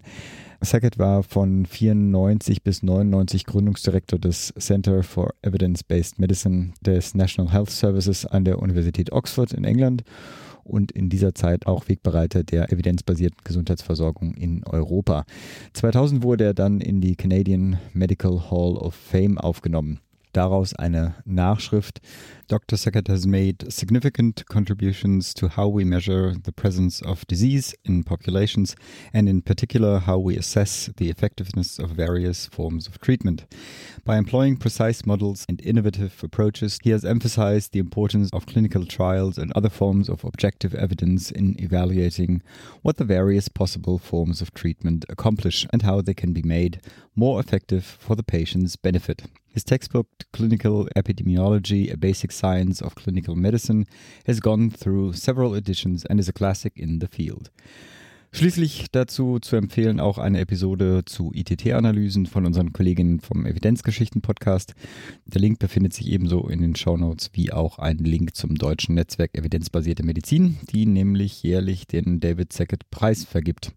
Sackett war von 94 bis 99 Gründungsdirektor des Center for Evidence-Based Medicine des National Health Services an der Universität Oxford in England und in dieser Zeit auch Wegbereiter der evidenzbasierten Gesundheitsversorgung in Europa. 2000 wurde er dann in die Canadian Medical Hall of Fame aufgenommen. Daraus eine Nachschrift Dr. Sackett has made significant contributions to how we measure the presence of disease in populations, and in particular, how we assess the effectiveness of various forms of treatment. By employing precise models and innovative approaches, he has emphasized the importance of clinical trials and other forms of objective evidence in evaluating what the various possible forms of treatment accomplish and how they can be made more effective for the patient's benefit. His textbook, Clinical Epidemiology, a Basic Science of Clinical Medicine has gone through several editions and is a classic in the field. Schließlich dazu zu empfehlen auch eine Episode zu ITT-Analysen von unseren Kolleginnen vom Evidenzgeschichten-Podcast. Der Link befindet sich ebenso in den Shownotes wie auch ein Link zum deutschen Netzwerk Evidenzbasierte Medizin, die nämlich jährlich den David Sackett Preis vergibt.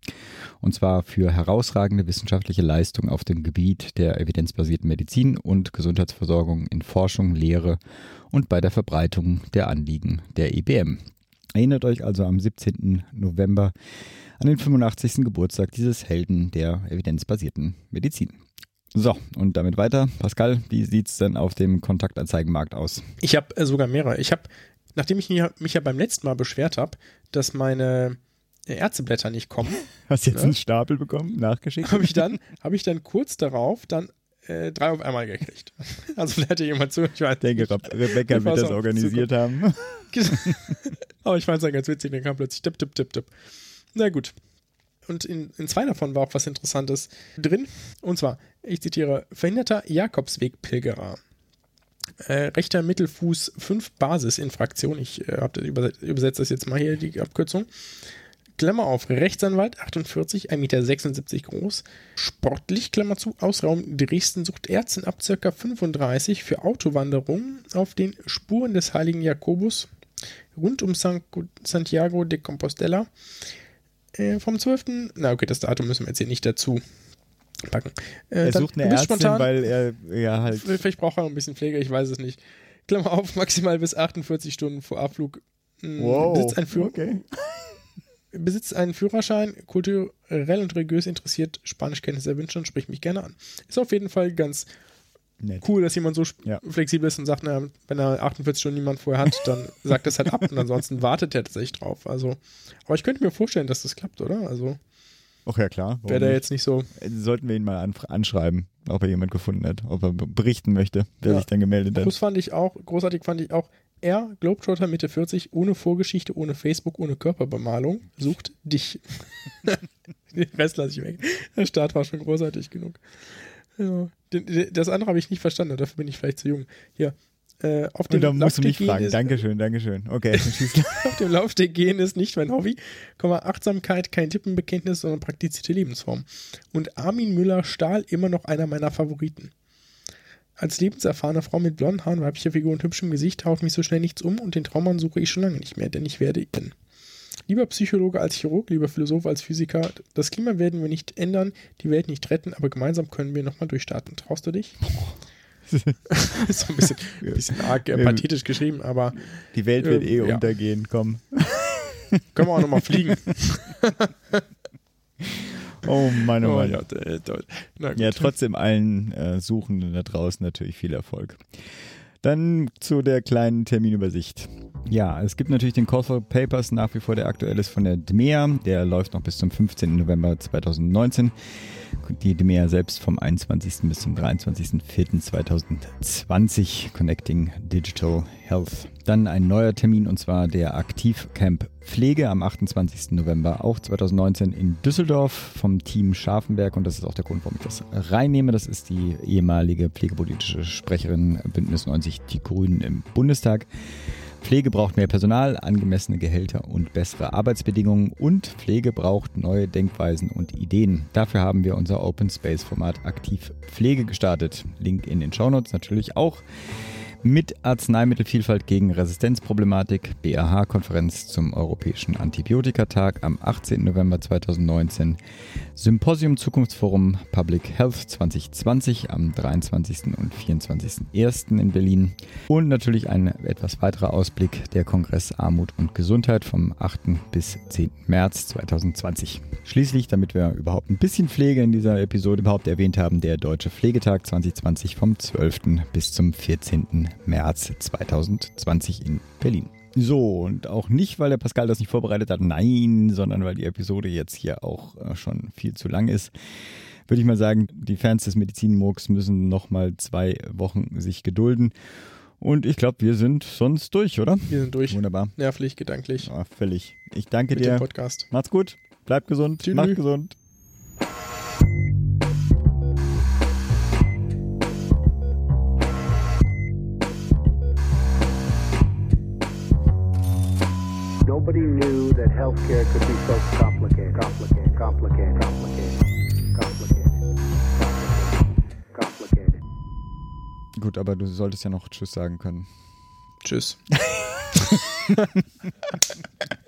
Und zwar für herausragende wissenschaftliche Leistung auf dem Gebiet der evidenzbasierten Medizin und Gesundheitsversorgung in Forschung, Lehre und bei der Verbreitung der Anliegen der IBM. Erinnert euch also am 17. November an den 85. Geburtstag dieses Helden der evidenzbasierten Medizin. So, und damit weiter. Pascal, wie sieht's denn auf dem Kontaktanzeigenmarkt aus? Ich habe äh, sogar mehrere. Ich habe, nachdem ich mich, ja beim letzten Mal beschwert habe, dass meine äh, Ärzteblätter nicht kommen, Hast du jetzt Ja. einen Stapel bekommen, nachgeschickt? habe ich dann, habe ich dann kurz darauf dann äh, drei auf einmal gekriegt. Also vielleicht ja jemand zu. Ich weiß denke, nicht. Re- Rebecca Ich wird das organisiert haben. Aber ich fand es dann ganz witzig, dann kam plötzlich tipp, tipp, tipp, tipp. Na gut. Und in, in zwei davon war auch was Interessantes drin. Und zwar, ich zitiere, verhinderter Jakobsweg-Pilgerer. Äh, rechter Mittelfuß 5 Basisinfraktion. Ich äh, habe überset, übersetze das jetzt mal hier, die Abkürzung. Klammer auf, Rechtsanwalt, 48, 1,76 Meter groß. Sportlich, Klammer zu, Ausraum Dresden sucht Ärztin ab ca. 35 für Autowanderungen auf den Spuren des heiligen Jakobus rund um San Santiago de Compostela. Äh, vom 12. Na okay, das Datum müssen wir jetzt hier nicht dazu packen. Äh, Er sucht eine Ärztin, spontan. weil er ja halt. Vielleicht braucht er ein bisschen Pflege, ich weiß es nicht. Klammer auf, maximal bis 48 Stunden vor Abflug. mh, Besitzt, ein Führ okay. besitzt einen Führerschein, kulturell und religiös interessiert, Spanischkenntnisse erwünscht und spricht mich gerne an. Ist auf jeden Fall ganz Nett. cool, dass jemand so Ja. flexibel ist und sagt, na, wenn er 48 Stunden niemand vorher hat, dann sagt das halt ab und ansonsten wartet er tatsächlich drauf. Also, aber ich könnte mir vorstellen, dass das klappt, oder? Also Ach ja, klar. wäre der jetzt nicht so. Sollten wir ihn mal anschreiben, ob er jemand gefunden hat, ob er berichten möchte, wer Ja. sich dann gemeldet hat. Groß fand ich auch, großartig fand ich auch, er, Globetrotter Mitte 40, ohne Vorgeschichte, ohne Facebook, ohne Körperbemalung, sucht dich. Den Rest lasse ich weg. Der Start war schon großartig genug. Ja. Das andere habe ich nicht verstanden, dafür bin ich vielleicht zu jung. Hier. Äh, auf dem Und da musst du Laufsteg mich gehen fragen. ist- Dankeschön, Dankeschön. Okay, Auf dem Laufsteg gehen ist nicht mein Hobby. Komma, Achtsamkeit, kein Tippenbekenntnis, sondern praktizierte Lebensform. Und Armin Müller-Stahl immer noch einer meiner Favoriten. Als lebenserfahrene Frau mit blonden Haaren, weiblicher Figur und hübschem Gesicht haut mich so schnell nichts um und den Traummann suche ich schon lange nicht mehr, denn ich werde ihn. Lieber Psychologe als Chirurg, lieber Philosoph als Physiker. Das Klima werden wir nicht ändern, die Welt nicht retten, aber gemeinsam können wir nochmal durchstarten. Traust du dich? ist so ein bisschen, ein bisschen arg äh, pathetisch geschrieben, aber Die Welt wird Ähm, eh ja. untergehen, komm. können wir auch nochmal fliegen. Oh Mann, oh Oh, Mann. ja, äh, da- na gut. Ja, trotzdem allen äh, Suchenden da draußen natürlich viel Erfolg. Dann zu der kleinen Terminübersicht. Ja, es gibt natürlich den Call for Papers nach wie vor, der aktuell ist von der DMEA. Der läuft noch bis zum 15. November 2019. Die DMEA selbst vom 21. bis zum 23.04.2020 Connecting Digital Health. Dann ein neuer Termin und zwar der Aktivcamp Pflege am 28. November auch 2019 in Düsseldorf vom Team Scharfenberg und das ist auch der Grund, warum ich das reinnehme. Das ist die ehemalige pflegepolitische Sprecherin Bündnis 90 Die Grünen im Bundestag. Pflege braucht mehr Personal, angemessene Gehälter und bessere Arbeitsbedingungen und Pflege braucht neue Denkweisen und Ideen. Dafür haben wir unser Open Space Format Aktiv Pflege gestartet. Link in den Shownotes natürlich auch. Mit Arzneimittelvielfalt gegen Resistenzproblematik, BAH-Konferenz zum Europäischen Antibiotikatag am 18. November 2019, Symposium Zukunftsforum Public Health 2020 am 23. und 24.01. in Berlin und natürlich ein etwas weiterer Ausblick der Kongress Armut und Gesundheit vom 8. bis 10. März 2020. Schließlich, damit wir überhaupt ein bisschen Pflege in dieser Episode überhaupt erwähnt haben, der Deutsche Pflegetag 2020 vom 12. bis zum 14. März 2020 in Berlin. So, und auch nicht, weil der Pascal das nicht vorbereitet hat, nein, sondern weil die Episode jetzt hier auch äh, schon viel zu lang ist. Würde ich mal sagen, die Fans des Medizinmurks müssen nochmal zwei Wochen sich gedulden. Und ich glaube, wir sind sonst durch, oder? Wir sind durch. Wunderbar. Nervlich, gedanklich. Ja, völlig. Ich danke mit dem dir. Podcast. Macht's gut. Bleibt gesund. Tschüss. Macht gesund. Nobody knew that healthcare could be so complicated, complicated, complicated, complicated, complicated, complicated, complicated. Gut, aber du solltest ja noch Tschüss sagen können. Tschüss.